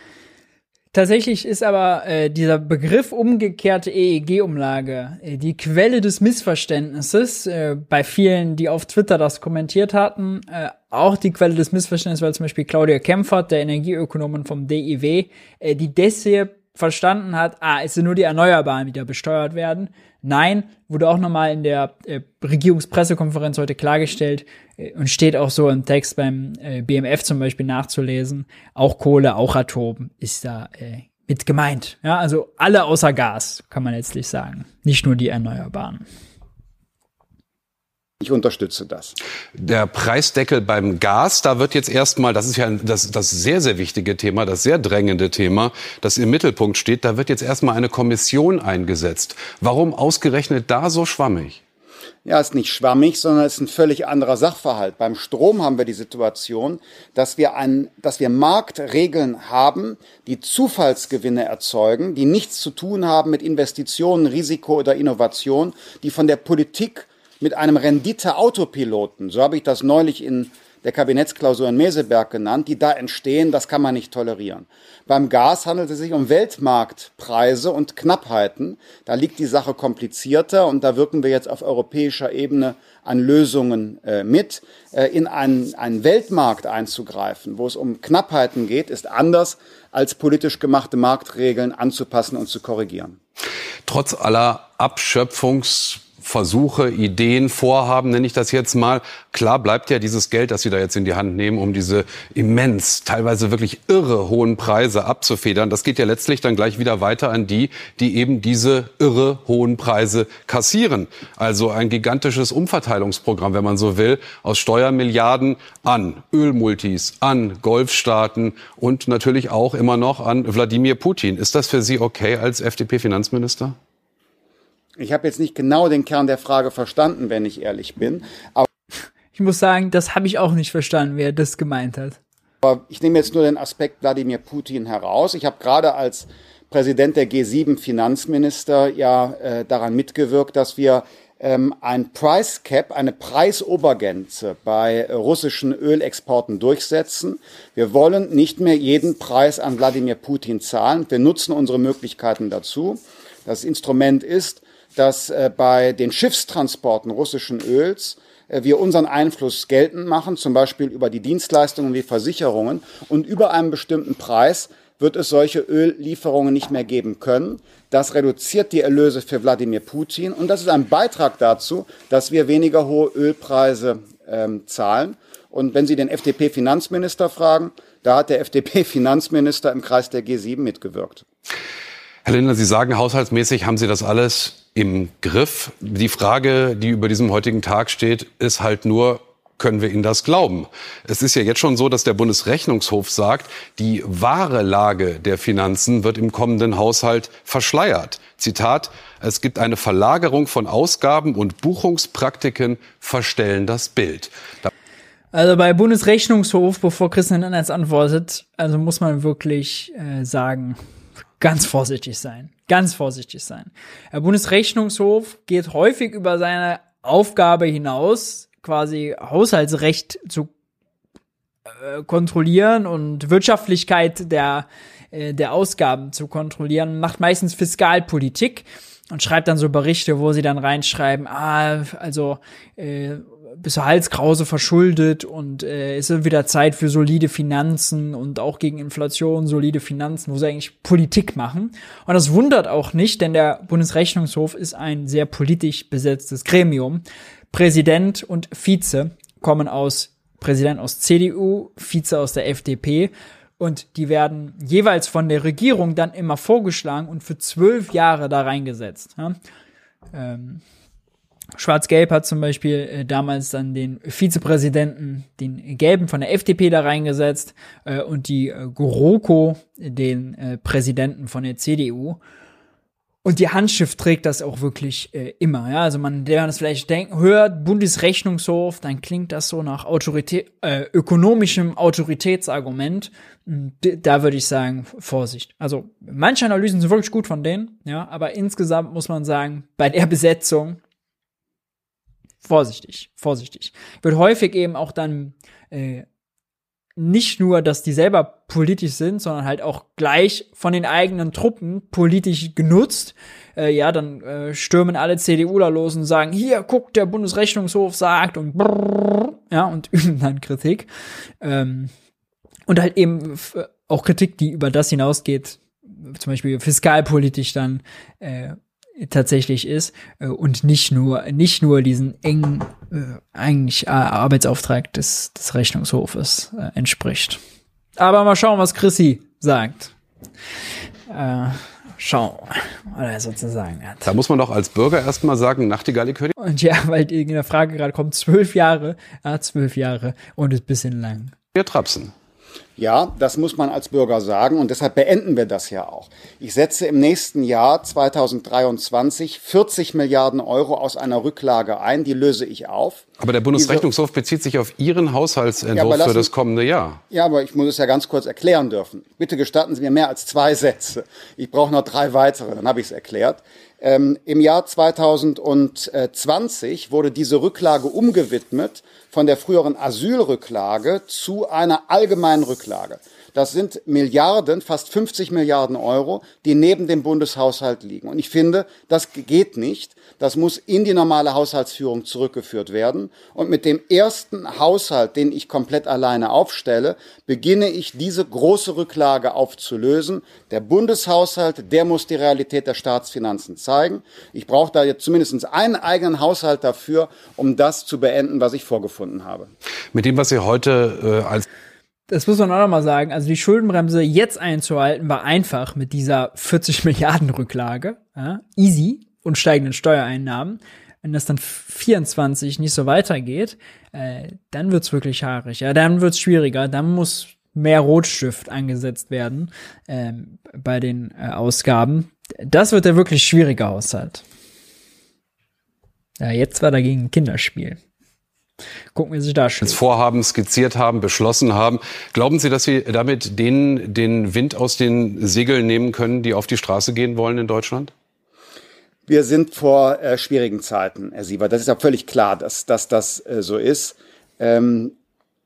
S1: Tatsächlich ist aber äh, dieser Begriff umgekehrte EEG-Umlage äh, die Quelle des Missverständnisses äh, bei vielen, die auf Twitter das kommentiert hatten. Äh, auch die Quelle des Missverständnisses, weil zum Beispiel Claudia Kempfert, der Energieökonomin vom DIW, äh, die deshalb verstanden hat, ah, es sind nur die Erneuerbaren, die da besteuert werden. Nein, wurde auch nochmal in der äh, Regierungspressekonferenz heute klargestellt äh, und steht auch so im Text beim äh, BMF zum Beispiel nachzulesen. Auch Kohle, auch Atom ist da äh, mit gemeint. Ja, also alle außer Gas, kann man letztlich sagen. Nicht nur die Erneuerbaren.
S6: Ich unterstütze das.
S5: Der Preisdeckel beim Gas, da wird jetzt erstmal, das ist ja das, das sehr, sehr wichtige Thema, das sehr drängende Thema, das im Mittelpunkt steht, da wird jetzt erstmal eine Kommission eingesetzt. Warum ausgerechnet da so schwammig?
S6: Ja, ist nicht schwammig, sondern ist ein völlig anderer Sachverhalt. Beim Strom haben wir die Situation, dass wir, ein, dass wir Marktregeln haben, die Zufallsgewinne erzeugen, die nichts zu tun haben mit Investitionen, Risiko oder Innovation, die von der Politik mit einem Rendite-Autopiloten, so habe ich das neulich in der Kabinettsklausur in Meseberg genannt, die da entstehen, das kann man nicht tolerieren. Beim Gas handelt es sich um Weltmarktpreise und Knappheiten. Da liegt die Sache komplizierter und da wirken wir jetzt auf europäischer Ebene an Lösungen äh, mit. Äh, in einen, einen Weltmarkt einzugreifen, wo es um Knappheiten geht, ist anders als politisch gemachte Marktregeln anzupassen und zu korrigieren.
S5: Trotz aller Abschöpfungs Versuche, Ideen, Vorhaben, nenne ich das jetzt mal. Klar bleibt ja dieses Geld, das Sie da jetzt in die Hand nehmen, um diese immens, teilweise wirklich irre hohen Preise abzufedern. Das geht ja letztlich dann gleich wieder weiter an die, die eben diese irre hohen Preise kassieren. Also ein gigantisches Umverteilungsprogramm, wenn man so will, aus Steuermilliarden an Ölmultis, an Golfstaaten und natürlich auch immer noch an Wladimir Putin. Ist das für Sie okay als FDP-Finanzminister?
S6: Ich habe jetzt nicht genau den Kern der Frage verstanden, wenn ich ehrlich bin.
S1: Aber ich muss sagen, das habe ich auch nicht verstanden, wer das gemeint hat.
S6: Aber ich nehme jetzt nur den Aspekt Wladimir Putin heraus. Ich habe gerade als Präsident der G7 Finanzminister ja äh, daran mitgewirkt, dass wir ähm, ein Price Cap, eine Preisobergrenze bei äh, russischen Ölexporten durchsetzen. Wir wollen nicht mehr jeden Preis an Wladimir Putin zahlen. Wir nutzen unsere Möglichkeiten dazu. Das Instrument ist, dass äh, bei den Schiffstransporten russischen Öls äh, wir unseren Einfluss geltend machen, zum Beispiel über die Dienstleistungen wie Versicherungen. Und über einen bestimmten Preis wird es solche Öllieferungen nicht mehr geben können. Das reduziert die Erlöse für Wladimir Putin und das ist ein Beitrag dazu, dass wir weniger hohe Ölpreise ähm, zahlen. Und wenn Sie den FDP-Finanzminister fragen, da hat der FDP-Finanzminister im Kreis der G7 mitgewirkt.
S5: Herr Lindner, Sie sagen, haushaltsmäßig haben Sie das alles im Griff. Die Frage, die über diesem heutigen Tag steht, ist halt nur, können wir Ihnen das glauben? Es ist ja jetzt schon so, dass der Bundesrechnungshof sagt, die wahre Lage der Finanzen wird im kommenden Haushalt verschleiert. Zitat, es gibt eine Verlagerung von Ausgaben und Buchungspraktiken verstellen das Bild. Da
S1: also bei Bundesrechnungshof, bevor Christian Anders antwortet, also muss man wirklich äh, sagen, ganz vorsichtig sein. Ganz vorsichtig sein. Der Bundesrechnungshof geht häufig über seine Aufgabe hinaus, quasi Haushaltsrecht zu äh, kontrollieren und Wirtschaftlichkeit der, äh, der Ausgaben zu kontrollieren, macht meistens Fiskalpolitik und schreibt dann so Berichte, wo sie dann reinschreiben, ah, also äh, bis Halskrause verschuldet und äh, ist wieder Zeit für solide Finanzen und auch gegen Inflation solide Finanzen, wo sie eigentlich Politik machen. Und das wundert auch nicht, denn der Bundesrechnungshof ist ein sehr politisch besetztes Gremium. Präsident und Vize kommen aus Präsident aus CDU, Vize aus der FDP und die werden jeweils von der Regierung dann immer vorgeschlagen und für zwölf Jahre da reingesetzt. Ja? Ähm, Schwarz-Gelb hat zum Beispiel äh, damals dann den Vizepräsidenten, den Gelben von der FDP da reingesetzt äh, und die äh, GroKo, den äh, Präsidenten von der CDU. Und die Handschrift trägt das auch wirklich äh, immer. Ja? Also man, der das vielleicht denkt, hört Bundesrechnungshof, dann klingt das so nach Autorität, äh, ökonomischem Autoritätsargument. Da würde ich sagen, Vorsicht. Also manche Analysen sind wirklich gut von denen, ja, aber insgesamt muss man sagen, bei der Besetzung vorsichtig, vorsichtig. Wird häufig eben auch dann äh, nicht nur, dass die selber politisch sind, sondern halt auch gleich von den eigenen Truppen politisch genutzt. Äh, ja, dann äh, stürmen alle CDUler los und sagen, hier, guck, der Bundesrechnungshof sagt und brrr, ja, und üben dann Kritik. Ähm, und halt eben auch Kritik, die über das hinausgeht, zum Beispiel fiskalpolitisch dann äh, tatsächlich ist äh, und nicht nur nicht nur diesen engen äh, eigentlich äh, Arbeitsauftrag des, des Rechnungshofes entspricht. Aber mal schauen, was Chrissy sagt. Äh, schauen, oder er sozusagen hat.
S5: Da muss man doch als Bürger erstmal sagen, Nachtigall, ich höre
S1: Und ja, weil in der Frage gerade kommt, zwölf Jahre, ah, zwölf Jahre und ist bisschen lang.
S5: Wir trapsen.
S6: Ja, das muss man als Bürger sagen und deshalb beenden wir das ja auch. Ich setze im nächsten Jahr 2023 40 Milliarden Euro aus einer Rücklage ein, die löse ich auf.
S5: Aber der Bundesrechnungshof bezieht sich auf Ihren Haushaltsentwurf ja, für das kommende Jahr.
S6: Ja, aber ich muss es ja ganz kurz erklären dürfen. Bitte gestatten Sie mir mehr als zwei Sätze. Ich brauche noch drei weitere, dann habe ich es erklärt. Ähm, Im Jahr 2020 wurde diese Rücklage umgewidmet von der früheren Asylrücklage zu einer allgemeinen Rücklage. Das sind Milliarden, fast 50 Milliarden Euro, die neben dem Bundeshaushalt liegen. Und ich finde, das geht nicht. Das muss in die normale Haushaltsführung zurückgeführt werden. Und mit dem ersten Haushalt, den ich komplett alleine aufstelle, beginne ich diese große Rücklage aufzulösen. Der Bundeshaushalt, der muss die Realität der Staatsfinanzen zeigen. Ich brauche da jetzt zumindest einen eigenen Haushalt dafür, um das zu beenden, was ich vorgefunden habe.
S5: Mit dem, was Sie heute äh, als
S1: das muss man auch noch mal sagen, also die Schuldenbremse jetzt einzuhalten war einfach mit dieser 40 Milliarden Rücklage, ja, easy und steigenden Steuereinnahmen. Wenn das dann 24 nicht so weitergeht, äh, dann wird's wirklich haarig, ja, dann wird's schwieriger, dann muss mehr Rotstift angesetzt werden ähm, bei den äh, Ausgaben. Das wird der wirklich schwierige Haushalt. Ja, jetzt war dagegen ein Kinderspiel. Gucken wir sich da
S5: schön. Vorhaben skizziert haben, beschlossen haben. Glauben Sie, dass Sie damit denen den Wind aus den Segeln nehmen können, die auf die Straße gehen wollen in Deutschland?
S6: Wir sind vor äh, schwierigen Zeiten, Herr Sieber. Das ist ja völlig klar, dass, dass das äh, so ist. Ähm, äh,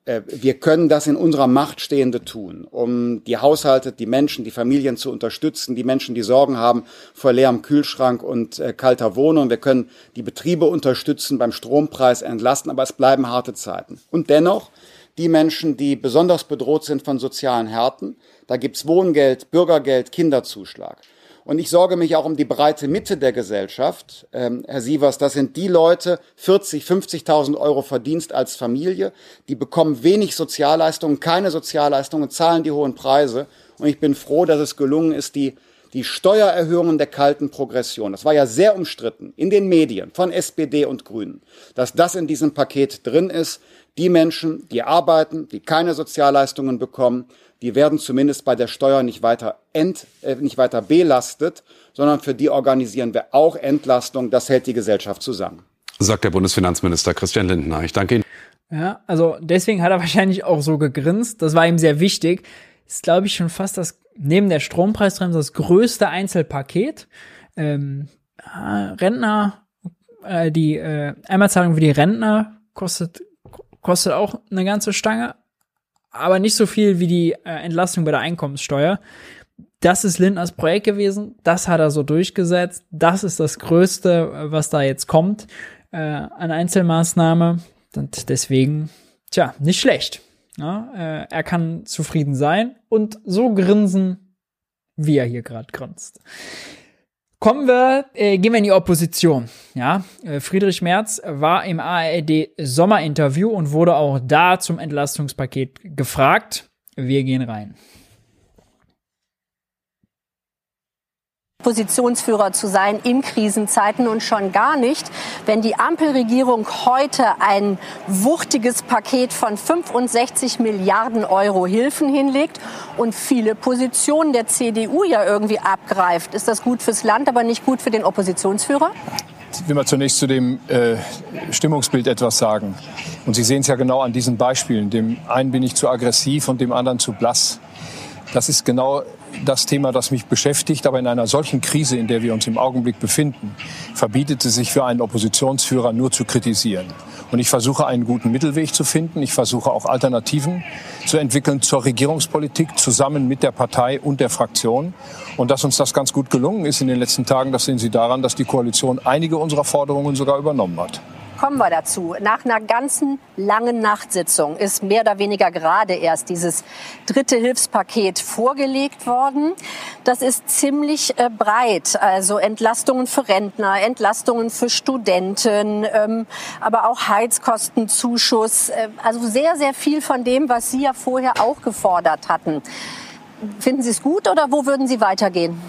S6: wir können das in unserer Macht Stehende tun, um die Haushalte, die Menschen, die Familien zu unterstützen, die Menschen, die Sorgen haben vor leerem Kühlschrank und äh, kalter Wohnung. Wir können die Betriebe unterstützen, beim Strompreis entlasten, aber es bleiben harte Zeiten. Und dennoch, die Menschen, die besonders bedroht sind von sozialen Härten, da gibt's Wohngeld, Bürgergeld, Kinderzuschlag. Und ich sorge mich auch um die breite Mitte der Gesellschaft. Ähm, Herr Sievers, das sind die Leute, 40, 50.000 Euro Verdienst als Familie, die bekommen wenig Sozialleistungen, keine Sozialleistungen, zahlen die hohen Preise. Und ich bin froh, dass es gelungen ist, die die Steuererhöhungen der kalten Progression, das war ja sehr umstritten in den Medien von SPD und Grünen, dass das in diesem Paket drin ist. Die Menschen, die arbeiten, die keine Sozialleistungen bekommen, die werden zumindest bei der Steuer nicht weiter, ent, äh, nicht weiter belastet, sondern für die organisieren wir auch Entlastung. Das hält die Gesellschaft zusammen.
S5: Sagt der Bundesfinanzminister Christian Lindner. Ich danke Ihnen.
S1: Ja, also deswegen hat er wahrscheinlich auch so gegrinst. Das war ihm sehr wichtig. Ist, glaube ich, schon fast das, neben der Strompreisbremse, das größte Einzelpaket. Ähm, Rentner, äh, die äh, Einmalzahlung für die Rentner kostet, kostet auch eine ganze Stange aber nicht so viel wie die äh, Entlastung bei der Einkommenssteuer. Das ist Lindners Projekt gewesen, das hat er so durchgesetzt, das ist das Größte, äh, was da jetzt kommt äh, an Einzelmaßnahme. Und deswegen, tja, nicht schlecht. Ja, äh, er kann zufrieden sein und so grinsen, wie er hier gerade grinst. Kommen wir, äh, gehen wir in die Opposition. Ja, äh, Friedrich Merz war im ARD Sommerinterview und wurde auch da zum Entlastungspaket gefragt. Wir gehen rein.
S7: Positionsführer zu sein in Krisenzeiten und schon gar nicht, wenn die Ampelregierung heute ein wuchtiges Paket von 65 Milliarden Euro Hilfen hinlegt und viele Positionen der CDU ja irgendwie abgreift. Ist das gut fürs Land, aber nicht gut für den Oppositionsführer?
S8: Ich will mal zunächst zu dem äh, Stimmungsbild etwas sagen. Und Sie sehen es ja genau an diesen Beispielen. Dem einen bin ich zu aggressiv und dem anderen zu blass. Das ist genau das Thema, das mich beschäftigt. Aber in einer solchen Krise, in der wir uns im Augenblick befinden, verbietet es sich für einen Oppositionsführer nur zu kritisieren. Und ich versuche einen guten Mittelweg zu finden. Ich versuche auch Alternativen zu entwickeln zur Regierungspolitik zusammen mit der Partei und der Fraktion. Und dass uns das ganz gut gelungen ist in den letzten Tagen, das sehen Sie daran, dass die Koalition einige unserer Forderungen sogar übernommen hat
S7: kommen wir dazu. Nach einer ganzen langen Nachtsitzung ist mehr oder weniger gerade erst dieses dritte Hilfspaket vorgelegt worden. Das ist ziemlich äh, breit. Also Entlastungen für Rentner, Entlastungen für Studenten, ähm, aber auch Heizkostenzuschuss. Äh, also sehr, sehr viel von dem, was Sie ja vorher auch gefordert hatten. Finden Sie es gut oder wo würden Sie weitergehen?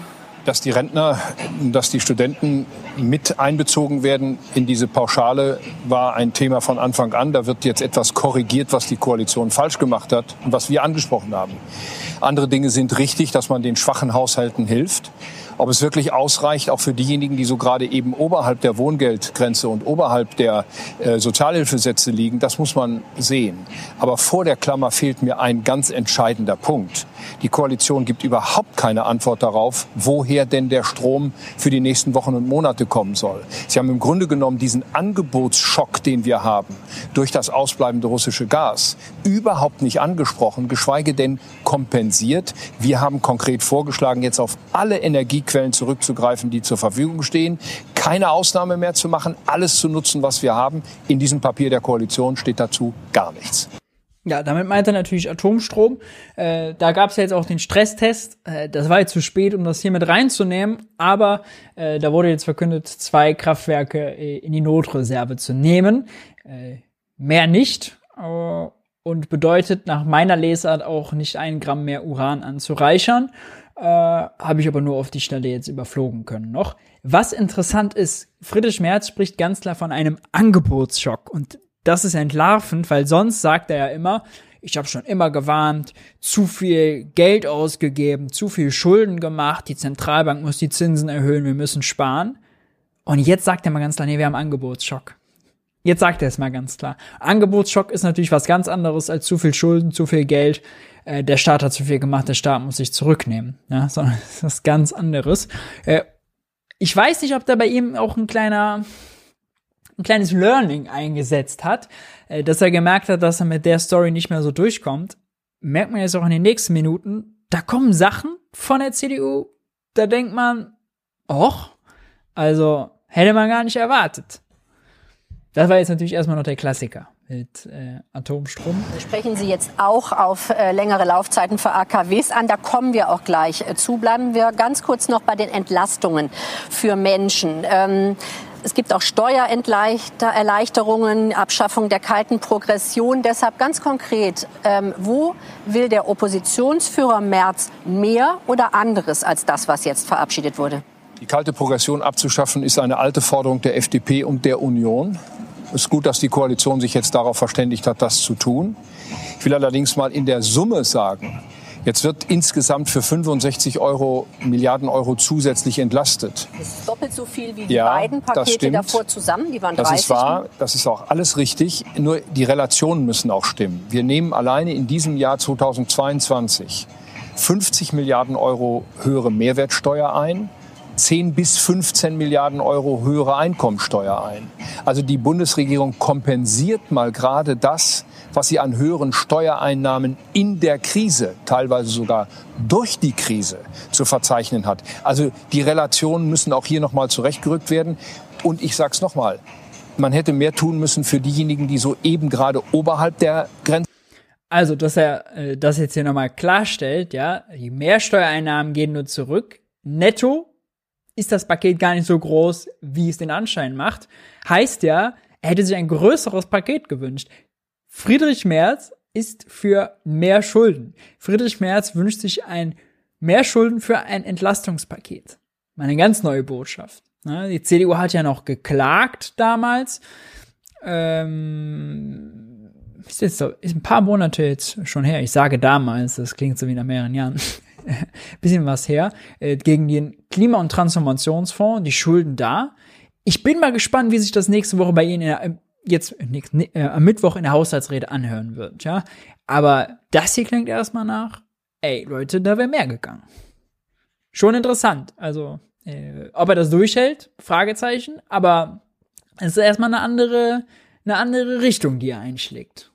S8: Dass die Rentner, dass die Studenten mit einbezogen werden in diese Pauschale, war ein Thema von Anfang an. Da wird jetzt etwas korrigiert, was die Koalition falsch gemacht hat und was wir angesprochen haben. Andere Dinge sind richtig, dass man den schwachen Haushalten hilft. Ob es wirklich ausreicht, auch für diejenigen, die so gerade eben oberhalb der Wohngeldgrenze und oberhalb der äh, Sozialhilfesätze liegen, das muss man sehen. Aber vor der Klammer fehlt mir ein ganz entscheidender Punkt. Die Koalition gibt überhaupt keine Antwort darauf, woher denn der Strom für die nächsten Wochen und Monate kommen soll. Sie haben im Grunde genommen diesen Angebotsschock, den wir haben, durch das ausbleibende russische Gas, überhaupt nicht angesprochen, geschweige denn kompensiert. Wir haben konkret vorgeschlagen, jetzt auf alle Energiequellen zurückzugreifen, die zur Verfügung stehen, keine Ausnahme mehr zu machen, alles zu nutzen, was wir haben. In diesem Papier der Koalition steht dazu gar nichts.
S1: Ja, damit meint er natürlich Atomstrom. Äh, da gab es ja jetzt auch den Stresstest. Äh, das war jetzt zu spät, um das hier mit reinzunehmen. Aber äh, da wurde jetzt verkündet, zwei Kraftwerke äh, in die Notreserve zu nehmen. Äh, mehr nicht. Äh, und bedeutet nach meiner Lesart auch nicht ein Gramm mehr Uran anzureichern. Habe ich aber nur auf die Stelle jetzt überflogen können noch. Was interessant ist, Friedrich Merz spricht ganz klar von einem Angebotsschock. Und das ist entlarvend, weil sonst sagt er ja immer, ich habe schon immer gewarnt, zu viel Geld ausgegeben, zu viel Schulden gemacht, die Zentralbank muss die Zinsen erhöhen, wir müssen sparen. Und jetzt sagt er mal ganz klar, nee, wir haben Angebotsschock. Jetzt sagt er es mal ganz klar. Angebotsschock ist natürlich was ganz anderes als zu viel Schulden, zu viel Geld. Äh, der Staat hat zu viel gemacht, der Staat muss sich zurücknehmen. Ja, sondern das ist was ganz anderes. Äh, ich weiß nicht, ob da bei ihm auch ein kleiner ein kleines Learning eingesetzt hat, äh, dass er gemerkt hat, dass er mit der Story nicht mehr so durchkommt, merkt man jetzt auch in den nächsten Minuten, da kommen Sachen von der CDU, da denkt man, och, also hätte man gar nicht erwartet. Das war jetzt natürlich erstmal noch der Klassiker mit äh, Atomstrom.
S7: Sprechen Sie jetzt auch auf äh, längere Laufzeiten für AKWs an. Da kommen wir auch gleich äh, zu. Bleiben wir ganz kurz noch bei den Entlastungen für Menschen. Ähm, es gibt auch Steuererleichterungen, Abschaffung der kalten Progression. Deshalb ganz konkret, ähm, wo will der Oppositionsführer Merz mehr oder anderes als das, was jetzt verabschiedet wurde?
S8: Die kalte Progression abzuschaffen ist eine alte Forderung der FDP und der Union. Es ist gut, dass die Koalition sich jetzt darauf verständigt hat, das zu tun. Ich will allerdings mal in der Summe sagen, Jetzt wird insgesamt für 65 Euro, Milliarden Euro zusätzlich entlastet.
S7: Das ist doppelt so viel wie die ja, beiden Pakete davor zusammen. Die waren
S8: 30. Das ist wahr, das ist auch alles richtig. Nur die Relationen müssen auch stimmen. Wir nehmen alleine in diesem Jahr 2022 50 Milliarden Euro höhere Mehrwertsteuer ein. 10 bis 15 Milliarden Euro höhere Einkommensteuer ein. Also die Bundesregierung kompensiert mal gerade das, was sie an höheren Steuereinnahmen in der Krise, teilweise sogar durch die Krise zu verzeichnen hat. Also die Relationen müssen auch hier nochmal zurechtgerückt werden. Und ich sage es nochmal, man hätte mehr tun müssen für diejenigen, die so eben gerade oberhalb der Grenze
S1: also, dass er äh, das jetzt hier nochmal klarstellt, ja, die Mehrsteuereinnahmen gehen nur zurück. Netto ist das Paket gar nicht so groß, wie es den Anschein macht. Heißt ja, er hätte sich ein größeres Paket gewünscht. Friedrich Merz ist für mehr Schulden. Friedrich Merz wünscht sich ein mehr Schulden für ein Entlastungspaket. Eine ganz neue Botschaft. Ne? Die CDU hat ja noch geklagt damals. Ähm, ist jetzt so, ist ein paar Monate jetzt schon her. Ich sage damals, das klingt so wie nach mehreren Jahren. Bisschen was her. Äh, gegen den Klima- und Transformationsfonds, die Schulden da. Ich bin mal gespannt, wie sich das nächste Woche bei Ihnen der, jetzt äh, am Mittwoch in der Haushaltsrede anhören wird, ja. Aber das hier klingt erstmal nach, ey, Leute, da wäre mehr gegangen. Schon interessant. Also, äh, ob er das durchhält, Fragezeichen, aber es ist erstmal eine andere, eine andere Richtung, die er einschlägt.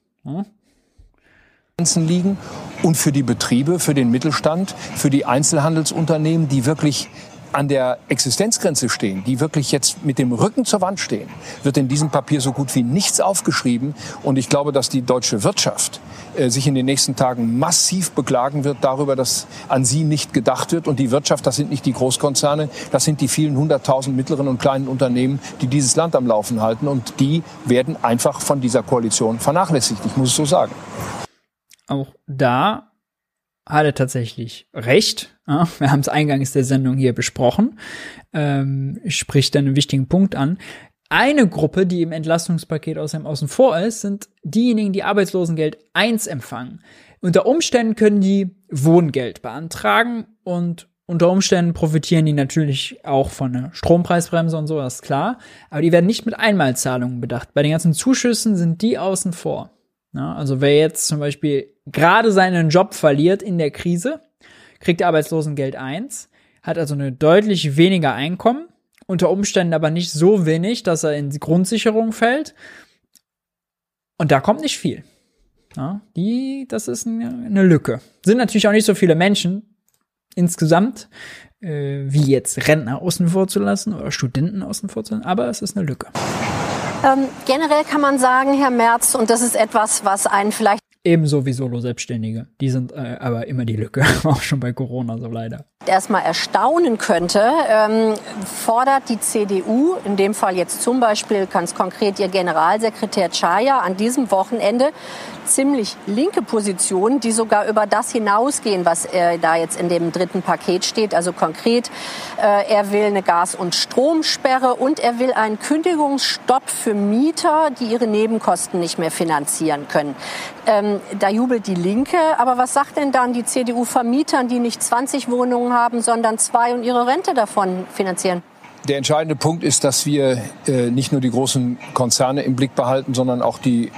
S1: Ja?
S8: liegen und für die Betriebe, für den Mittelstand, für die Einzelhandelsunternehmen, die wirklich an der Existenzgrenze stehen, die wirklich jetzt mit dem Rücken zur Wand stehen, wird in diesem Papier so gut wie nichts aufgeschrieben. Und ich glaube, dass die deutsche Wirtschaft äh, sich in den nächsten Tagen massiv beklagen wird darüber, dass an sie nicht gedacht wird. Und die Wirtschaft, das sind nicht die Großkonzerne, das sind die vielen hunderttausend mittleren und kleinen Unternehmen, die dieses Land am Laufen halten. Und die werden einfach von dieser Koalition vernachlässigt. Ich muss es so sagen.
S1: Auch da hat er tatsächlich recht. Ja, wir haben es eingangs der Sendung hier besprochen. Ähm, spricht einen wichtigen Punkt an. Eine Gruppe, die im Entlastungspaket außerdem außen vor ist, sind diejenigen, die Arbeitslosengeld 1 empfangen. Unter Umständen können die Wohngeld beantragen und unter Umständen profitieren die natürlich auch von der Strompreisbremse und so, das ist klar. Aber die werden nicht mit Einmalzahlungen bedacht. Bei den ganzen Zuschüssen sind die außen vor. Ja, also wer jetzt zum Beispiel gerade seinen Job verliert in der Krise, kriegt Arbeitslosengeld 1, hat also eine deutlich weniger Einkommen, unter Umständen aber nicht so wenig, dass er in die Grundsicherung fällt. Und da kommt nicht viel. Ja, die, das ist eine Lücke. Sind natürlich auch nicht so viele Menschen, insgesamt, äh, wie jetzt Rentner außen vor zu lassen oder Studenten außen vor zu lassen, aber es ist eine Lücke.
S7: Ähm, generell kann man sagen, Herr Merz, und das ist etwas, was einen vielleicht
S1: Ebenso wie Solo-Selbstständige. Die sind äh, aber immer die Lücke, auch schon bei Corona so leider.
S7: Erstmal erstaunen könnte, ähm, fordert die CDU, in dem Fall jetzt zum Beispiel ganz konkret ihr Generalsekretär Chaya, an diesem Wochenende ziemlich linke Positionen, die sogar über das hinausgehen, was äh, da jetzt in dem dritten Paket steht. Also konkret, äh, er will eine Gas- und Stromsperre und er will einen Kündigungsstopp für Mieter, die ihre Nebenkosten nicht mehr finanzieren können. Ähm, da jubelt die Linke. Aber was sagt denn dann die CDU-Vermietern, die nicht 20 Wohnungen haben, sondern zwei und ihre Rente davon finanzieren?
S8: Der entscheidende Punkt ist, dass wir äh, nicht nur die großen Konzerne im Blick behalten, sondern auch die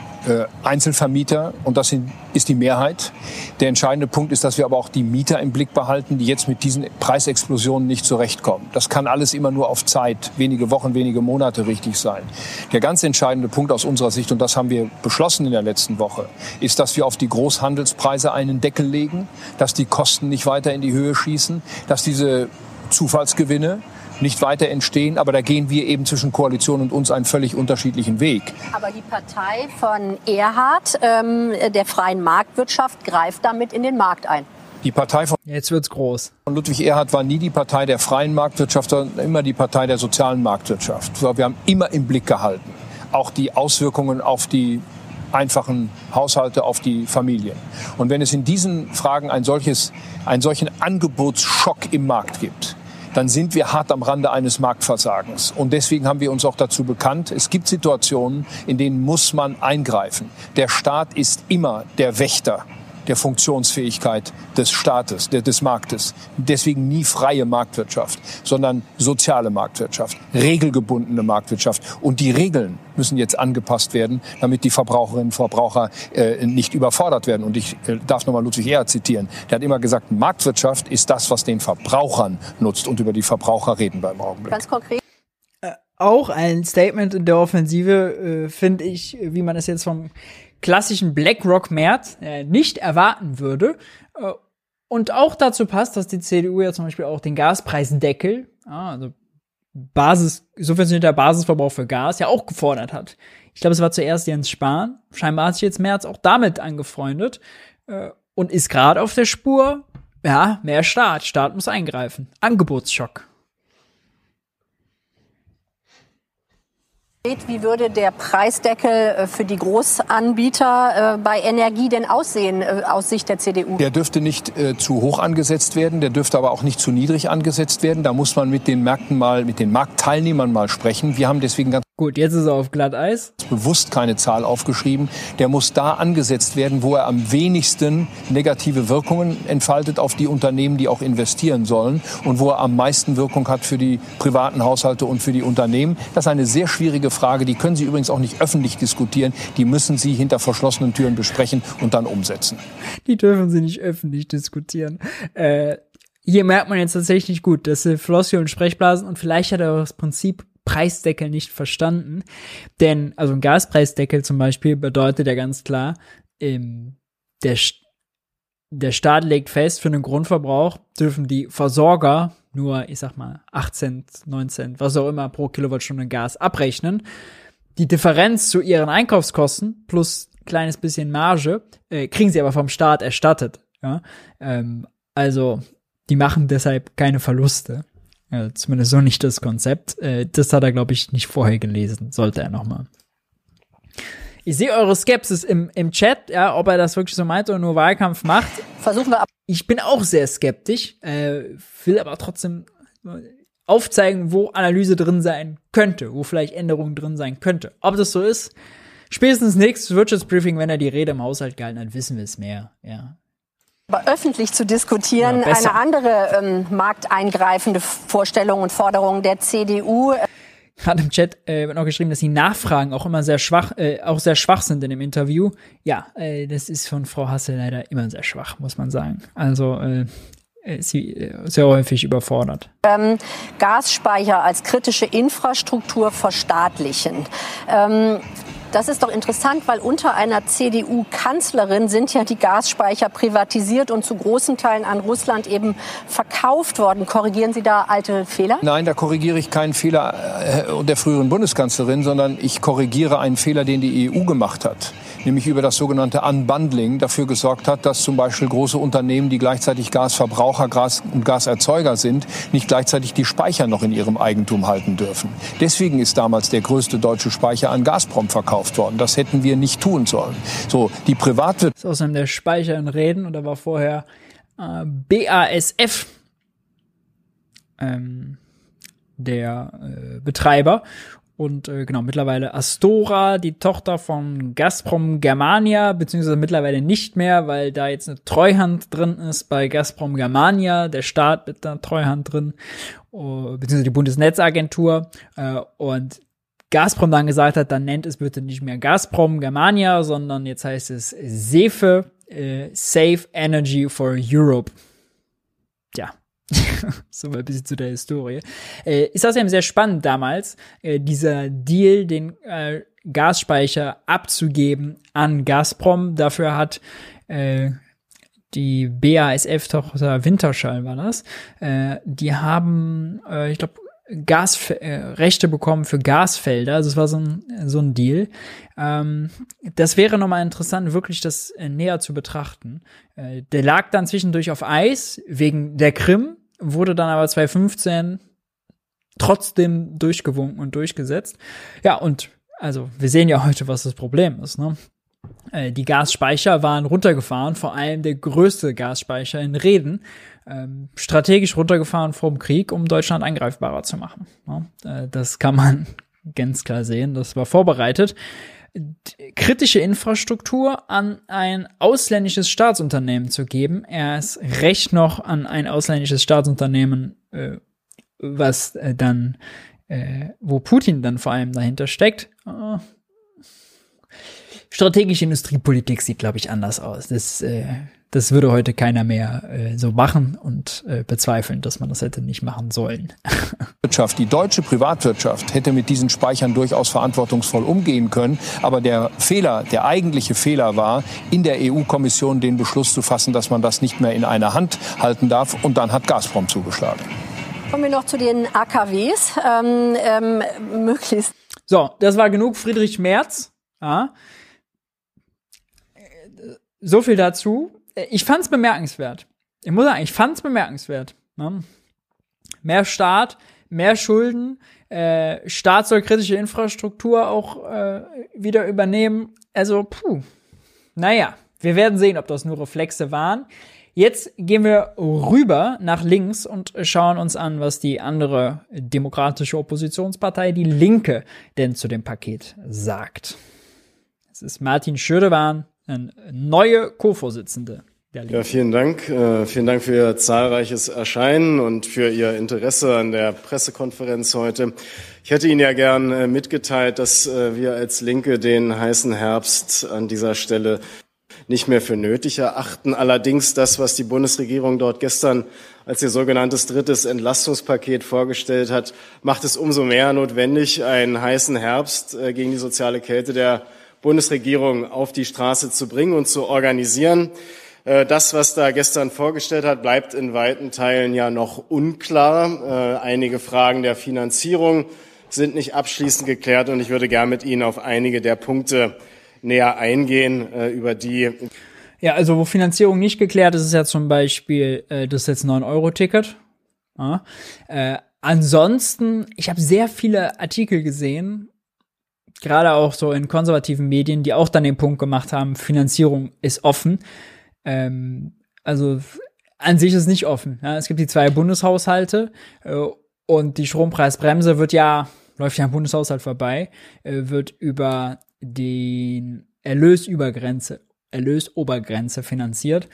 S8: Einzelvermieter. Und das ist die Mehrheit. Der entscheidende Punkt ist, dass wir aber auch die Mieter im Blick behalten, die jetzt mit diesen Preisexplosionen nicht zurechtkommen. Das kann alles immer nur auf Zeit, wenige Wochen, wenige Monate richtig sein. Der ganz entscheidende Punkt aus unserer Sicht, und das haben wir beschlossen in der letzten Woche, ist, dass wir auf die Großhandelspreise einen Deckel legen, dass die Kosten nicht weiter in die Höhe schießen, dass diese Zufallsgewinne nicht weiter entstehen. Aber da gehen wir eben zwischen Koalition und uns einen völlig unterschiedlichen Weg.
S7: Aber die Partei von Erhard, ähm, der freien Marktwirtschaft, greift damit in den Markt ein.
S8: Die Partei von
S1: Jetzt wird's groß.
S8: Ludwig Erhard war nie die Partei der freien Marktwirtschaft, sondern immer die Partei der sozialen Marktwirtschaft. Wir haben immer im Blick gehalten, auch die Auswirkungen auf die einfachen Haushalte, auf die Familien. Und wenn es in diesen Fragen ein solches, einen solchen Angebotsschock im Markt gibt, dann sind wir hart am Rande eines Marktversagens. Und deswegen haben wir uns auch dazu bekannt, es gibt Situationen, in denen muss man eingreifen. Der Staat ist immer der Wächter der Funktionsfähigkeit des Staates, des Marktes. Deswegen nie freie Marktwirtschaft, sondern soziale Marktwirtschaft, regelgebundene Marktwirtschaft. Und die Regeln müssen jetzt angepasst werden, damit die Verbraucherinnen und Verbraucher äh, nicht überfordert werden. Und ich äh, darf nochmal Ludwig Ehr zitieren. Der hat immer gesagt, Marktwirtschaft ist das, was den Verbrauchern nutzt. Und über die Verbraucher reden wir im Augenblick.
S7: Ganz konkret
S1: äh, auch ein Statement in der Offensive, äh, finde ich, wie man es jetzt vom klassischen BlackRock-März äh, nicht erwarten würde. Äh, und auch dazu passt, dass die CDU ja zum Beispiel auch den Gaspreisdeckel, ah, also Basis, subventionierter Basisverbrauch für Gas, ja auch gefordert hat. Ich glaube, es war zuerst Jens Spahn. Scheinbar hat sich jetzt März auch damit angefreundet äh, und ist gerade auf der Spur. Ja, mehr Staat. Staat muss eingreifen. Angebotsschock.
S7: Wie würde der Preisdeckel äh, für die Großanbieter äh, bei Energie denn aussehen äh, aus Sicht der CDU?
S8: Der dürfte nicht zu hoch angesetzt werden, der dürfte aber auch nicht zu niedrig angesetzt werden. Da muss man mit den Märkten mal, mit den Marktteilnehmern mal sprechen. Wir haben deswegen ganz
S1: Gut, jetzt ist er auf Glatteis.
S8: Bewusst keine Zahl aufgeschrieben. Der muss da angesetzt werden, wo er am wenigsten negative Wirkungen entfaltet auf die Unternehmen, die auch investieren sollen und wo er am meisten Wirkung hat für die privaten Haushalte und für die Unternehmen. Das ist eine sehr schwierige Frage. Die können Sie übrigens auch nicht öffentlich diskutieren. Die müssen Sie hinter verschlossenen Türen besprechen und dann umsetzen.
S1: Die dürfen Sie nicht öffentlich diskutieren. Äh, hier merkt man jetzt tatsächlich gut, dass sie Floskel und Sprechblasen und vielleicht hat er auch das Prinzip Preisdeckel nicht verstanden. Denn, also ein Gaspreisdeckel zum Beispiel bedeutet ja ganz klar, ähm, der, der Staat legt fest, für einen Grundverbrauch dürfen die Versorger nur, ich sag mal, 8 Cent, 9 Cent, was auch immer pro Kilowattstunde Gas abrechnen. Die Differenz zu ihren Einkaufskosten plus kleines bisschen Marge äh, kriegen sie aber vom Staat erstattet. Ja? Ähm, also die machen deshalb keine Verluste. Ja, zumindest so nicht das Konzept. Äh, das hat er, glaube ich, nicht vorher gelesen. Sollte er nochmal. Ich sehe eure Skepsis im, im Chat, ja, ob er das wirklich so meint oder nur Wahlkampf macht.
S7: Versuchen wir ab.
S1: Ich bin auch sehr skeptisch, äh, will aber trotzdem aufzeigen, wo Analyse drin sein könnte, wo vielleicht Änderungen drin sein könnte. Ob das so ist, spätestens nächstes Wirtschaftsbriefing, wenn er die Rede im Haushalt gehalten hat, wissen wir es mehr, ja.
S7: Aber öffentlich zu diskutieren, ja, eine andere ähm, markteingreifende Vorstellung und Forderung der CDU
S1: hat im Chat äh, noch geschrieben, dass die Nachfragen auch immer sehr schwach, äh, auch sehr schwach sind in dem Interview. Ja, äh, das ist von Frau Hassel leider immer sehr schwach, muss man sagen. Also äh, äh sie äh, sehr häufig überfordert.
S7: Ähm, Gasspeicher als kritische Infrastruktur verstaatlichen. Ähm, das ist doch interessant, weil unter einer CDU-Kanzlerin sind ja die Gasspeicher privatisiert und zu großen Teilen an Russland eben verkauft worden. Korrigieren Sie da alte Fehler?
S8: Nein, da korrigiere ich keinen Fehler äh, der früheren Bundeskanzlerin, sondern ich korrigiere einen Fehler, den die EU gemacht hat nämlich über das sogenannte Unbundling dafür gesorgt hat, dass zum Beispiel große Unternehmen, die gleichzeitig Gasverbraucher Gas und Gaserzeuger sind, nicht gleichzeitig die Speicher noch in ihrem Eigentum halten dürfen. Deswegen ist damals der größte deutsche Speicher an Gazprom verkauft worden. Das hätten wir nicht tun sollen. So, die Privatwirtschaft.
S1: Das ist außerdem der Speicher in Reden und da war vorher äh, BASF. Ähm, der äh, Betreiber und äh, genau, mittlerweile Astora, die Tochter von Gazprom Germania, beziehungsweise mittlerweile nicht mehr, weil da jetzt eine Treuhand drin ist bei Gazprom Germania, der Staat mit einer Treuhand drin, uh, beziehungsweise die Bundesnetzagentur. Uh, und Gazprom dann gesagt hat, dann nennt es bitte nicht mehr Gazprom Germania, sondern jetzt heißt es SEFE, äh, Safe Energy for Europe. Ja, so ein bisschen zu der Historie. Äh, ist außerdem sehr spannend damals, äh, dieser Deal, den äh, Gasspeicher abzugeben an Gazprom. Dafür hat äh, die BASF-Tochter Winterschall war das. Äh, die haben, äh, ich glaube, Gasrechte äh, bekommen für Gasfelder. Also es war so ein, so ein Deal. Ähm, das wäre nochmal interessant, wirklich das äh, näher zu betrachten. Äh, der lag dann zwischendurch auf Eis wegen der Krim wurde dann aber 2015 trotzdem durchgewunken und durchgesetzt. Ja, und also wir sehen ja heute, was das Problem ist. Ne? Äh, die Gasspeicher waren runtergefahren, vor allem der größte Gasspeicher in Reden, ähm, strategisch runtergefahren vom Krieg, um Deutschland angreifbarer zu machen. Ne? Äh, das kann man ganz klar sehen. Das war vorbereitet kritische Infrastruktur an ein ausländisches Staatsunternehmen zu geben. Er ist recht noch an ein ausländisches Staatsunternehmen, äh, was äh, dann, äh, wo Putin dann vor allem dahinter steckt. Äh, strategische Industriepolitik sieht, glaube ich, anders aus. Das äh, das würde heute keiner mehr äh, so machen und äh, bezweifeln, dass man das hätte nicht machen sollen.
S8: Wirtschaft, die deutsche Privatwirtschaft hätte mit diesen Speichern durchaus verantwortungsvoll umgehen können. Aber der Fehler, der eigentliche Fehler war, in der EU-Kommission den Beschluss zu fassen, dass man das nicht mehr in einer Hand halten darf. Und dann hat Gazprom zugeschlagen.
S7: Kommen wir noch zu den AKWs. Ähm, ähm, möglichst.
S1: So, das war genug Friedrich Merz. Ja. So viel dazu. Ich fand's bemerkenswert. Ich muss sagen, ich fand's bemerkenswert. Ne? Mehr Staat, mehr Schulden, äh, Staat soll kritische Infrastruktur auch äh, wieder übernehmen. Also, puh. Naja, wir werden sehen, ob das nur Reflexe waren. Jetzt gehen wir rüber nach links und schauen uns an, was die andere demokratische Oppositionspartei, die Linke, denn zu dem Paket sagt. Es ist Martin Schödewan, eine neue Co-Vorsitzende
S9: der Linken. Ja, vielen Dank. Äh, vielen Dank für Ihr zahlreiches Erscheinen und für Ihr Interesse an der Pressekonferenz heute. Ich hätte Ihnen ja gern äh, mitgeteilt, dass äh, wir als Linke den heißen Herbst an dieser Stelle nicht mehr für nötig erachten. Allerdings das, was die Bundesregierung dort gestern als ihr sogenanntes drittes Entlastungspaket vorgestellt hat, macht es umso mehr notwendig, einen heißen Herbst gegen die soziale Kälte der Bundesregierung auf die Straße zu bringen und zu organisieren. Äh, das, was da gestern vorgestellt hat, bleibt in weiten Teilen ja noch unklar. Äh, einige Fragen der Finanzierung sind nicht abschließend geklärt und ich würde gern mit Ihnen auf einige der Punkte näher eingehen, äh, über die.
S1: Ja, also wo Finanzierung nicht geklärt ist, ist ja zum Beispiel das jetzt 9-Euro-Ticket. Ja. Äh, ansonsten, ich habe sehr viele Artikel gesehen, gerade auch so in konservativen Medien, die auch dann den Punkt gemacht haben, Finanzierung ist offen. Ähm, also an sich ist nicht offen. Ja. Es gibt die zwei Bundeshaushalte äh, und die Strompreisbremse wird ja, läuft ja am Bundeshaushalt vorbei, äh, wird über den Erlösübergrenze, Erlösobergrenze finanziert.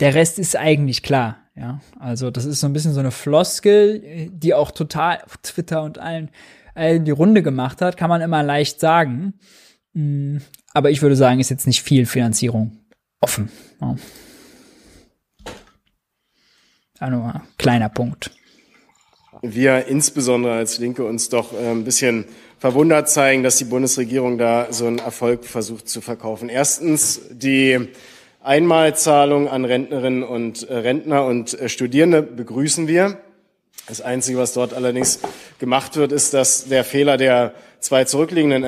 S1: der Rest ist eigentlich klar. Ja, also das ist so ein bisschen so eine Floskel, die auch total auf Twitter und allen, allen die Runde gemacht hat, kann man immer leicht sagen. Mm, aber ich würde sagen, ist jetzt nicht viel Finanzierung offen. Ja. Also ein kleiner Punkt.
S9: Wir insbesondere als Linke uns doch äh, ein bisschen verwundert zeigen, dass die Bundesregierung da so einen Erfolg versucht zu verkaufen. Erstens die Einmalzahlung an Rentnerinnen und äh, Rentner und äh, Studierende begrüßen wir. Das Einzige, was dort allerdings gemacht wird, ist, dass der Fehler der zwei zurückliegenden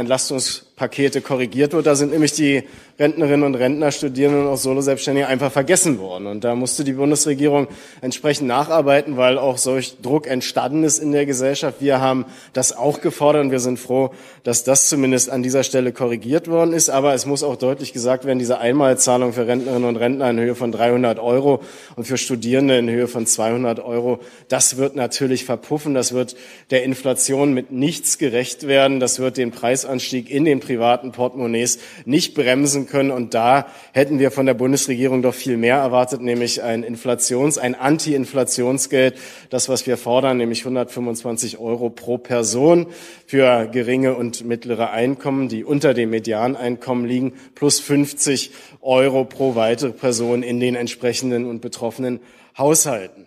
S9: Entlastungspakete korrigiert wird. Da sind nämlich die Rentnerinnen und Rentner, Studierenden und auch Solo-Selbstständige einfach vergessen worden. Und da musste die Bundesregierung entsprechend nacharbeiten, weil auch solch Druck entstanden ist in der Gesellschaft. Wir haben das auch gefordert und wir sind froh, dass das zumindest an dieser Stelle korrigiert worden ist. Aber es muss auch deutlich gesagt werden, diese Einmalzahlung für Rentnerinnen und Rentner in Höhe von 300 Euro und für Studierende in Höhe von 200 Euro, das wird natürlich verpuffen. Das wird der Inflation mit nichts gerecht werden. Das wird den Preisanstieg in den privaten Portemonnaies nicht bremsen können. Und da hätten wir von der Bundesregierung doch viel mehr erwartet, nämlich ein Inflations-, ein Anti-Inflationsgeld. Das, was wir fordern, nämlich 125 Euro pro Person für geringe und mittlere Einkommen, die unter dem Medianeinkommen liegen, plus 50 Euro pro weitere Person in den entsprechenden und betroffenen Haushalten.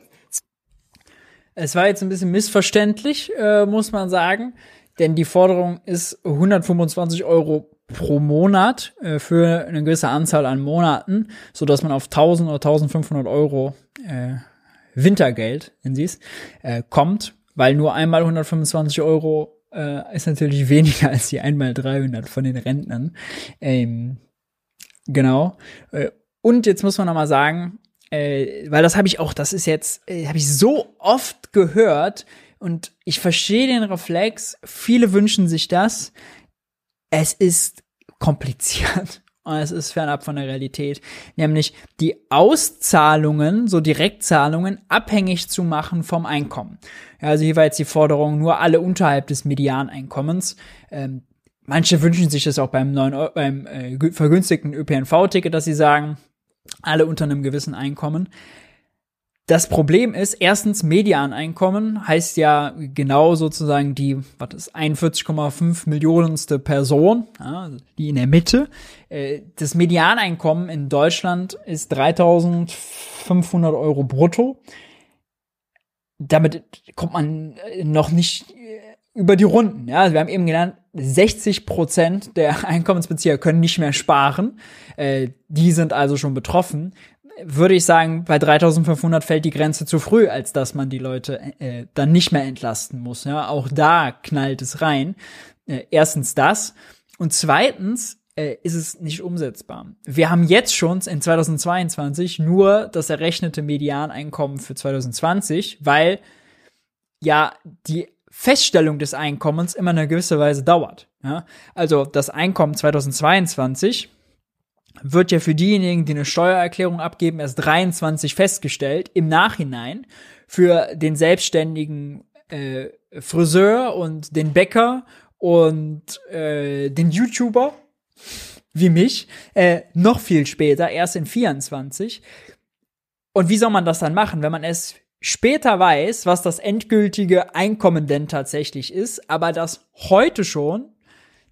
S1: Es war jetzt ein bisschen missverständlich, äh, muss man sagen, denn die Forderung ist 125 Euro pro Monat äh, für eine gewisse Anzahl an Monaten, so dass man auf 1000 oder 1500 Euro äh, Wintergeld, wenn sie es, äh, kommt, weil nur einmal 125 Euro äh, ist natürlich weniger als die einmal 300 von den Rentnern. Ähm, genau. Äh, und jetzt muss man noch mal sagen, äh, weil das habe ich auch, das ist jetzt, äh, habe ich so oft gehört und ich verstehe den Reflex. Viele wünschen sich das es ist kompliziert. Und es ist fernab von der Realität. Nämlich die Auszahlungen, so Direktzahlungen, abhängig zu machen vom Einkommen. Ja, also hier war jetzt die Forderung, nur alle unterhalb des Medianeinkommens. Ähm, manche wünschen sich das auch beim neuen, beim äh, vergünstigten ÖPNV-Ticket, dass sie sagen, alle unter einem gewissen Einkommen. Das Problem ist, erstens, Medianeinkommen heißt ja genau sozusagen die, was ist, 41,5 Millionenste Person, ja, die in der Mitte. Äh, das Medianeinkommen in Deutschland ist 3500 Euro brutto. Damit kommt man äh, noch nicht äh, über die Runden. Ja, also wir haben eben gelernt, 60 Prozent der Einkommensbezieher können nicht mehr sparen. die sind also schon betroffen würde ich sagen, bei 3500 fällt die Grenze zu früh, als dass man die Leute äh, dann nicht mehr entlasten muss. Ja, auch da knallt es rein. Äh, erstens das und zweitens äh, ist es nicht umsetzbar. Wir haben jetzt schon in 2022 nur das errechnete Medianeinkommen für 2020, weil ja die Feststellung des Einkommens immer eine gewisse Weise dauert. Ja? Also das Einkommen 2022 wird ja für diejenigen, die eine Steuererklärung abgeben, erst 23 festgestellt. Im Nachhinein für den selbstständigen äh, Friseur und den Bäcker und äh, den YouTuber wie mich äh, noch viel später, erst in 24. Und wie soll man das dann machen, wenn man es später weiß, was das endgültige Einkommen denn tatsächlich ist, aber das heute schon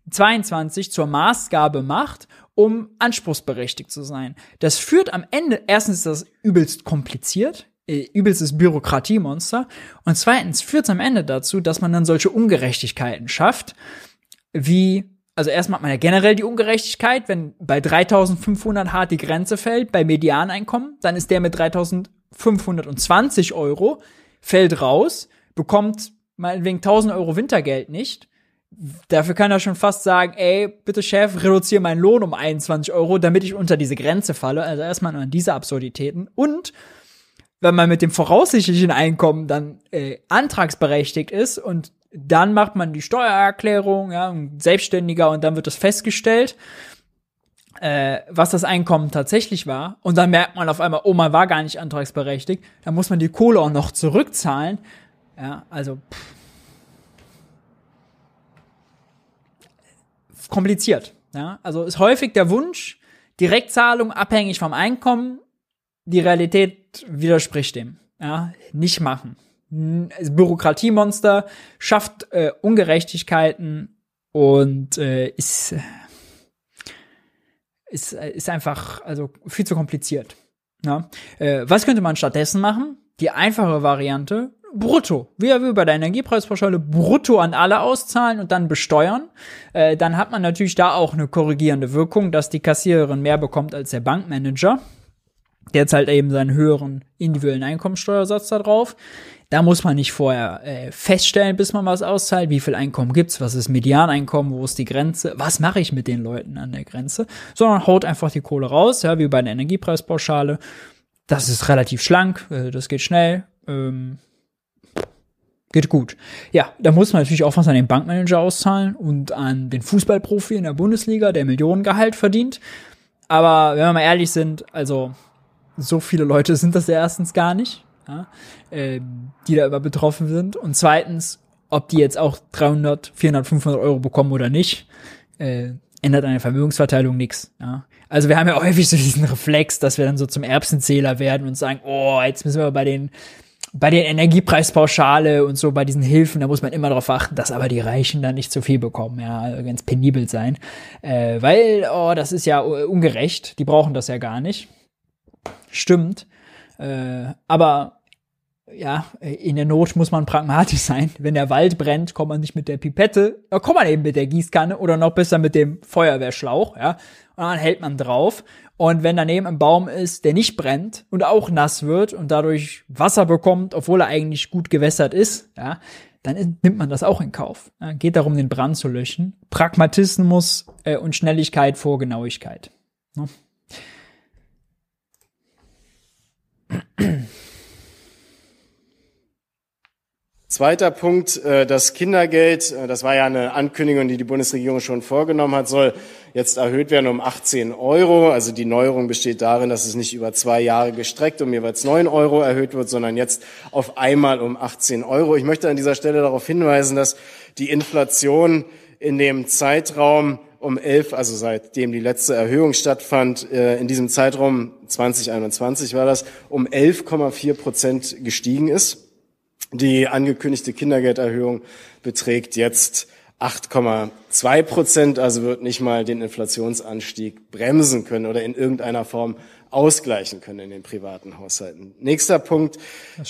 S1: 22 zur Maßgabe macht um anspruchsberechtigt zu sein. Das führt am Ende, erstens ist das übelst kompliziert, äh, übelstes Bürokratiemonster, und zweitens führt es am Ende dazu, dass man dann solche Ungerechtigkeiten schafft, wie also erstmal hat man ja generell die Ungerechtigkeit, wenn bei 3500 hart die Grenze fällt, bei Medianeinkommen, dann ist der mit 3520 Euro, fällt raus, bekommt meinetwegen 1000 Euro Wintergeld nicht Dafür kann er schon fast sagen, ey, bitte Chef, reduziere meinen Lohn um 21 Euro, damit ich unter diese Grenze falle. Also erstmal an diese Absurditäten. Und wenn man mit dem voraussichtlichen Einkommen dann äh, antragsberechtigt ist und dann macht man die Steuererklärung, ja, Selbstständiger und dann wird das festgestellt, äh, was das Einkommen tatsächlich war. Und dann merkt man auf einmal, oh, man war gar nicht antragsberechtigt. Dann muss man die Kohle auch noch zurückzahlen. Ja, also pff, kompliziert. Ja? Also ist häufig der Wunsch, Direktzahlung abhängig vom Einkommen, die Realität widerspricht dem. Ja, nicht machen. Bürokratiemonster schafft äh, Ungerechtigkeiten und äh, ist, ist, ist einfach also viel zu kompliziert. Ja? Äh, was könnte man stattdessen machen? Die einfache Variante, brutto. Wie wir bei der Energiepreispauschale brutto an alle auszahlen und dann besteuern. Äh, dann hat man natürlich da auch eine korrigierende Wirkung, dass die Kassiererin mehr bekommt als der Bankmanager. Der zahlt eben seinen höheren individuellen Einkommensteuersatz da drauf. Da muss man nicht vorher äh, feststellen, bis man was auszahlt, wie viel Einkommen gibt's, was ist Medianeinkommen, wo ist die Grenze, was mache ich mit den Leuten an der Grenze, sondern haut einfach die Kohle raus, ja, wie bei der Energiepreispauschale. Das ist relativ schlank, äh, das geht schnell, ähm, geht gut. Ja, da muss man natürlich auch was an den Bankmanager auszahlen und an den Fußballprofi in der Bundesliga, der Millionengehalt verdient. Aber wenn wir mal ehrlich sind, also so viele Leute sind das ja erstens gar nicht, ja, äh, die da immer betroffen sind. Und zweitens, ob die jetzt auch 300, 400, 500 Euro bekommen oder nicht, äh, ändert an der Vermögensverteilung nichts. Ja. Also wir haben ja häufig so diesen Reflex, dass wir dann so zum Erbsenzähler werden und sagen, oh, jetzt müssen wir bei den bei den Energiepreispauschale und so bei diesen Hilfen, da muss man immer darauf achten, dass aber die Reichen dann nicht zu viel bekommen, ja, ganz penibel sein, äh, weil oh, das ist ja ungerecht, die brauchen das ja gar nicht. Stimmt. Äh, aber ja, in der Not muss man pragmatisch sein. Wenn der Wald brennt, kommt man nicht mit der Pipette, da kommt man eben mit der Gießkanne oder noch besser mit dem Feuerwehrschlauch, ja. Und dann hält man drauf. Und wenn daneben ein Baum ist, der nicht brennt und auch nass wird und dadurch Wasser bekommt, obwohl er eigentlich gut gewässert ist, ja, dann nimmt man das auch in Kauf. Ja, geht darum, den Brand zu löschen. Pragmatismus äh, und Schnelligkeit vor Genauigkeit. Ne?
S9: Zweiter Punkt, äh, das Kindergeld, äh, das war ja eine Ankündigung, die die Bundesregierung schon vorgenommen hat, soll jetzt erhöht werden um 18 Euro. Also die Neuerung besteht darin, dass es nicht über zwei Jahre gestreckt um jeweils 9 Euro erhöht wird, sondern jetzt auf einmal um 18 Euro. Ich möchte an dieser Stelle darauf hinweisen, dass die Inflation in dem Zeitraum um 11, also seitdem die letzte Erhöhung stattfand, äh, in diesem Zeitraum 2021 war das, um 11,4 Prozent gestiegen ist. Die angekündigte Kindergelderhöhung beträgt jetzt 8,2 Prozent, also wird nicht mal den Inflationsanstieg bremsen können oder in irgendeiner Form ausgleichen können in den privaten Haushalten. Nächster Punkt,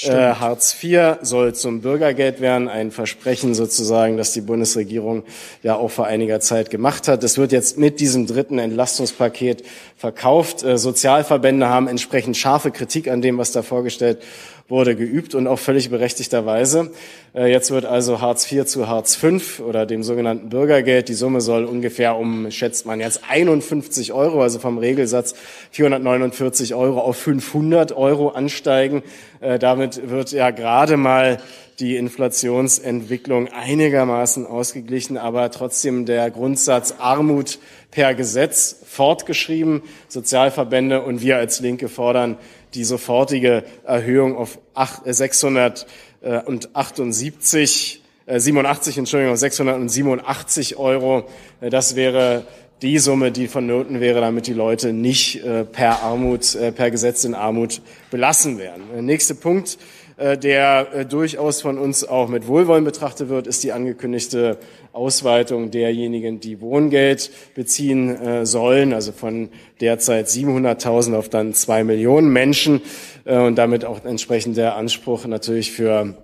S9: äh, Hartz IV soll zum Bürgergeld werden, ein Versprechen sozusagen, das die Bundesregierung ja auch vor einiger Zeit gemacht hat. Das wird jetzt mit diesem dritten Entlastungspaket verkauft. Äh, Sozialverbände haben entsprechend scharfe Kritik an dem, was da vorgestellt wurde geübt und auch völlig berechtigterweise. Äh, jetzt wird also Hartz IV zu Hartz V oder dem sogenannten Bürgergeld. Die Summe soll ungefähr um, schätzt man jetzt, 51 Euro, also vom Regelsatz 449 Euro auf 500 Euro ansteigen. Äh, damit wird ja gerade mal die Inflationsentwicklung einigermaßen ausgeglichen, aber trotzdem der Grundsatz Armut per Gesetz fortgeschrieben. Sozialverbände und wir als Linke fordern die sofortige Erhöhung auf 678, äh, 87, äh, Entschuldigung, 687 Euro. Äh, das wäre die Summe, die vonnöten wäre, damit die Leute nicht per Armut, per Gesetz in Armut belassen werden. Der nächste Punkt, der durchaus von uns auch mit Wohlwollen betrachtet wird, ist die angekündigte Ausweitung derjenigen, die Wohngeld beziehen äh, sollen, also von derzeit 700.000 auf dann zwei Millionen Menschen. Äh, und damit auch entsprechend der Anspruch natürlich für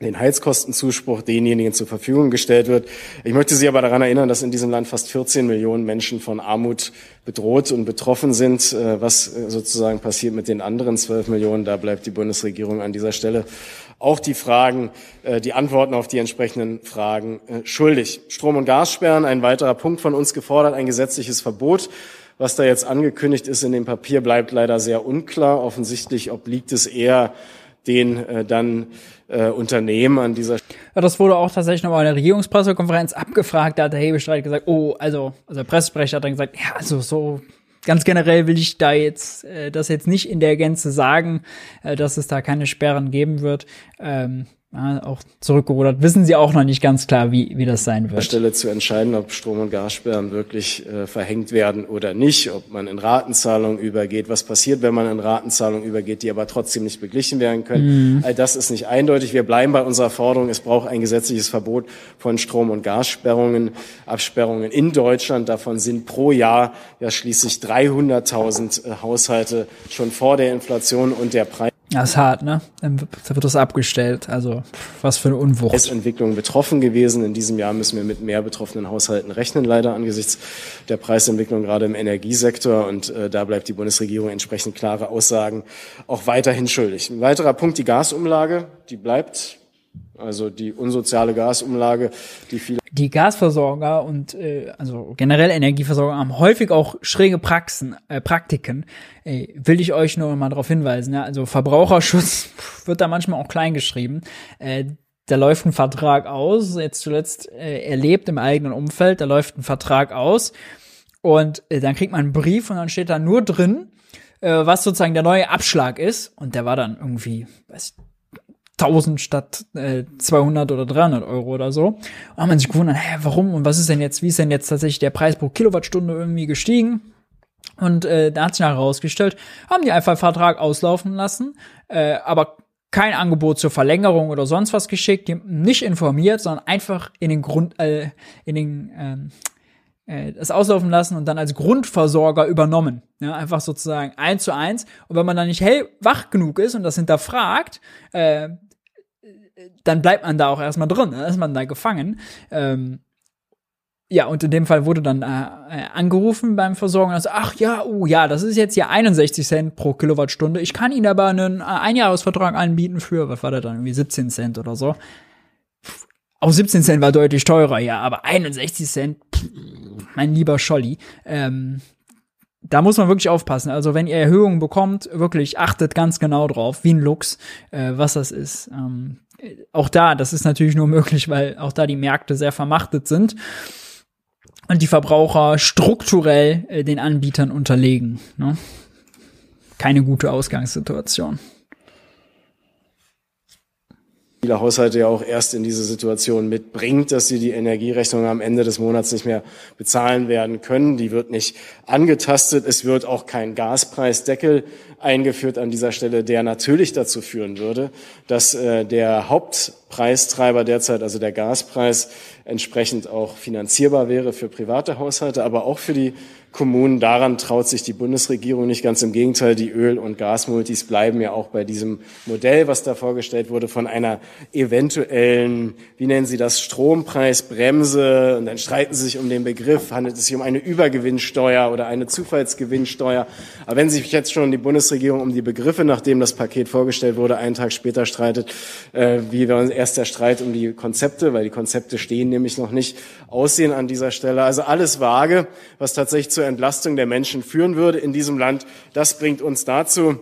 S9: den Heizkostenzuspruch denjenigen zur Verfügung gestellt wird. Ich möchte Sie aber daran erinnern, dass in diesem Land fast 14 Millionen Menschen von Armut bedroht und betroffen sind. Äh, was äh, sozusagen passiert mit den anderen 12 Millionen, da bleibt die Bundesregierung an dieser Stelle auch die Fragen, äh, die Antworten auf die entsprechenden Fragen schuldig. Strom- und Gassperren, ein weiterer Punkt von uns gefordert, ein gesetzliches Verbot. Was da jetzt angekündigt ist in dem Papier, bleibt leider sehr unklar. Offensichtlich obliegt es eher den äh, dann äh, Unternehmen an dieser
S1: ja, Das wurde auch tatsächlich nochmal in der Regierungspressekonferenz abgefragt. Da hat der Hebestreit gesagt, oh, also, also der Pressesprecher hat dann gesagt, ja, also so ganz generell will ich da jetzt äh, das jetzt nicht in der Gänze sagen, äh, dass es da keine Sperren geben wird. Ähm, auch zurückgerudert. Wissen Sie auch noch nicht ganz klar, wie, wie das sein wird.
S9: Stelle zu entscheiden, ob Strom- und Gassperren wirklich äh, verhängt werden oder nicht, ob man in Ratenzahlungen übergeht, was passiert, wenn man in Ratenzahlungen übergeht, die aber trotzdem nicht beglichen werden können. Mhm. All das ist nicht eindeutig. Wir bleiben bei unserer Forderung, es braucht ein gesetzliches Verbot von Strom- und Gassperrungen, Absperrungen in Deutschland. Davon sind pro Jahr ja schließlich 300.000 äh, Haushalte schon vor der Inflation und der Preis
S1: das ist hart, ne? Dann wird das abgestellt. Also, was für eine Unwucht.
S9: Preisentwicklung betroffen gewesen. In diesem Jahr müssen wir mit mehr betroffenen Haushalten rechnen, leider angesichts der Preisentwicklung gerade im Energiesektor. Und äh, da bleibt die Bundesregierung entsprechend klare Aussagen auch weiterhin schuldig. Ein weiterer Punkt, die Gasumlage, die bleibt also die unsoziale Gasumlage, die viele
S1: die Gasversorger und äh, also generell Energieversorger haben häufig auch schräge Praxen, äh, Praktiken. Äh, will ich euch nur mal darauf hinweisen. Ja? Also Verbraucherschutz wird da manchmal auch klein geschrieben. Äh, da läuft ein Vertrag aus, jetzt zuletzt äh, erlebt im eigenen Umfeld, da läuft ein Vertrag aus und äh, dann kriegt man einen Brief und dann steht da nur drin, äh, was sozusagen der neue Abschlag ist und der war dann irgendwie, weiß 1000 statt äh, 200 oder 300 Euro oder so. Und haben man sich gewundert, hä, warum und was ist denn jetzt, wie ist denn jetzt tatsächlich der Preis pro Kilowattstunde irgendwie gestiegen? Und äh, da hat sich nachher herausgestellt, haben die einfach Vertrag auslaufen lassen, äh, aber kein Angebot zur Verlängerung oder sonst was geschickt, die nicht informiert, sondern einfach in den Grund, äh, in den ähm, äh, das auslaufen lassen und dann als Grundversorger übernommen. Ja, einfach sozusagen eins zu eins. Und wenn man dann nicht hell wach genug ist und das hinterfragt, äh, dann bleibt man da auch erstmal drin, dann ist man da gefangen. Ähm, ja, und in dem Fall wurde dann äh, äh angerufen beim Versorgen, also, ach ja, oh ja, das ist jetzt hier 61 Cent pro Kilowattstunde. Ich kann Ihnen aber einen äh, Einjahresvertrag anbieten für, was war das dann, irgendwie 17 Cent oder so. Auch 17 Cent war deutlich teurer, ja, aber 61 Cent, pff, mein lieber Scholli, ähm, da muss man wirklich aufpassen. Also wenn ihr Erhöhungen bekommt, wirklich achtet ganz genau drauf, wie ein Lux, äh, was das ist. Ähm, auch da, das ist natürlich nur möglich, weil auch da die Märkte sehr vermachtet sind und die Verbraucher strukturell äh, den Anbietern unterlegen. Ne? Keine gute Ausgangssituation
S9: viele Haushalte ja auch erst in diese Situation mitbringt, dass sie die Energierechnung am Ende des Monats nicht mehr bezahlen werden können. Die wird nicht angetastet. Es wird auch kein Gaspreisdeckel eingeführt an dieser Stelle, der natürlich dazu führen würde, dass äh, der Hauptpreistreiber derzeit, also der Gaspreis, entsprechend auch finanzierbar wäre für private Haushalte, aber auch für die Kommunen. Daran traut sich die Bundesregierung nicht. Ganz im Gegenteil, die Öl- und Gasmultis bleiben ja auch bei diesem Modell, was da vorgestellt wurde, von einer eventuellen, wie nennen Sie das, Strompreisbremse. Und dann streiten Sie sich um den Begriff. Handelt es sich um eine Übergewinnsteuer oder eine Zufallsgewinnsteuer? Aber wenn sich jetzt schon die Bundesregierung um die Begriffe, nachdem das Paket vorgestellt wurde, einen Tag später streitet, äh, wie wir erst der Streit um die Konzepte, weil die Konzepte stehen nämlich noch nicht, aussehen an dieser Stelle. Also alles vage, was tatsächlich zu zur Entlastung der Menschen führen würde in diesem Land. Das bringt uns dazu,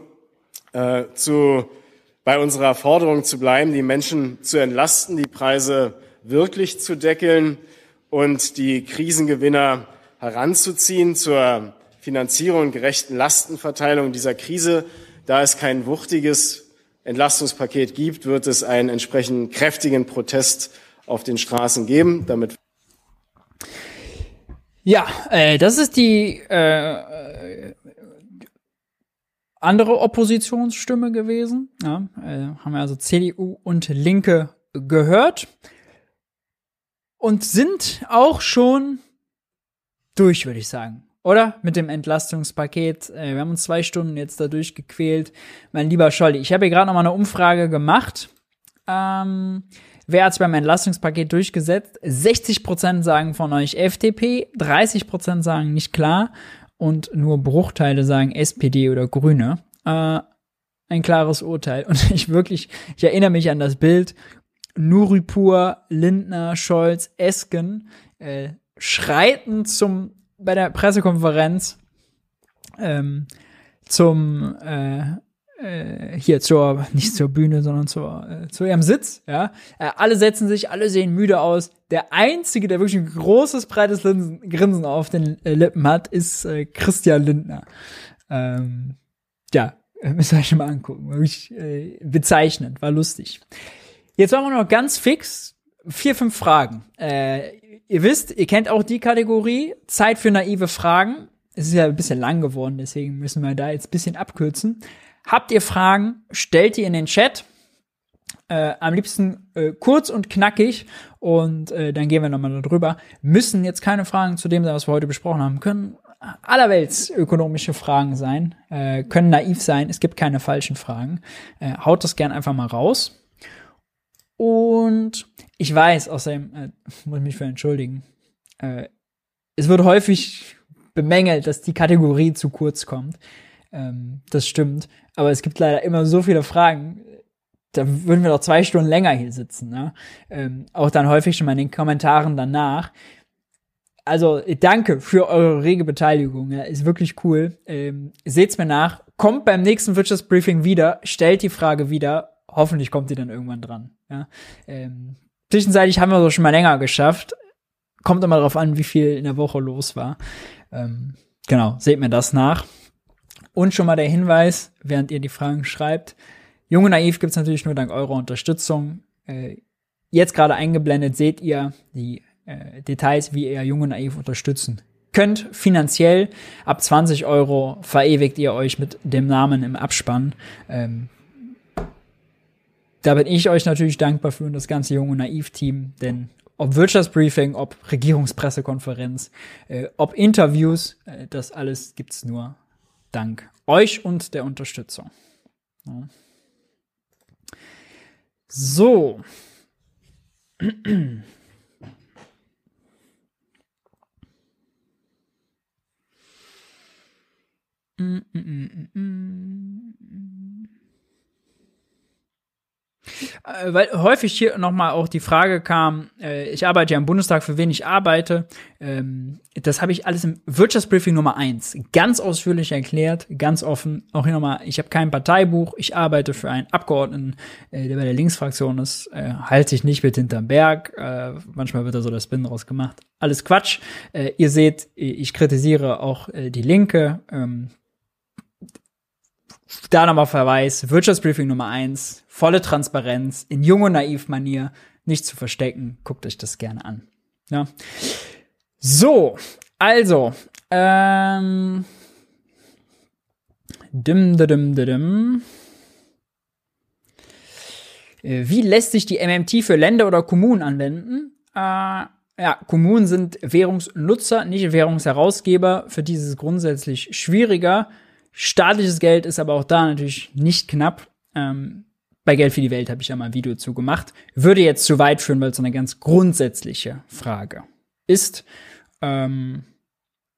S9: äh, zu, bei unserer Forderung zu bleiben, die Menschen zu entlasten, die Preise wirklich zu deckeln und die Krisengewinner heranzuziehen zur Finanzierung und gerechten Lastenverteilung dieser Krise. Da es kein wuchtiges Entlastungspaket gibt, wird es einen entsprechend kräftigen Protest auf den Straßen geben. Damit
S1: ja, äh, das ist die äh, andere Oppositionsstimme gewesen. Ja, äh, haben wir also CDU und Linke gehört und sind auch schon durch, würde ich sagen. Oder? Mit dem Entlastungspaket. Äh, wir haben uns zwei Stunden jetzt da durchgequält. Mein lieber Scholli, ich habe hier gerade noch mal eine Umfrage gemacht. Ähm, Wer hat es beim Entlastungspaket durchgesetzt? 60% sagen von euch FDP, 30% sagen nicht klar und nur Bruchteile sagen SPD oder Grüne. Äh, ein klares Urteil. Und ich wirklich, ich erinnere mich an das Bild. Nuripur, Lindner, Scholz, Esken äh, schreiten zum bei der Pressekonferenz ähm, zum äh, äh, hier zur, nicht zur Bühne, sondern zur, äh, zu ihrem Sitz, ja. Äh, alle setzen sich, alle sehen müde aus. Der einzige, der wirklich ein großes, breites Linsen, Grinsen auf den äh, Lippen hat, ist äh, Christian Lindner. Ähm, ja, müsst ihr euch mal angucken. Wirklich bezeichnend, war lustig. Jetzt machen wir noch ganz fix vier, fünf Fragen. Ihr wisst, ihr kennt auch die Kategorie Zeit für naive Fragen. Es ist ja ein bisschen lang geworden, deswegen müssen wir da jetzt ein bisschen abkürzen. Habt ihr Fragen, stellt die in den Chat. Äh, am liebsten äh, kurz und knackig und äh, dann gehen wir nochmal darüber. Müssen jetzt keine Fragen zu dem sein, was wir heute besprochen haben, können allerwelts ökonomische Fragen sein, äh, können naiv sein, es gibt keine falschen Fragen. Äh, haut das gern einfach mal raus. Und ich weiß, außerdem äh, muss ich mich für entschuldigen, es wird häufig bemängelt, dass die Kategorie zu kurz kommt. Ähm, das stimmt. Aber es gibt leider immer so viele Fragen. Da würden wir doch zwei Stunden länger hier sitzen. Ne? Ähm, auch dann häufig schon mal in den Kommentaren danach. Also danke für eure rege Beteiligung. Ja, ist wirklich cool. Ähm, seht's mir nach. Kommt beim nächsten Wirtschaftsbriefing wieder. Stellt die Frage wieder. Hoffentlich kommt ihr dann irgendwann dran. Ja? Ähm, zwischenzeitlich haben wir so schon mal länger geschafft. Kommt immer darauf an, wie viel in der Woche los war. Ähm, genau, seht mir das nach. Und schon mal der Hinweis, während ihr die Fragen schreibt, Junge Naiv gibt's natürlich nur dank eurer Unterstützung. Äh, jetzt gerade eingeblendet seht ihr die äh, Details, wie ihr Junge Naiv unterstützen könnt. Finanziell ab 20 Euro verewigt ihr euch mit dem Namen im Abspann. Ähm, da bin ich euch natürlich dankbar für und das ganze Junge Naiv-Team, denn ob Wirtschaftsbriefing, ob Regierungspressekonferenz, äh, ob Interviews, äh, das alles gibt's nur dank euch und der Unterstützung. Ja. So. mm, mm, mm, äh, weil häufig hier nochmal auch die Frage kam, äh, ich arbeite ja im Bundestag, für wen ich arbeite. Ähm, das habe ich alles im Wirtschaftsbriefing Nummer eins ganz ausführlich erklärt, ganz offen. Auch hier nochmal, ich habe kein Parteibuch, ich arbeite für einen Abgeordneten, äh, der bei der Linksfraktion ist, äh, halte sich nicht mit hinterm Berg. Äh, manchmal wird da so das Spin draus gemacht. Alles Quatsch. Äh, ihr seht, ich kritisiere auch äh, die Linke. Da nochmal Verweis, Wirtschaftsbriefing Nummer eins, volle Transparenz, in jung und naiv Manier, nicht zu verstecken, guckt euch das gerne an. Ja. So, also, ähm, dim, dim, dim, dim. Äh, wie lässt sich die MMT für Länder oder Kommunen anwenden? Äh, ja, Kommunen sind Währungsnutzer, nicht Währungsherausgeber. Für die ist es grundsätzlich schwieriger. Staatliches Geld ist aber auch da natürlich nicht knapp. Ähm, bei Geld für die Welt habe ich ja mal ein Video zu gemacht. Würde jetzt zu weit führen, weil es eine ganz grundsätzliche Frage ist. Ähm,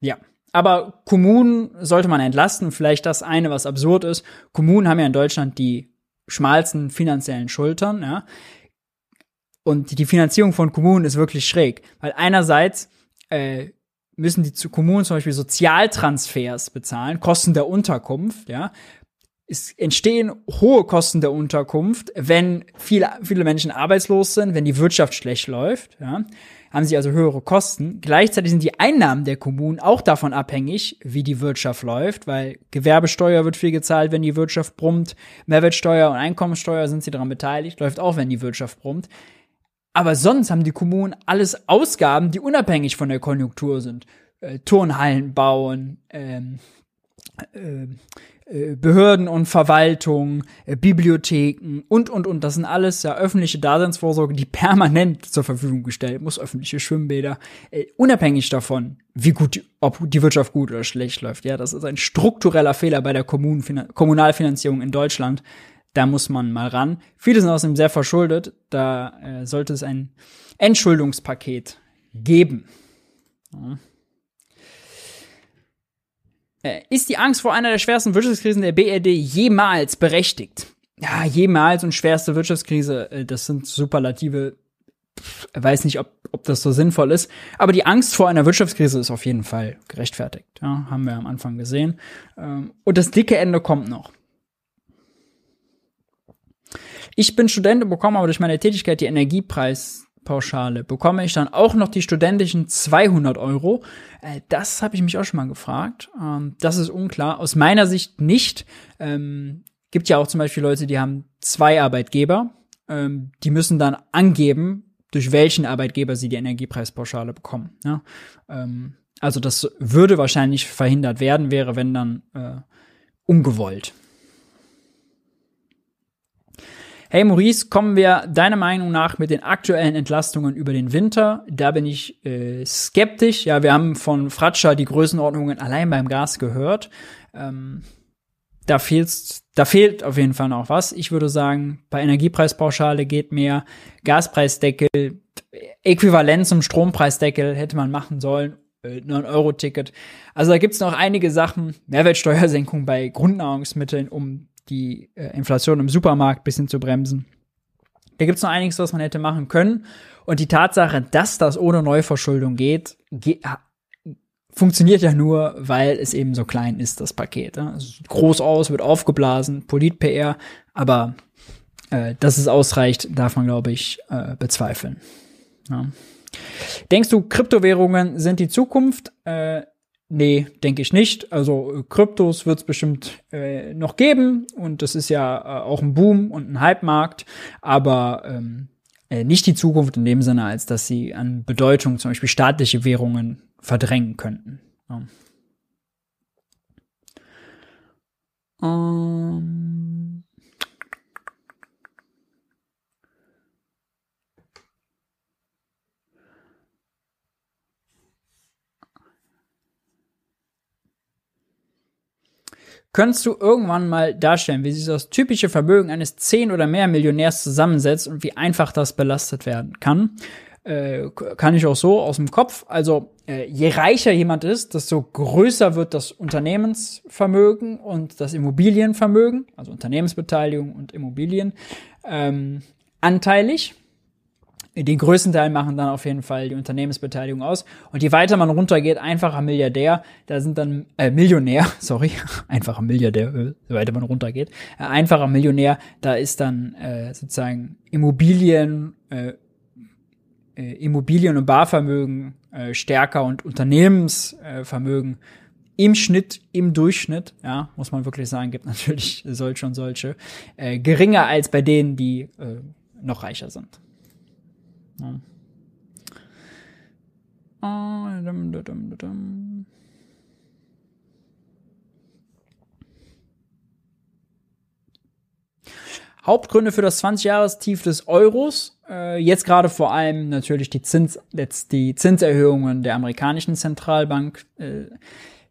S1: ja. Aber Kommunen sollte man entlasten. Vielleicht das eine, was absurd ist. Kommunen haben ja in Deutschland die schmalsten finanziellen Schultern, ja. Und die Finanzierung von Kommunen ist wirklich schräg. Weil einerseits äh, müssen die Kommunen zum Beispiel Sozialtransfers bezahlen, Kosten der Unterkunft, ja. Es entstehen hohe Kosten der Unterkunft, wenn viele, viele Menschen arbeitslos sind, wenn die Wirtschaft schlecht läuft, ja. Haben sie also höhere Kosten. Gleichzeitig sind die Einnahmen der Kommunen auch davon abhängig, wie die Wirtschaft läuft, weil Gewerbesteuer wird viel gezahlt, wenn die Wirtschaft brummt. Mehrwertsteuer und Einkommensteuer sind sie daran beteiligt, läuft auch, wenn die Wirtschaft brummt. Aber sonst haben die Kommunen alles Ausgaben, die unabhängig von der Konjunktur sind. Äh, Turnhallen bauen, ähm, äh, äh, Behörden und Verwaltung, äh, Bibliotheken und, und, und. Das sind alles ja öffentliche Daseinsvorsorge, die permanent zur Verfügung gestellt muss, öffentliche Schwimmbäder, äh, unabhängig davon, wie gut, ob die Wirtschaft gut oder schlecht läuft. Ja, das ist ein struktureller Fehler bei der Kommunen, Kommunalfinanzierung in Deutschland, da muss man mal ran. Viele sind außerdem sehr verschuldet. Da äh, sollte es ein Entschuldungspaket geben. Ja. Äh, ist die Angst vor einer der schwersten Wirtschaftskrisen der BRD jemals berechtigt? Ja, jemals und schwerste Wirtschaftskrise, äh, das sind Superlative. Ich weiß nicht, ob, ob das so sinnvoll ist. Aber die Angst vor einer Wirtschaftskrise ist auf jeden Fall gerechtfertigt. Ja, haben wir am Anfang gesehen. Ähm, und das dicke Ende kommt noch. Ich bin Student und bekomme aber durch meine Tätigkeit die Energiepreispauschale. Bekomme ich dann auch noch die studentischen 200 Euro? Äh, das habe ich mich auch schon mal gefragt. Ähm, das ist unklar. Aus meiner Sicht nicht. Ähm, gibt ja auch zum Beispiel Leute, die haben zwei Arbeitgeber ähm, die müssen dann angeben, durch welchen Arbeitgeber sie die Energiepreispauschale bekommen. Ähm, also das würde wahrscheinlich verhindert werden, wäre wenn dann äh, ungewollt. Hey Maurice, kommen wir deiner Meinung nach mit den aktuellen Entlastungen über den Winter? Da bin ich äh, skeptisch. Ja, wir haben von Fratscher die Größenordnungen allein beim Gas gehört. Ähm, da fehlt's, da fehlt auf jeden Fall noch was. Ich würde sagen, bei Energiepreispauschale geht mehr. Gaspreisdeckel, äquivalent zum Strompreisdeckel hätte man machen sollen. 9-Euro-Ticket. Äh, also da gibt's noch einige Sachen. Mehrwertsteuersenkung bei Grundnahrungsmitteln, um die äh, Inflation im Supermarkt bisschen zu bremsen. Da gibt's noch einiges, was man hätte machen können. Und die Tatsache, dass das ohne Neuverschuldung geht, ge funktioniert ja nur, weil es eben so klein ist, das Paket. Ne? Es sieht groß aus, wird aufgeblasen, Polit-PR, aber äh, dass es ausreicht, darf man, glaube ich, äh, bezweifeln. Ja. Denkst du, Kryptowährungen sind die Zukunft? Äh, nee, denke ich nicht. Also äh, Kryptos wird es bestimmt äh, noch geben und das ist ja äh, auch ein Boom und ein Hype-Markt, aber ähm, äh, nicht die Zukunft in dem Sinne, als dass sie an Bedeutung zum Beispiel staatliche Währungen verdrängen könnten. Ja. Ähm Könntest du irgendwann mal darstellen, wie sich das typische Vermögen eines 10 oder mehr Millionärs zusammensetzt und wie einfach das belastet werden kann? Äh, kann ich auch so aus dem Kopf. Also äh, je reicher jemand ist, desto größer wird das Unternehmensvermögen und das Immobilienvermögen, also Unternehmensbeteiligung und Immobilien, ähm, anteilig. Den größten Teil machen dann auf jeden Fall die Unternehmensbeteiligung aus. Und je weiter man runtergeht, einfacher Milliardär, da sind dann, äh, Millionär, sorry, einfacher Milliardär, äh, je weiter man runtergeht, äh, einfacher Millionär, da ist dann äh, sozusagen Immobilien, äh, äh, Immobilien- und Barvermögen äh, stärker und Unternehmensvermögen im Schnitt, im Durchschnitt, ja, muss man wirklich sagen, gibt natürlich solche und solche, äh, geringer als bei denen, die äh, noch reicher sind. Ja. Hauptgründe für das 20-Jahres-Tief des Euros. Äh, jetzt gerade vor allem natürlich die, Zins, jetzt die Zinserhöhungen der amerikanischen Zentralbank. Äh,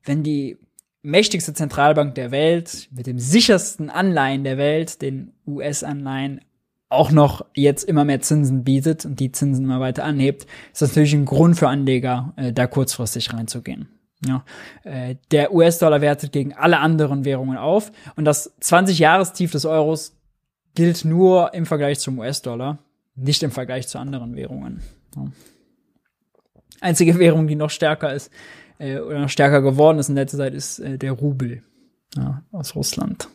S1: wenn die mächtigste Zentralbank der Welt mit dem sichersten Anleihen der Welt, den US-Anleihen, auch noch jetzt immer mehr Zinsen bietet und die Zinsen immer weiter anhebt, ist das natürlich ein Grund für Anleger, äh, da kurzfristig reinzugehen. Ja, äh, der US-Dollar wertet gegen alle anderen Währungen auf und das 20-Jahres-Tief des Euros gilt nur im Vergleich zum US-Dollar, nicht im Vergleich zu anderen Währungen. Ja. Einzige Währung, die noch stärker ist äh, oder noch stärker geworden ist in letzter Zeit, ist äh, der Rubel ja, aus Russland.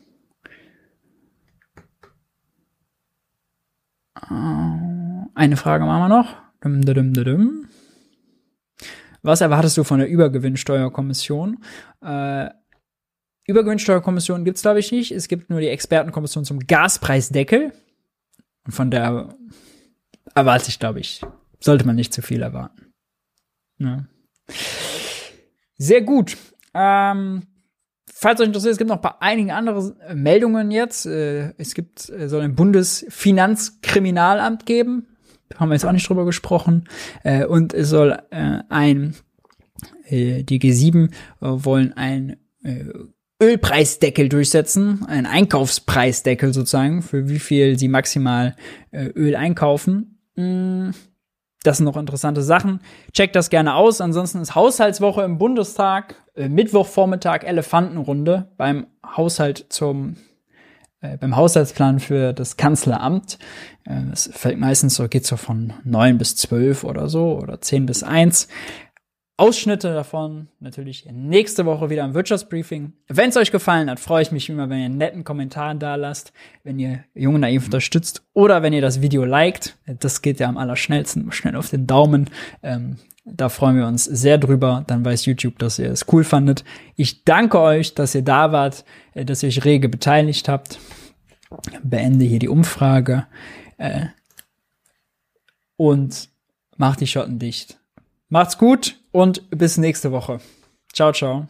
S1: Äh, eine Frage machen wir noch. Dum, dum, dum, Was erwartest du von der Übergewinnsteuerkommission? Äh, Übergewinnsteuerkommission gibt es, glaube ich, nicht. Es gibt nur die Expertenkommission zum Gaspreisdeckel. Und von der erwarte ich, glaube ich, sollte man nicht zu viel erwarten. Ja. Sehr gut. Ähm, falls euch interessiert, es gibt noch ein paar einige andere äh, Meldungen jetzt. Äh, es gibt, äh, soll ein Bundesfinanzkriminalamt geben. Haben wir jetzt auch nicht drüber gesprochen. Und es soll ein, die G7 wollen ein Ölpreisdeckel durchsetzen, ein Einkaufspreisdeckel sozusagen, für wie viel sie maximal Öl einkaufen. Das sind noch interessante Sachen. Checkt das gerne aus. Ansonsten ist Haushaltswoche im Bundestag, äh, Mittwochvormittag Elefantenrunde beim Haushalt zum äh, beim Haushaltsplan für das Kanzleramt. Äh, es fällt meistens so, geht so von neun bis zwölf oder so oder zehn bis eins. Ausschnitte davon natürlich nächste Woche wieder im Wirtschaftsbriefing. Wenn es euch gefallen hat, freue ich mich immer, wenn ihr einen netten Kommentar da lasst, wenn ihr Junge Naiv unterstützt oder wenn ihr das Video liked. Das geht ja am allerschnellsten, schnell auf den Daumen. Ähm, da freuen wir uns sehr drüber. Dann weiß YouTube, dass ihr es cool fandet. Ich danke euch, dass ihr da wart, äh, dass ihr euch rege beteiligt habt. Beende hier die Umfrage. Äh, und macht die Schotten dicht. Macht's gut und bis nächste Woche. Ciao, ciao.